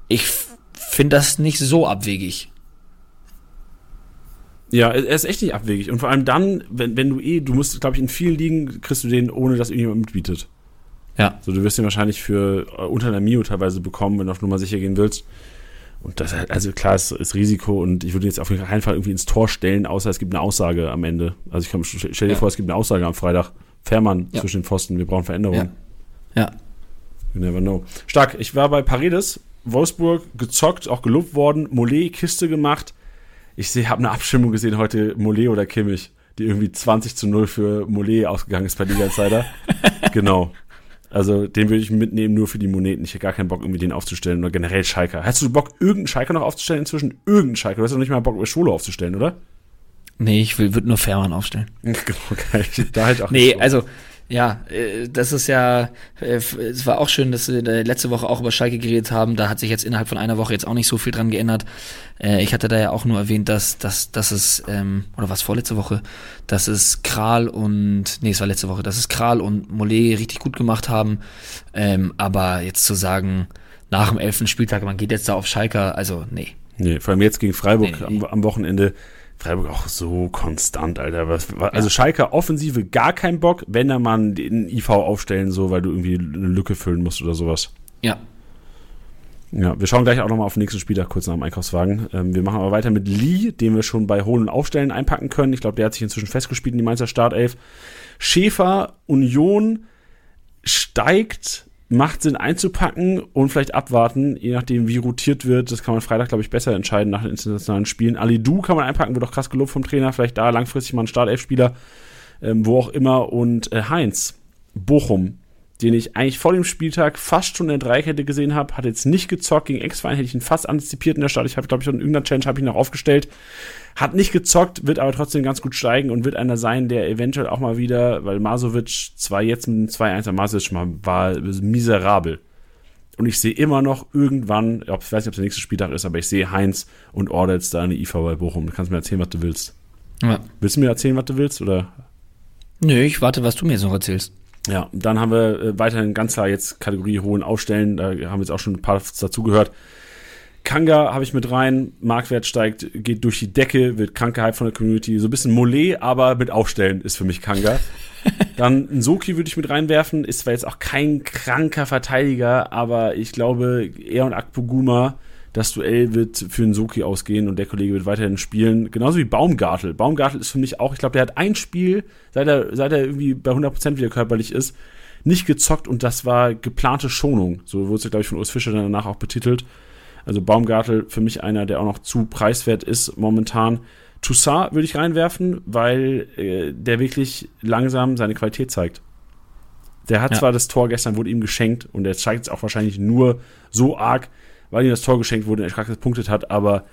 ich finde das nicht so abwegig. Ja, er ist echt nicht abwegig. Und vor allem dann, wenn, wenn du eh, du musst, glaube ich, in vielen Ligen kriegst du den, ohne dass irgendjemand mitbietet. Ja. So, du wirst den wahrscheinlich für äh, unter einer Mio teilweise bekommen, wenn du auf Nummer sicher gehen willst. Und das, also klar, ist, ist Risiko und ich würde jetzt auf keinen Fall irgendwie ins Tor stellen, außer es gibt eine Aussage am Ende. Also ich kann, stell dir ja. vor, es gibt eine Aussage am Freitag Fährmann Ja. zwischen den Pfosten. Wir brauchen Veränderungen. Ja. You never know. Stark. Ich war bei Paredes, Wolfsburg, gezockt, auch gelobt worden. Mollet, Kiste gemacht. Ich habe eine Abstimmung gesehen heute, Mollet oder Kimmich, die irgendwie 20 zu 0 für Mollet ausgegangen ist bei Liga Insider. [LAUGHS] genau. Also den würde ich mitnehmen, nur für die Moneten. Ich hätte gar keinen Bock, irgendwie den aufzustellen oder generell Schalker. Hast du Bock, irgendeinen Schalker noch aufzustellen inzwischen? Irgendeinen Schalker. Du hast doch nicht mal Bock, Scholo aufzustellen, oder? Nee, ich würde nur Fährmann aufstellen. [LAUGHS] Genau, geil. Da halt auch Nee, also, ja, äh, das ist ja, äh, es war auch schön, dass wir letzte Woche auch über Schalke geredet haben. Da hat sich jetzt innerhalb von einer Woche jetzt auch nicht so viel dran geändert. Äh, ich hatte da ja auch nur erwähnt, dass, dass, dass es, ähm, oder was vorletzte Woche, dass es Kral und, nee, es war letzte Woche, dass es Kral und Mollet richtig gut gemacht haben. Ähm, aber jetzt zu sagen, nach dem elften Spieltag, man geht jetzt da auf Schalke, also nee. Nee, vor allem jetzt gegen Freiburg Nee, nee. Am, am Wochenende. Freiburg auch so konstant, Alter. Was, was, also Schalke Offensive gar keinen Bock, wenn da mal den IV aufstellen, so, weil du irgendwie eine Lücke füllen musst oder sowas. Ja. Ja, wir schauen gleich auch nochmal auf den nächsten Spieltag kurz nach dem Einkaufswagen. Ähm, wir machen aber weiter mit Lee, den wir schon bei Holen und Aufstellen einpacken können. Ich glaube, der hat sich inzwischen festgespielt in die Mainzer Startelf. Schäfer, Union steigt, macht Sinn einzupacken und vielleicht abwarten, je nachdem wie rotiert wird. Das kann man Freitag, glaube ich, besser entscheiden nach den internationalen Spielen. Ali Du kann man einpacken, wird auch krass gelobt vom Trainer. Vielleicht da langfristig mal ein Startelf-Spieler, ähm, wo auch immer. Und äh, Heinz, Bochum, den ich eigentlich vor dem Spieltag fast schon in der Dreikette gesehen habe, hat jetzt nicht gezockt. Gegen Ex-Verein hätte ich ihn fast antizipiert in der Stadt. Ich habe, glaube ich, in irgendeiner Challenge habe ich ihn noch aufgestellt. Hat nicht gezockt, wird aber trotzdem ganz gut steigen und wird einer sein, der eventuell auch mal wieder, weil Masovic zwar jetzt mit dem 2-1 Masovic mal war miserabel. Und ich sehe immer noch irgendwann, ich weiß nicht, ob es der nächste Spieltag ist, aber ich sehe Heinz und Ordetz da in der IV bei Bochum. Du kannst mir erzählen, was du willst. ja. Willst du mir erzählen, was du willst? Oder Nö, ich warte, was du mir jetzt noch erzählst. Ja, dann haben wir äh, weiterhin ganz klar jetzt Kategorie hohen Aufstellen. Da haben wir jetzt auch schon ein paar dazugehört. Kanga habe ich mit rein. Marktwert steigt, geht durch die Decke, wird krank gehypt von der Community. So ein bisschen Mollet, aber mit Aufstellen ist für mich Kanga. [LAUGHS] dann Nsoki würde ich mit reinwerfen. Ist zwar jetzt auch kein kranker Verteidiger, aber ich glaube, er und Akpoguma, das Duell wird für Nsoki ausgehen und der Kollege wird weiterhin spielen. Genauso wie Baumgartel. Baumgartel ist für mich auch, ich glaube, der hat ein Spiel, seit er, seit er irgendwie bei 100% wieder körperlich ist, nicht gezockt und das war geplante Schonung. So wurde es, glaube ich, von Urs Fischer danach auch betitelt. Also Baumgartel für mich einer, der auch noch zu preiswert ist momentan. Toussaint würde ich reinwerfen, weil äh, der wirklich langsam seine Qualität zeigt. Der hat Ja. zwar das Tor gestern wurde ihm geschenkt und er zeigt es auch wahrscheinlich nur so arg, weil ihm das Tor geschenkt wurde und er stark gepunktet hat, aber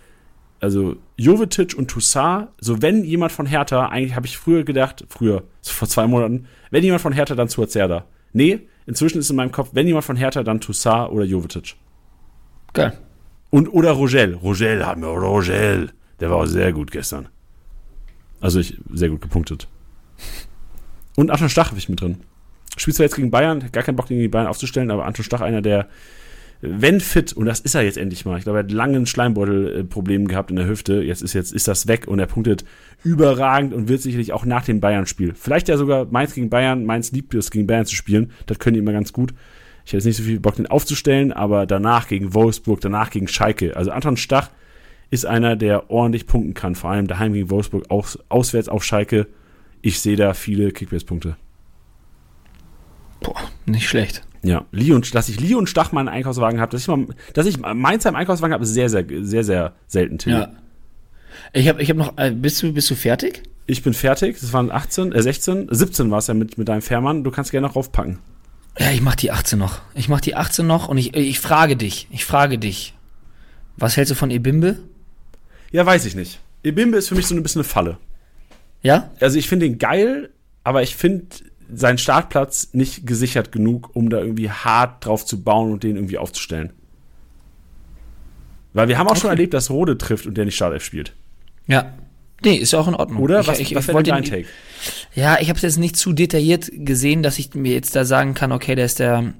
also Jovetic und Toussaint, so wenn jemand von Hertha, eigentlich habe ich früher gedacht, früher, so vor zwei Monaten, wenn jemand von Hertha, dann Zerda. Nee, inzwischen ist in meinem Kopf, wenn jemand von Hertha, dann Toussaint oder Jovetic. Geil. Und oder Rogel. Rogel haben wir, Rogel. Der war auch sehr gut gestern. Also ich, sehr gut gepunktet. Und Anton Stach habe ich mit drin. Spielt zwar jetzt gegen Bayern, gar keinen Bock gegen die Bayern aufzustellen, aber Anton Stach einer, der, wenn fit, und das ist er jetzt endlich mal, ich glaube, er hat langen Schleimbeutelproblem gehabt in der Hüfte, jetzt ist jetzt ist das weg und er punktet überragend und wird sicherlich auch nach dem Bayern-Spiel. Vielleicht ja sogar Mainz gegen Bayern, Mainz liebt es, gegen Bayern zu spielen, das können die immer ganz gut. Ich hätte jetzt nicht so viel Bock, den aufzustellen, aber danach gegen Wolfsburg, danach gegen Schalke. Also Anton Stach ist einer, der ordentlich punkten kann, vor allem daheim gegen Wolfsburg, aus, auswärts auf Schalke. Ich sehe da viele Kickbase-Punkte. Boah, nicht schlecht. Ja, Lee und, dass ich Lee und Stach mal einen Einkaufswagen habe, dass ich mal, dass ich Mainz im Einkaufswagen habe, ist sehr, sehr, sehr, sehr selten, Till. Ja. Ich habe ich hab noch, äh, bist du, bist du fertig? Ich bin fertig, das waren 18, äh 16, 17 war es ja mit, mit deinem Fährmann, du kannst gerne noch raufpacken. Ja, ich mach die 18 noch. Ich mach die 18 noch und ich, ich frage dich, ich frage dich. Was hältst du von Ebimbe? Ja, weiß ich nicht. Ebimbe ist für mich so ein bisschen eine Falle. Ja? Also ich finde ihn geil, aber ich finde seinen Startplatz nicht gesichert genug, um da irgendwie hart drauf zu bauen und den irgendwie aufzustellen. Weil wir haben auch schon Okay. erlebt, dass Rode trifft und der nicht Startelf spielt. Ja. Nee, ist ja auch in Ordnung. Oder? Ich, was ich, was ich wollte dein Take? Ja, ich habe es jetzt nicht zu detailliert gesehen, dass ich mir jetzt da sagen kann, okay, der ist der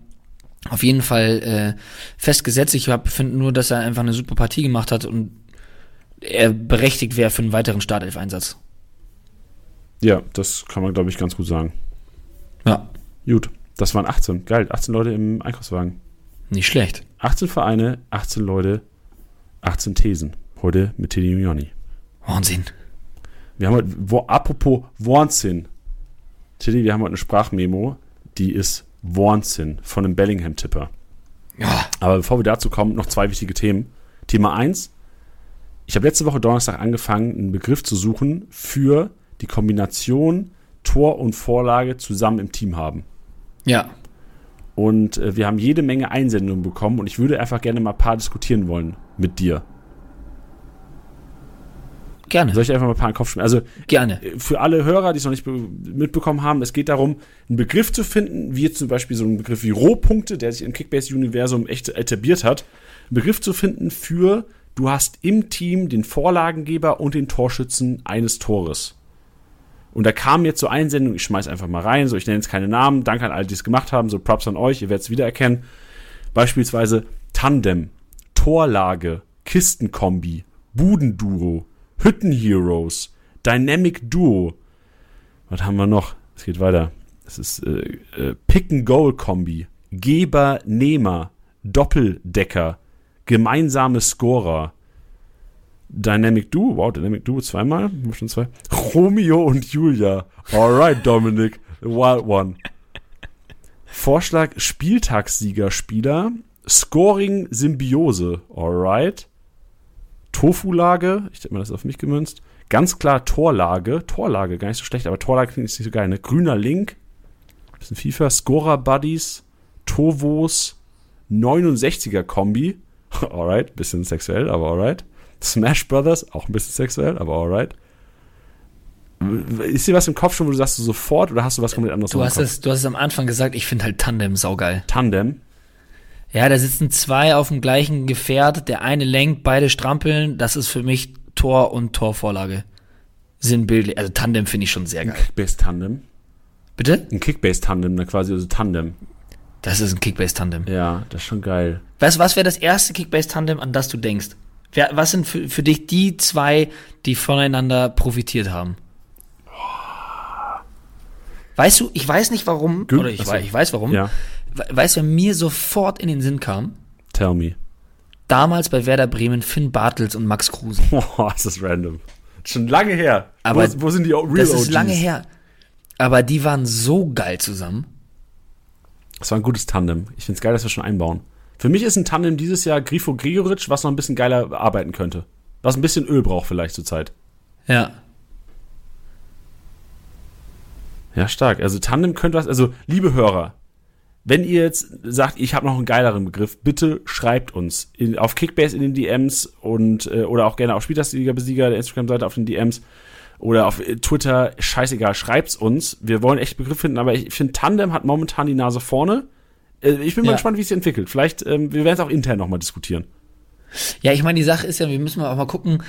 auf jeden Fall äh, festgesetzt. Ich finde nur, dass er einfach eine super Partie gemacht hat und er berechtigt wäre für einen weiteren Startelf-Einsatz. Ja, das kann man, glaube ich, ganz gut sagen. Ja, Gut, das waren 18. Geil, 18 Leute im Einkaufswagen. nicht schlecht. 18 Vereine, 18 Leute, 18 Thesen. Heute mit Teddy Mioni. Wahnsinn. Wir haben heute, wo, apropos Wahnsinn. Tilly, wir haben heute eine Sprachmemo, die ist Wahnsinn von einem Bellingham-Tipper. Ja. Aber bevor wir dazu kommen, noch zwei wichtige Themen. Thema eins: Ich habe letzte Woche Donnerstag angefangen, einen Begriff zu suchen für die Kombination Tor und Vorlage zusammen im Team haben. Ja. Und äh, wir haben jede Menge Einsendungen bekommen und ich würde einfach gerne mal ein paar diskutieren wollen mit dir. Gerne. Soll ich einfach mal ein paar in den Kopf schmieren? Also Gerne. äh, für alle Hörer, die es noch nicht be- mitbekommen haben, es geht darum, einen Begriff zu finden, wie jetzt zum Beispiel so ein Begriff wie Rohpunkte, der sich im Kickbase-Universum echt etabliert hat, einen Begriff zu finden für, du hast im Team den Vorlagengeber und den Torschützen eines Tores. Und da kam jetzt so Einsendung, ich schmeiß einfach mal rein, so ich nenne jetzt keine Namen, danke an alle, die es gemacht haben, so Props an euch, ihr werdet es wiedererkennen. Beispielsweise Tandem, Torlage, Kistenkombi, Budenduo, Hüttenheroes, Dynamic Duo. Was haben wir noch? Es geht weiter. Es ist äh, äh, Pick-and-Goal-Kombi, Geber-Nehmer, Doppeldecker, gemeinsame Scorer, Dynamic Duo, wow, Dynamic Duo zweimal, schon zwei. Romeo und Julia. Alright, Dominic, the wild one. Vorschlag Spieltagssieger-Spieler, Scoring Symbiose. Alright. Tofu-Lage, ich denke mal, das ist auf mich gemünzt. Ganz klar Torlage, Torlage, gar nicht so schlecht, aber Torlage klingt nicht so geil. Ne? Grüner Link, bisschen FIFA, Scorer Buddies, Tovos, 69er Kombi. [LAUGHS] Alright, bisschen sexuell, aber alright. Smash Brothers, auch ein bisschen sexuell, aber alright. Ist dir was im Kopf schon, wo du sagst du sofort oder hast du was komplett anderes Du hast, es, du hast es am Anfang gesagt, ich finde halt Tandem saugeil. Tandem. Ja, da sitzen zwei auf dem gleichen Gefährt, der eine lenkt, beide strampeln, das ist für mich Tor und Torvorlage. Sinnbildlich. Also Tandem finde ich schon sehr geil. Kickbase-Tandem. Bitte? Ein Kickbase-Tandem, ne, quasi, also Tandem. Das ist ein Kickbase-Tandem. Ja, das ist schon geil. Was, was wäre das erste Kickbase-Tandem, an das du denkst? Wer, was sind für, für dich die zwei, die voneinander profitiert haben? Weißt du, ich weiß nicht warum, Gut, oder ich, achso. weiß, ich weiß warum. Ja. We- Weißt du, wer mir sofort in den Sinn kam? Tell me. Damals bei Werder Bremen Finn Bartels und Max Kruse. [LAUGHS] Boah, ist das random. Schon lange her. Aber wo, wo sind die Real Das ist OGs? lange her. Aber die waren so geil zusammen. Das war ein gutes Tandem. Ich finde es geil, dass wir schon einbauen. Für mich ist ein Tandem dieses Jahr Grifo Gregoritsch, was noch ein bisschen geiler arbeiten könnte. Was ein bisschen Öl braucht vielleicht zur Zeit. Ja. Ja, stark. Also Tandem könnte was. Also, liebe Hörer, wenn ihr jetzt sagt, ich habe noch einen geileren Begriff, bitte schreibt uns in, auf Kickbase in den DMs und äh, oder auch gerne auf Spieltagsliga-Besieger der Instagram-Seite auf den DMs oder auf äh, Twitter, scheißegal, schreibt's uns. Wir wollen echt Begriff finden, aber ich finde, Tandem hat momentan die Nase vorne. Äh, ich bin mal Ja. gespannt, wie es sich entwickelt. Vielleicht, ähm, wir werden es auch intern nochmal diskutieren. Ja, ich meine, die Sache ist ja, wir müssen auch mal gucken,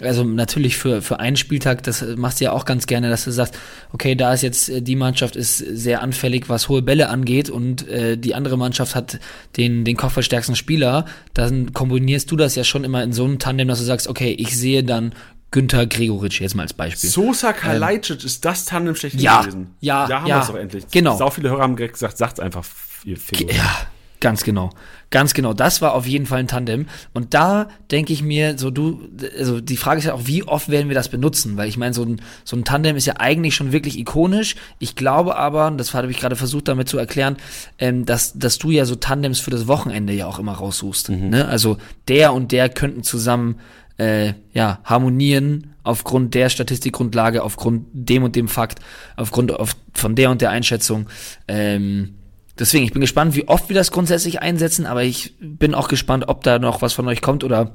also natürlich für, für einen Spieltag, das machst du ja auch ganz gerne, dass du sagst, okay, da ist jetzt, äh, die Mannschaft ist sehr anfällig, was hohe Bälle angeht und äh, die andere Mannschaft hat den, den kopfballstärksten Spieler, dann kombinierst du das ja schon immer in so einem Tandem, dass du sagst, okay, ich sehe dann Günther Gregoritsch jetzt mal als Beispiel. Sosa Kalajdzic ist das Tandem schlechthin Ja, gewesen. ja, Da haben ja, wir es doch endlich. genau. Sau viele Hörer haben gesagt, sagt's einfach, ihr Finger. Ja, ganz genau. Ganz genau. Das war auf jeden Fall ein Tandem. Und da denke ich mir, so du, also die Frage ist ja auch, wie oft werden wir das benutzen? Weil ich meine, so ein, so ein Tandem ist ja eigentlich schon wirklich ikonisch. Ich glaube aber, und das habe ich gerade versucht damit zu erklären, ähm, dass, dass du ja so Tandems für das Wochenende ja auch immer raussuchst. Ne? Also der und der könnten zusammen äh, ja, harmonieren aufgrund der Statistikgrundlage, aufgrund dem und dem Fakt, aufgrund auf, von der und der Einschätzung. Ähm, deswegen, ich bin gespannt, wie oft wir das grundsätzlich einsetzen, aber ich bin auch gespannt, ob da noch was von euch kommt oder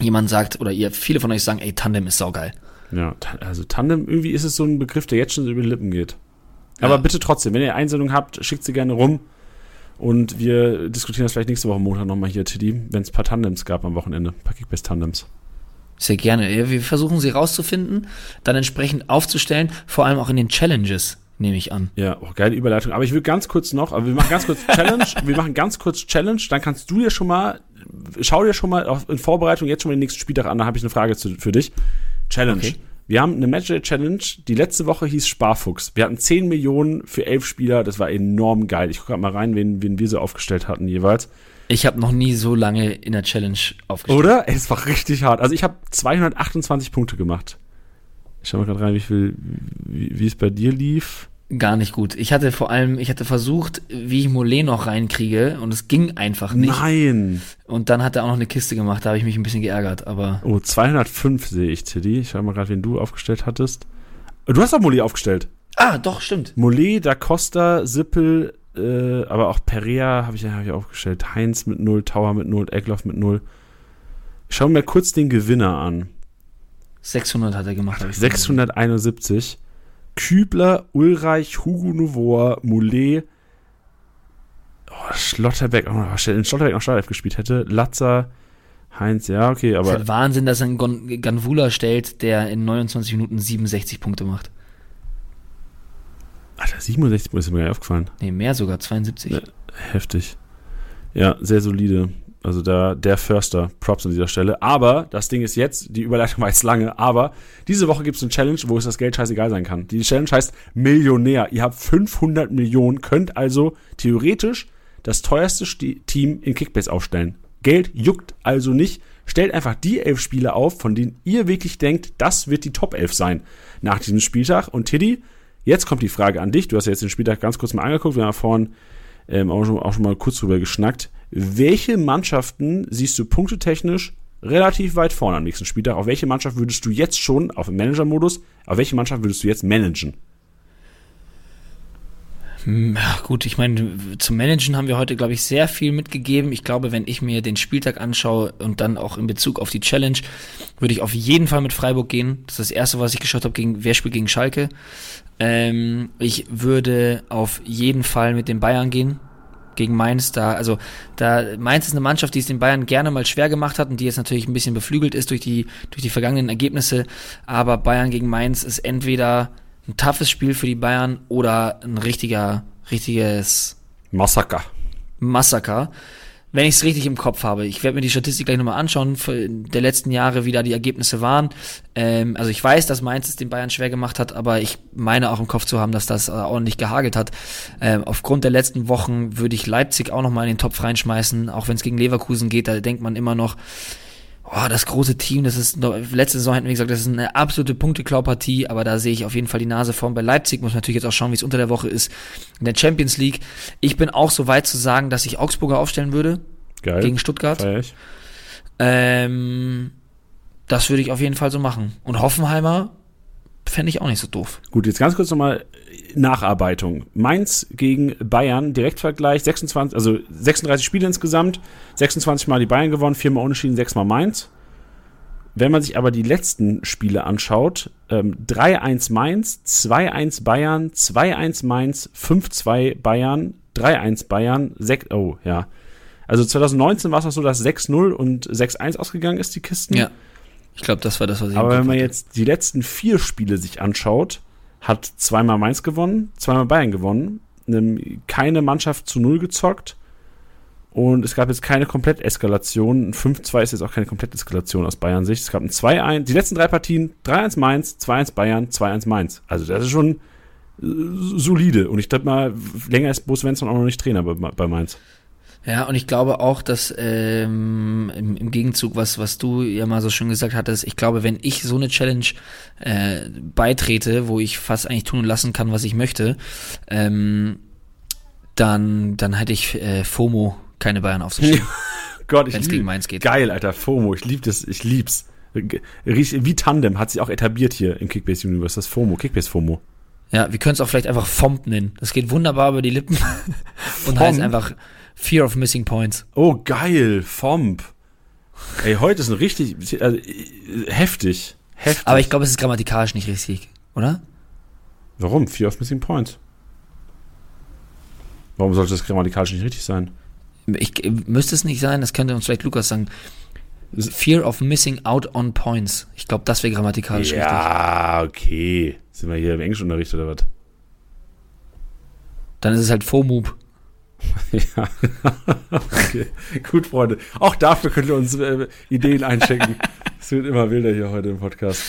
jemand sagt, oder ihr, viele von euch sagen, ey, Tandem ist saugeil. Ja, also Tandem, irgendwie ist es so ein Begriff, der jetzt schon über die Lippen geht. Aber Ja. bitte trotzdem, wenn ihr Einsendungen habt, schickt sie gerne rum. Und wir diskutieren das vielleicht nächste Woche Montag nochmal hier, Tiddy, wenn es ein paar Tandems gab am Wochenende. Ein paar Kickbase-Tandems. Sehr gerne. Wir versuchen sie rauszufinden, dann entsprechend aufzustellen, vor allem auch in den Challenges, nehme ich an. Ja, oh, geile Überleitung. Aber ich will ganz kurz noch, aber wir machen ganz kurz Challenge. [LAUGHS] wir machen ganz kurz Challenge. Dann kannst du dir schon mal, schau dir schon mal in Vorbereitung jetzt schon mal den nächsten Spieltag an. Da habe ich eine Frage zu, für dich. Challenge. Okay. Wir haben eine Matchday Challenge. Die letzte Woche hieß Sparfuchs. Wir hatten 10 Millionen für elf Spieler. Das war enorm geil. Ich gucke gerade mal rein, wen, wen wir so aufgestellt hatten jeweils. Ich habe noch nie so lange in der Challenge aufgestellt. Oder? Es war richtig hart. Also ich habe 228 Punkte gemacht. Ich schau mal gerade rein, wie viel, wie es bei dir lief. Gar nicht gut. Ich hatte vor allem, ich hatte versucht, wie ich Mollet noch reinkriege und es ging einfach nicht. Nein. Und dann hat er auch noch eine Kiste gemacht, da habe ich mich ein bisschen geärgert, aber Oh, 205 sehe ich, Tiddy. Ich schau mal gerade, wen du aufgestellt hattest. Du hast auch Mollet aufgestellt. Ah, doch, stimmt. Mollet, Da Costa, Sippel, äh, aber auch Perea habe ich, hab ich aufgestellt. Heinz mit 0, Tower mit 0, Eckloff mit 0. Ich schau mir kurz den Gewinner an. 600 hat er gemacht. hab ich 671. Kübler, Ulreich, Hugo Novoa, Moulet, oh, Schlotterbeck, noch, in Schlotterbeck noch Startelf gespielt hätte, Latzer, Heinz, ja, okay, Es ist aber halt Wahnsinn, dass er einen Gon- Ganvula stellt, der in 29 Minuten 67 Punkte macht. Alter, 67 ist mir gar nicht aufgefallen. Nee, mehr sogar, 72. Ja. Heftig. Ja, sehr solide. Also da der Förster, Props an dieser Stelle. Aber das Ding ist jetzt, die Überleitung war jetzt lange, aber diese Woche gibt es eine Challenge, wo es das Geld scheißegal sein kann. Die Challenge heißt Millionär. Ihr habt 500 Millionen, könnt also theoretisch das teuerste Sti- Team in Kickbase aufstellen. Geld juckt also nicht. Stellt einfach die elf Spieler auf, von denen ihr wirklich denkt, das wird die Top 11 sein nach diesem Spieltag. Und Tiddy, jetzt kommt die Frage an dich. Du hast ja jetzt den Spieltag ganz kurz mal angeguckt. Wir haben ja vorhin ähm, auch, schon, auch schon mal kurz drüber geschnackt. Welche Mannschaften siehst du punktetechnisch relativ weit vorne am nächsten Spieltag? Auf welche Mannschaft würdest du jetzt schon auf dem Manager-Modus, auf welche Mannschaft würdest du jetzt managen? Hm, Ja, gut, ich meine, zum Managen haben wir heute, glaube ich, sehr viel mitgegeben. Ich glaube, wenn ich mir den Spieltag anschaue und dann auch in Bezug auf die Challenge, würde ich auf jeden Fall mit Freiburg gehen. Das ist das Erste, was ich geschaut habe, gegen wer spielt gegen Schalke. Ähm, ich würde auf jeden Fall mit den Bayern gehen. Gegen Mainz, da, also, da, Mainz ist eine Mannschaft, die es den Bayern gerne mal schwer gemacht hat und die jetzt natürlich ein bisschen beflügelt ist durch die, durch die vergangenen Ergebnisse. Aber Bayern gegen Mainz ist entweder ein toughes Spiel für die Bayern oder ein richtiger, richtiges Massaker. Massaker. Wenn ich es richtig im Kopf habe. Ich werde mir die Statistik gleich nochmal anschauen, der letzten Jahre, wie da die Ergebnisse waren. Ähm, also ich weiß, dass Mainz es den Bayern schwer gemacht hat, aber ich meine auch im Kopf zu haben, dass das äh, ordentlich gehagelt hat. Ähm, aufgrund der letzten Wochen würde ich Leipzig auch nochmal in den Topf reinschmeißen, auch wenn es gegen Leverkusen geht, da denkt man immer noch, oh, das große Team, das ist, letzte Saison hätten wir gesagt, das ist eine absolute Punkteklaupartie, aber da sehe ich auf jeden Fall die Nase vorn. Bei Leipzig muss man natürlich jetzt auch schauen, wie es unter der Woche ist in der Champions League. Ich bin auch so weit zu sagen, dass ich Augsburger aufstellen würde Geil. gegen Stuttgart. Ähm, das würde ich auf jeden Fall so machen. Und Hoffenheimer fände ich auch nicht so doof. Gut, jetzt ganz kurz nochmal Nacharbeitung. Mainz gegen Bayern, Direktvergleich, 26, also 36 Spiele insgesamt, 26 Mal die Bayern gewonnen, viermal unentschieden, sechsmal Mainz. Wenn man sich aber die letzten Spiele anschaut, ähm, 3-1 Mainz, 2-1 Bayern, 2-1 Mainz, 5-2 Bayern, 3-1 Bayern, 6, oh, ja. Also 2019 war es noch so, dass 6-0 und 6-1 ausgegangen ist, die Kisten. Ja. Ich glaube, das war das, was ich Aber wenn man jetzt die letzten vier Spiele sich anschaut, hat zweimal Mainz gewonnen, zweimal Bayern gewonnen, keine Mannschaft zu Null gezockt und es gab jetzt keine Kompletteskalation. Ein 5-2 ist jetzt auch keine Kompletteskalation aus Bayern Sicht. Es gab ein 2-1, die letzten drei Partien, 3-1 Mainz, 2-1 Bayern, 2-1 Mainz. Also das ist schon äh, solide und ich glaube mal, länger ist Bo Svensson auch noch nicht Trainer bei, bei Mainz. Ja, und ich glaube auch, dass ähm, im, im Gegenzug, was, was du ja mal so schön gesagt hattest, ich glaube, wenn ich so eine Challenge äh, beitrete, wo ich fast eigentlich tun und lassen kann, was ich möchte, ähm, dann, dann hätte ich äh, FOMO keine Bayern aufzustellen, [LAUGHS] Gott, ich gegen Mainz geht. Geil, Alter, FOMO, ich lieb das, ich lieb's. Wie Tandem hat sich auch etabliert hier im Kickbase Universe, das FOMO, Kickbase FOMO. Ja, wir können es auch vielleicht einfach FOMP nennen. Das geht wunderbar über die Lippen [LAUGHS] und heißt einfach Fear of Missing Points. Oh, geil, FOMP. Ey, heute ist ein richtig, also, heftig, heftig. Aber ich glaube, es ist grammatikalisch nicht richtig, oder? Warum? Fear of Missing Points. Warum sollte das grammatikalisch nicht richtig sein? Ich, müsste es nicht sein, das könnte uns vielleicht Lukas sagen. Fear of Missing Out on Points. Ich glaube, das wäre grammatikalisch richtig. Ja, okay. Sind wir hier im Englischunterricht oder was? Dann ist es halt FOMOOP. [LAUGHS] Ja. okay. Gut, Freunde. Auch dafür könnt ihr uns äh, Ideen einschicken. [LAUGHS] Es wird immer wilder hier heute im Podcast.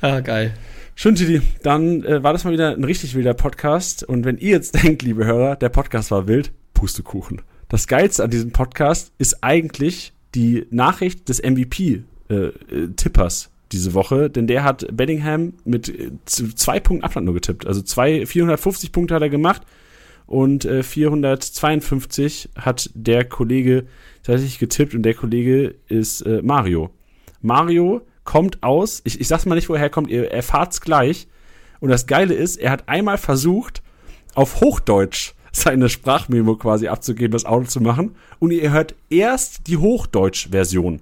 Ah, geil. Schön, Titi. Dann äh, war das mal wieder ein richtig wilder Podcast. Und wenn ihr jetzt [LAUGHS] denkt, liebe Hörer, der Podcast war wild, Pustekuchen. Das Geilste an diesem Podcast ist eigentlich die Nachricht des MVP-Tippers diese Woche, denn der hat Bellingham mit äh, zwei Punkten Abstand nur getippt. Also zwei, 450 Punkte hat er gemacht und äh, 452 hat der Kollege tatsächlich getippt und der Kollege ist äh, Mario. Mario kommt aus, ich, ich sag's mal nicht, woher er kommt, ihr erfahrt's gleich. Und das Geile ist, er hat einmal versucht, auf Hochdeutsch seine Sprachmemo quasi abzugeben, das Auto zu machen. Und ihr hört erst die Hochdeutsch-Version.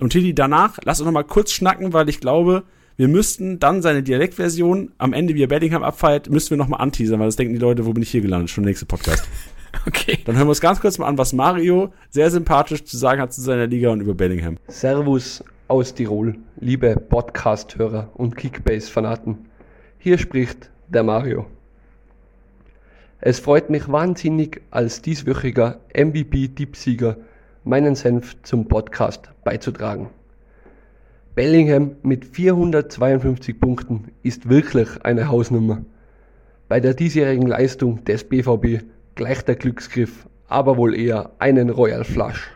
Und Tilly, danach, lass uns noch mal kurz schnacken, weil ich glaube, wir müssten dann seine Dialektversion am Ende, wie er Bellingham abfeiert, müssten wir noch mal anteasern, weil das denken die Leute, wo bin ich hier gelandet? Schon der nächste Podcast. [LAUGHS] Okay. Dann hören wir uns ganz kurz mal an, was Mario sehr sympathisch zu sagen hat zu seiner Liga und über Bellingham. Servus aus Tirol, liebe Podcast-Hörer und Kickbase-Fanaten. Hier spricht der Mario. Es freut mich wahnsinnig, als dieswöchiger MVP-Tippsieger meinen Senf zum Podcast beizutragen. Bellingham mit 452 Punkten ist wirklich eine Hausnummer. Bei der diesjährigen Leistung des BVB gleicht der Glücksgriff aber wohl eher einen Royal Flush.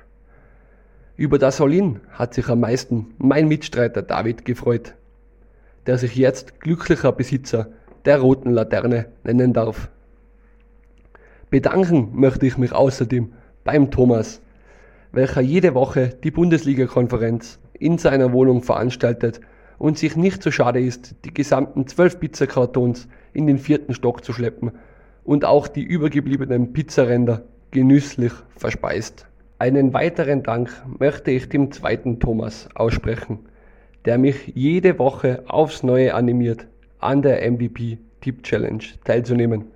Über das All-In hat sich am meisten mein Mitstreiter David gefreut, der sich jetzt glücklicher Besitzer der roten Laterne nennen darf. Bedanken möchte ich mich außerdem beim Thomas, welcher jede Woche die Bundesliga-Konferenz in seiner Wohnung veranstaltet und sich nicht so schade ist, die gesamten zwölf Pizzakartons in den vierten Stock zu schleppen und auch die übergebliebenen Pizzaränder genüsslich verspeist. Einen weiteren Dank möchte ich dem zweiten Thomas aussprechen, der mich jede Woche aufs Neue animiert, an der MVP Tip Challenge teilzunehmen.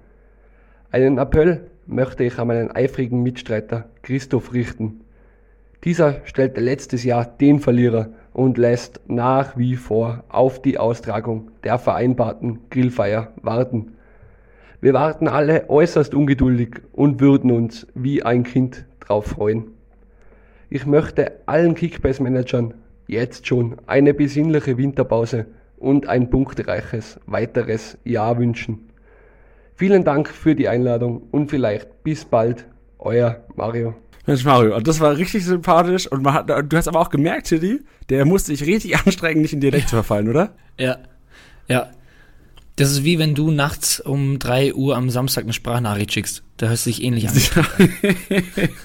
Einen Appell möchte ich an meinen eifrigen Mitstreiter Christoph richten. Dieser stellte letztes Jahr den Verlierer und lässt nach wie vor auf die Austragung der vereinbarten Grillfeier warten. Wir warten alle äußerst ungeduldig und würden uns wie ein Kind drauf freuen. Ich möchte allen Kickbase-Managern jetzt schon eine besinnliche Winterpause und ein punktreiches weiteres Jahr wünschen. Vielen Dank für die Einladung und vielleicht bis bald, euer Mario. Mensch, Mario, und das war richtig sympathisch und man hat, du hast aber auch gemerkt, Tilly, der musste sich richtig [LAUGHS] anstrengen, nicht in Dialekt zu verfallen, oder? Ja. Ja. Das ist wie wenn du nachts um 3 Uhr am Samstag eine Sprachnachricht schickst. Da hörst du dich ähnlich an. [LAUGHS]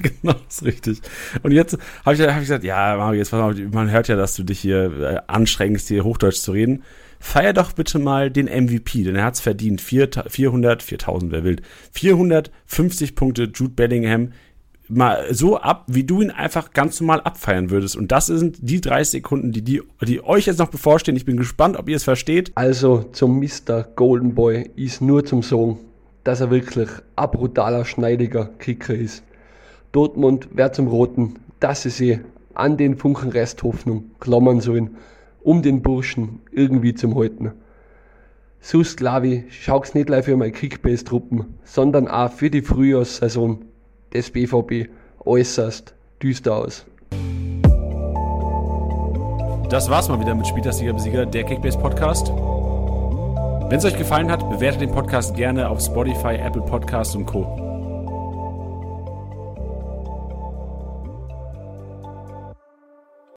genau, ist richtig. Und jetzt habe ich, hab ich gesagt, ja, Mario, jetzt man hört ja, dass du dich hier äh, anstrengst, hier Hochdeutsch zu reden. Feier doch bitte mal den MVP, denn er hat's verdient. 400, 4000, wer will. 450 Punkte Jude Bellingham mal so ab, wie du ihn einfach ganz normal abfeiern würdest. Und das sind die 30 Sekunden, die, die, die euch jetzt noch bevorstehen. Ich bin gespannt, ob ihr es versteht. Also zum Mr. Golden Boy ist nur zum Sagen, dass er wirklich ein brutaler, schneidiger Kicker ist. Dortmund wird zum Roten, dass sie sich an den Funken Resthoffnung klammern sollen, um den Burschen irgendwie zum halten. Sus ich, schaut's nicht gleich für meine Kickbase-Truppen, sondern auch für die Frühjahrssaison des BVB äußerst düster aus. Das war's mal wieder mit Spieltagsliga Besieger, der Kickbase Podcast. Wenn es euch gefallen hat, bewertet den Podcast gerne auf Spotify, Apple Podcasts und Co.